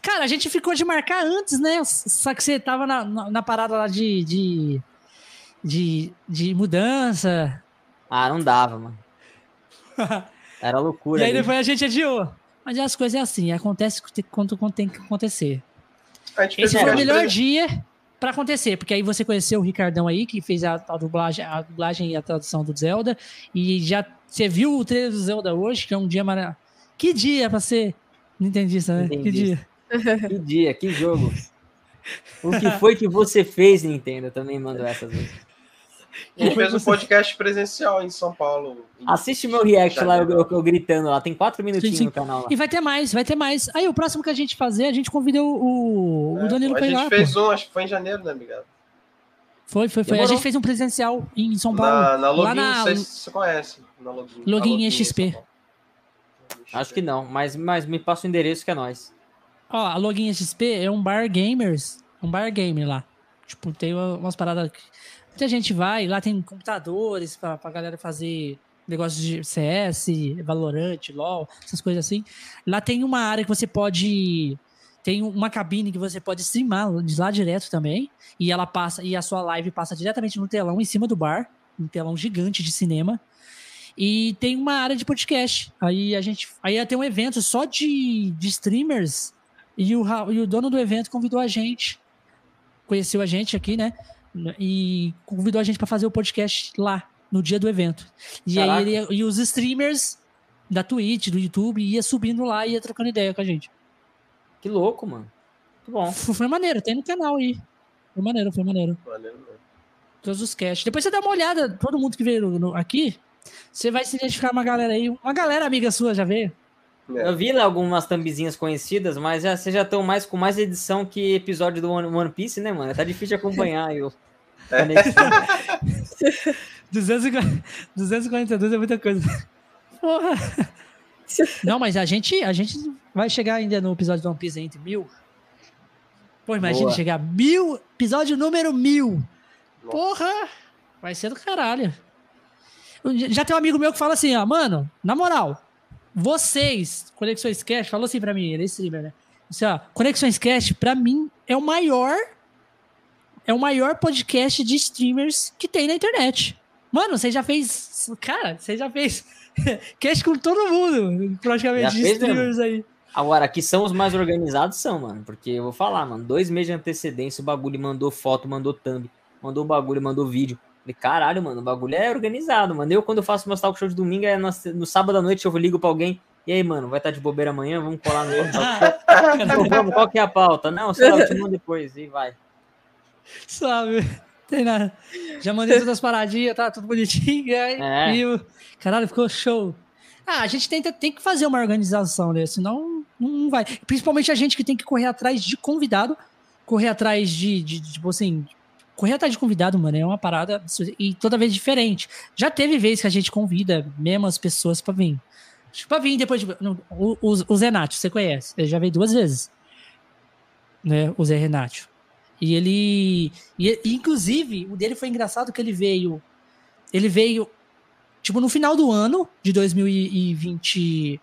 Cara, a gente ficou de marcar antes, né? Só que você tava na, na, na parada lá de, de, de, de mudança. Ah, não dava, mano. Era loucura. e aí depois a gente adiou. Mas as coisas é assim, acontece quando, quando tem que acontecer. Esse foi o melhor dia para acontecer, porque aí você conheceu o Ricardão aí, que fez a, a, dublagem, a dublagem e a tradução do Zelda, e já você viu o trailer do Zelda hoje, que é um dia maravilhoso. Que dia pra ser nintendista, né? Que dia. Que dia, que jogo. O que foi que você fez, Nintendo? Eu também mando essas vezes. A gente fez um podcast presencial em São Paulo. Assiste meu react lá, eu, eu, eu, gritando lá. Tem quatro minutinhos sim, sim. no canal lá. E vai ter mais, vai ter mais. Aí o próximo que a gente fazer, a gente convidou o, é, o Danilo A gente fez um, acho que foi em janeiro, né, obrigado? Foi, foi, foi. Demorou. A gente fez um presencial em São Paulo. Na, na Login, lá na, não sei se você conhece. Na Login, Login, Login XP. Acho que não, mas, mas me passa o endereço que é nós. Ó, a Login XP é um bar gamers, um bar game lá. Tipo, tem umas paradas Muita gente vai, lá tem computadores pra, pra galera fazer negócios de CS, Valorant, LoL, essas coisas assim. Lá tem uma área que você pode. Tem uma cabine que você pode streamar de lá direto também. E ela passa, e a sua live passa diretamente no telão em cima do bar, um telão gigante de cinema. E tem uma área de podcast. Aí a gente. Aí ter um evento só de, de streamers. E o, e o dono do evento convidou a gente. Conheceu a gente aqui, né? E convidou a gente para fazer o podcast lá, no dia do evento. E Caraca. aí ele, e os streamers da Twitch, do YouTube, ia subindo lá e ia trocando ideia com a gente. Que louco, mano. Muito bom. Foi maneiro, tem no canal aí. Foi maneiro, foi maneiro. Maneiro, Todos os casts. Depois você dá uma olhada, todo mundo que veio no, aqui, você vai se identificar uma galera aí. Uma galera amiga sua já veio. É. Eu vi lá algumas thumbzinhas conhecidas, mas já, vocês já estão mais com mais edição que episódio do One, One Piece, né, mano? Tá difícil de acompanhar. Eu... É. 242 é muita coisa. Porra. Não, mas a gente, a gente vai chegar ainda no episódio do One Piece entre mil. Pô, imagina Boa. chegar mil, episódio número mil. Porra, vai ser do caralho. Já tem um amigo meu que fala assim, ó, mano, na moral, vocês, Conexões Cast, falou assim pra mim, ele é streamer, né? Assim, ó, Conexões Cast, pra mim, é o maior é o maior podcast de streamers que tem na internet. Mano, você já fez. Cara, você já fez cast com todo mundo, praticamente, já de streamers mesmo. aí. Agora, aqui são os mais organizados, são, mano. Porque eu vou falar, mano, dois meses de antecedência, o bagulho mandou foto, mandou thumb, mandou bagulho, mandou vídeo. Falei, caralho, mano, o bagulho é organizado, mano. Eu, quando eu faço meus talk show de domingo, é no, no sábado à noite, eu ligo pra alguém. E aí, mano, vai estar tá de bobeira amanhã? Vamos colar no outro Vamos, qual que é a pauta? Não, sei lá, eu te mando depois. E vai. Sabe? Tem nada. Já mandei todas as paradinhas, tá tudo bonitinho. Aí, é. e, caralho, ficou show. Ah, a gente tenta, tem que fazer uma organização, né? Senão não vai. Principalmente a gente que tem que correr atrás de convidado, correr atrás de, de, de tipo assim, correr atrás de convidado, mano, é uma parada e toda vez diferente. Já teve vezes que a gente convida mesmo as pessoas para vir. Pra vir depois de. O, o, o Nath, você conhece? Ele já veio duas vezes. Né? O Zé Renato. E ele. E, inclusive, o dele foi engraçado que ele veio. Ele veio, tipo, no final do ano de 2020.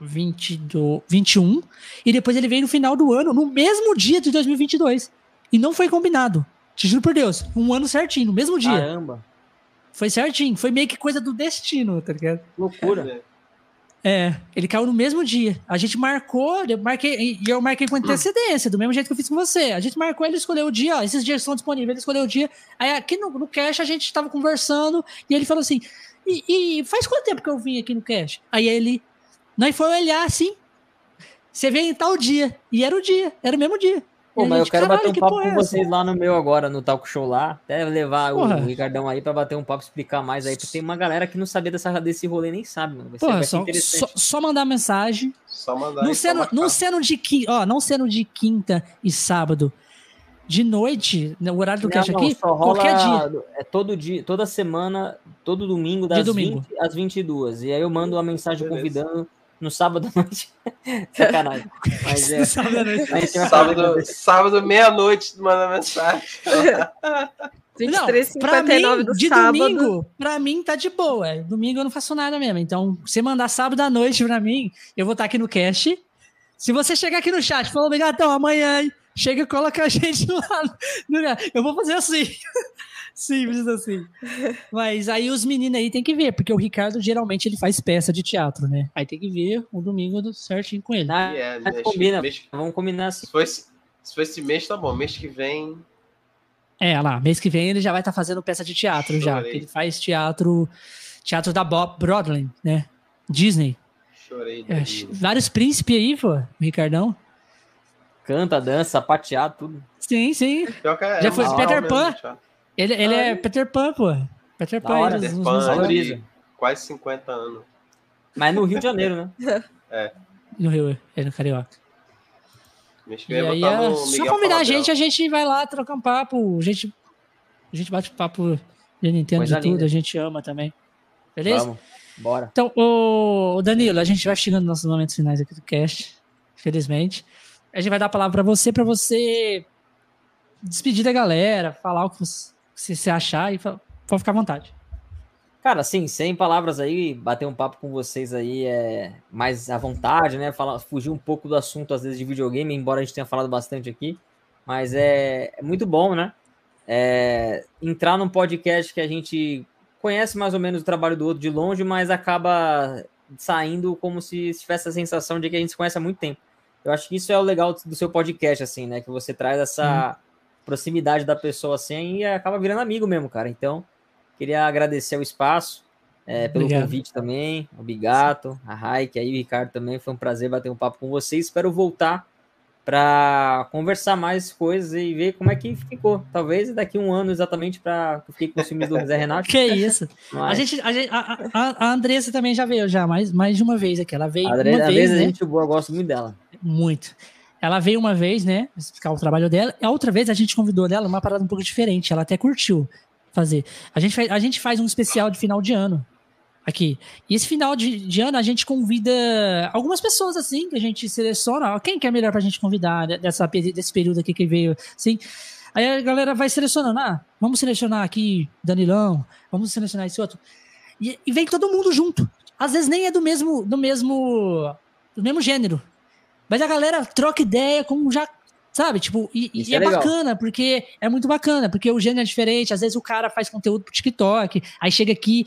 22, 21. E depois ele veio no final do ano, no mesmo dia de 2022. E não foi combinado. Te juro por Deus. Um ano certinho, no mesmo dia. Caramba. Foi certinho. Foi meio que coisa do destino, tá ligado? Loucura. É, ele caiu no mesmo dia. A gente marcou, eu marquei, e eu marquei com antecedência, do mesmo jeito que eu fiz com você. A gente marcou, ele escolheu o dia, ó, esses dias estão disponíveis, ele escolheu o dia. Aí aqui no, no cash a gente estava conversando e ele falou assim: e, e, faz quanto tempo que eu vim aqui no cast? Aí ele, nós foi olhar assim, você veio em tal dia. E era o dia, era o mesmo dia. Pô, mas gente, eu quero bater um papo com é vocês lá no meu agora, no Talk Show lá. Até levar porra. o Ricardão aí pra bater um papo, explicar mais aí. Porque tem uma galera que não sabia dessa, desse rolê nem sabe, mano. Vai porra, só, só, só, mandar mensagem. Só mandar não sendo, não sendo de quinta, ó, não sendo de quinta e sábado. De noite, no horário do cast aqui, qualquer dia. É todo dia, toda semana, todo domingo, das domingo. 20 às 22. E aí eu mando uma mensagem Beleza. convidando no sábado à noite. Sacanagem. Mas é. sábado à noite. Sábado, sábado meia-noite, manda mensagem. 23, não, pra mim, de sábado. domingo, pra mim tá de boa. Domingo eu não faço nada mesmo. Então, você mandar sábado à noite pra mim, eu vou estar tá aqui no cast. Se você chegar aqui no chat e falar, obrigado, amanhã, chega e coloca a gente lá. No... Eu vou fazer assim. Simples assim. Mas aí os meninos aí tem que ver, porque o Ricardo geralmente ele faz peça de teatro, né? Aí tem que ver o domingo certinho com ele. Ah, é, mês, combina, mês, vamos combinar assim. Se for, esse, se for esse mês, tá bom. Mês que vem. É, lá, mês que vem ele já vai estar tá fazendo peça de teatro Chorei. já. Ele faz teatro, teatro da Bob Broadway, né? Disney. Chorei. É, vários príncipes aí, pô, Ricardão. Canta, dança, sapateado, tudo. Sim, sim. É, já foi Peter Pan. Mesmo, ele, ele é Peter Pan, pô. Peter Pan. Hora, Peter Pan quase 50 anos. Mas no Rio de Janeiro, né? é. No Rio, é no Carioca. E aí, é, só convidar a gente, a gente vai lá trocar um papo. A gente, a gente bate papo de Nintendo Coisa de tudo, linda. a gente ama também. Beleza? Vamos, bora. Então, o Danilo, a gente vai chegando nos nossos momentos finais aqui do cast, felizmente. A gente vai dar a palavra para você, para você despedir da galera, falar o que você se você achar, e pode ficar à vontade. Cara, assim, sem palavras aí, bater um papo com vocês aí é mais à vontade, né? Falar, fugir um pouco do assunto, às vezes, de videogame, embora a gente tenha falado bastante aqui. Mas é, é muito bom, né? É, entrar num podcast que a gente conhece mais ou menos o trabalho do outro de longe, mas acaba saindo como se tivesse a sensação de que a gente se conhece há muito tempo. Eu acho que isso é o legal do seu podcast, assim, né? Que você traz essa, proximidade da pessoa assim e acaba virando amigo mesmo, cara. Então, queria agradecer o espaço, é, pelo Obrigado. convite também, o Bigato, a Raik, aí o Ricardo também. Foi um prazer bater um papo com vocês. Espero voltar para conversar mais coisas e ver como é que ficou. Talvez daqui um ano exatamente para que eu fiquei com os filmes do Zé Renato. Que isso. Mas... A, gente, a, gente, a, a, Andressa também já veio já, mais, mais de uma vez aqui. Ela veio a Andressa, uma vez, né? a gente boa, eu gosto muito dela. Muito. Ela veio uma vez, né, explicar o trabalho dela. A outra vez a gente convidou dela uma parada um pouco diferente. Ela até curtiu fazer. A gente, faz, a gente faz um especial de final de ano aqui. E esse final de, de ano a gente convida algumas pessoas assim, que a gente seleciona. Quem que é melhor pra gente convidar dessa, desse período aqui que veio, assim. Aí a galera vai selecionando, ah, vamos selecionar aqui Danilão, vamos selecionar esse outro. E, e vem todo mundo junto. Às vezes nem é do mesmo, do mesmo, do mesmo gênero. Mas a galera troca ideia como já. Sabe? Tipo, e, e é, é bacana, porque é muito bacana, porque o gênero é diferente. Às vezes o cara faz conteúdo pro TikTok, aí chega aqui,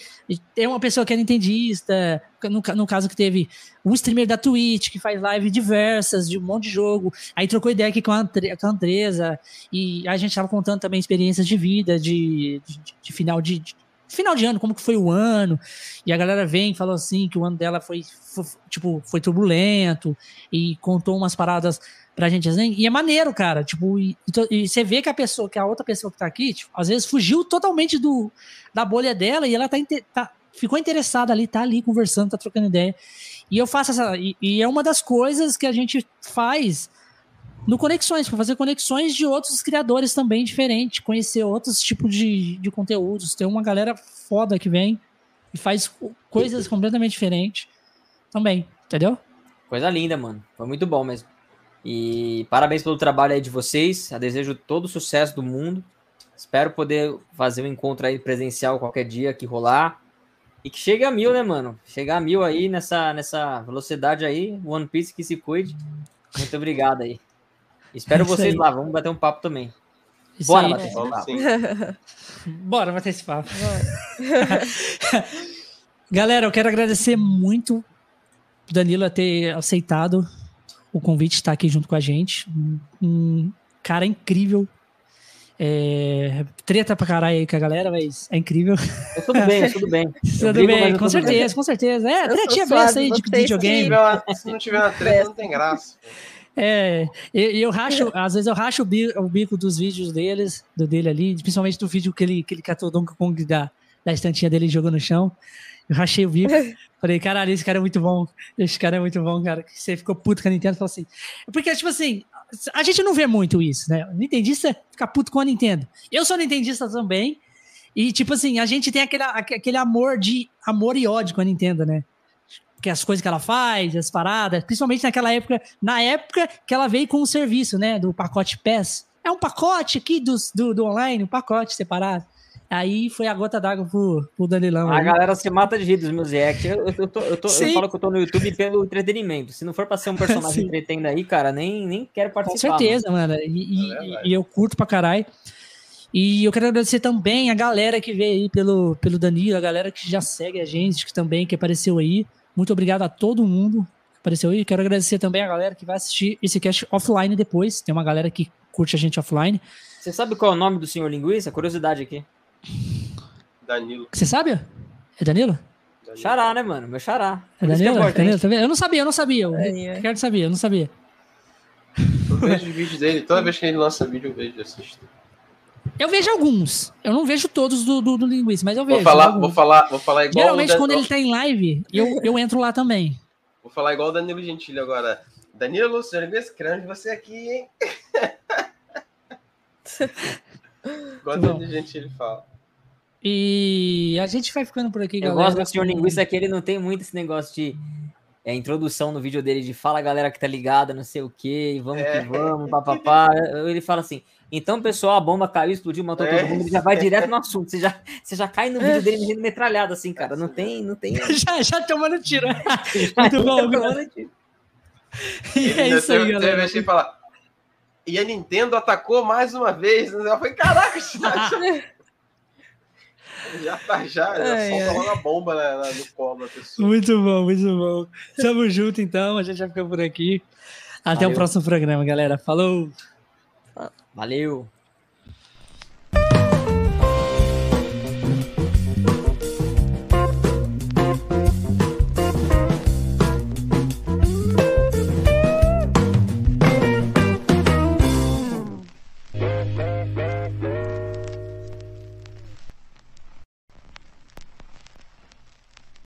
tem uma pessoa que é nintendista, no, no caso que teve um streamer da Twitch que faz live diversas de um monte de jogo. Aí trocou ideia aqui com a, Andre, com a Andresa, e a gente tava contando também experiências de vida, de, de, de final de, de final de ano, como que foi o ano, e a galera vem e falou assim que o ano dela foi, foi, tipo, foi turbulento, e contou umas paradas pra gente assim, e é maneiro, cara, tipo, e, e, você vê que a pessoa, que a outra pessoa que tá aqui, tipo, às vezes fugiu totalmente do, da bolha dela, e ela tá, tá ficou interessada ali, tá ali conversando, tá trocando ideia, e eu faço essa, e, e é uma das coisas que a gente faz no Conexões, para fazer conexões de outros criadores também diferentes, conhecer outros tipos de, de conteúdos. Tem uma galera foda que vem e faz coisas completamente diferentes também, entendeu? Coisa linda, mano. Foi muito bom mesmo. E parabéns pelo trabalho aí de vocês. Eu desejo todo o sucesso do mundo. Espero poder fazer um encontro aí presencial qualquer dia que rolar. E que chegue a mil, né, mano? Chegar a mil aí nessa, nessa velocidade aí. One Piece que se cuide. Muito obrigado aí. Espero vocês aí. lá, vamos bater um papo também. Isso Bora aí, bater esse papo. Bora bater esse papo. Galera, eu quero agradecer muito o Danilo ter aceitado o convite de estar aqui junto com a gente. Um cara incrível. É, treta pra caralho aí com a galera, mas é incrível. Eu tudo bem, tudo bem. tudo brigo, bem, com certeza, bem. com certeza. É, tretinha besta aí de videogame. Se não tiver uma treta, não tem graça. É, eu, eu racho, às vezes eu racho o bico, o bico, dos vídeos deles, do dele ali, principalmente do vídeo que ele, que ele catou o Donkey Kong da, da estantinha dele e jogou no chão. Eu rachei o bico. Falei, caralho, esse cara é muito bom. Esse cara é muito bom, cara. Você ficou puto com a Nintendo. Falou assim. Porque, tipo assim, a gente não vê muito isso, né? O Nintendista fica puto com a Nintendo. Eu sou Nintendista também. E, tipo assim, a gente tem aquele, aquele amor de amor e ódio com a Nintendo, né? Que as coisas que ela faz, as paradas, principalmente naquela época, na época que ela veio com o serviço, né? Do pacote PES. É um pacote aqui do, do, do online, um pacote separado. Aí foi a gota d'água pro, pro Danilão. A aí. galera se mata de rir dos meus reacts. Eu, eu, tô, eu, tô, eu, falo que eu tô no YouTube pelo entretenimento. Se não for pra ser um personagem entretendo aí, cara, nem, nem quero participar. Com certeza, mano. mano. E, e, e, eu curto pra caralho. E eu quero agradecer também a galera que veio aí pelo, pelo Danilo, a galera que já segue a gente, que também que apareceu aí. Muito obrigado a todo mundo que apareceu aí. Quero agradecer também a galera que vai assistir esse cast offline depois. Tem uma galera que curte a gente offline. Você sabe qual é o nome do senhor linguiça? Curiosidade aqui. Danilo. Você sabe? É Danilo? Danilo. Xará, né, mano? Meu xará. É Danilo? É Danilo tá eu não sabia, eu não sabia. Eu é, quero saber, eu não sabia. Eu vejo os vídeos dele, toda vez que ele lança vídeo, eu vejo, assisto. Eu vejo alguns. Eu não vejo todos do, do, do Linguiça, mas eu vejo. Vou falar, vou falar, vou falar igual. Geralmente, quando ele tá em live, eu, eu entro lá também. Vou falar igual o Danilo Gentili agora. Danilo, senhor Linguiça, queremos você aqui, hein? igual o Danilo Gentili fala. E a gente vai ficando por aqui, eu galera. Eu gosto do senhor linguista que ele não tem muito esse negócio de é, introdução no vídeo dele de fala galera que tá ligada, não sei o que, vamos é. que vamos, papapá. Ele fala assim: então, pessoal, a bomba caiu, explodiu, matou é. todo mundo, ele já vai direto no assunto. Você já, você já cai no vídeo dele me metralhado, assim, cara. Não tem, não tem. já, já tomando tiro. Muito bom, tomando tiro. E é isso aí, galera. Falar, e a Nintendo atacou mais uma vez. Eu falei, caraca, Já tá, já. Já solta logo a bomba né, no colo da pessoa. Muito bom, muito bom. Tamo junto, então. A gente já fica por aqui. Até Valeu. o próximo programa, galera. Falou! Valeu!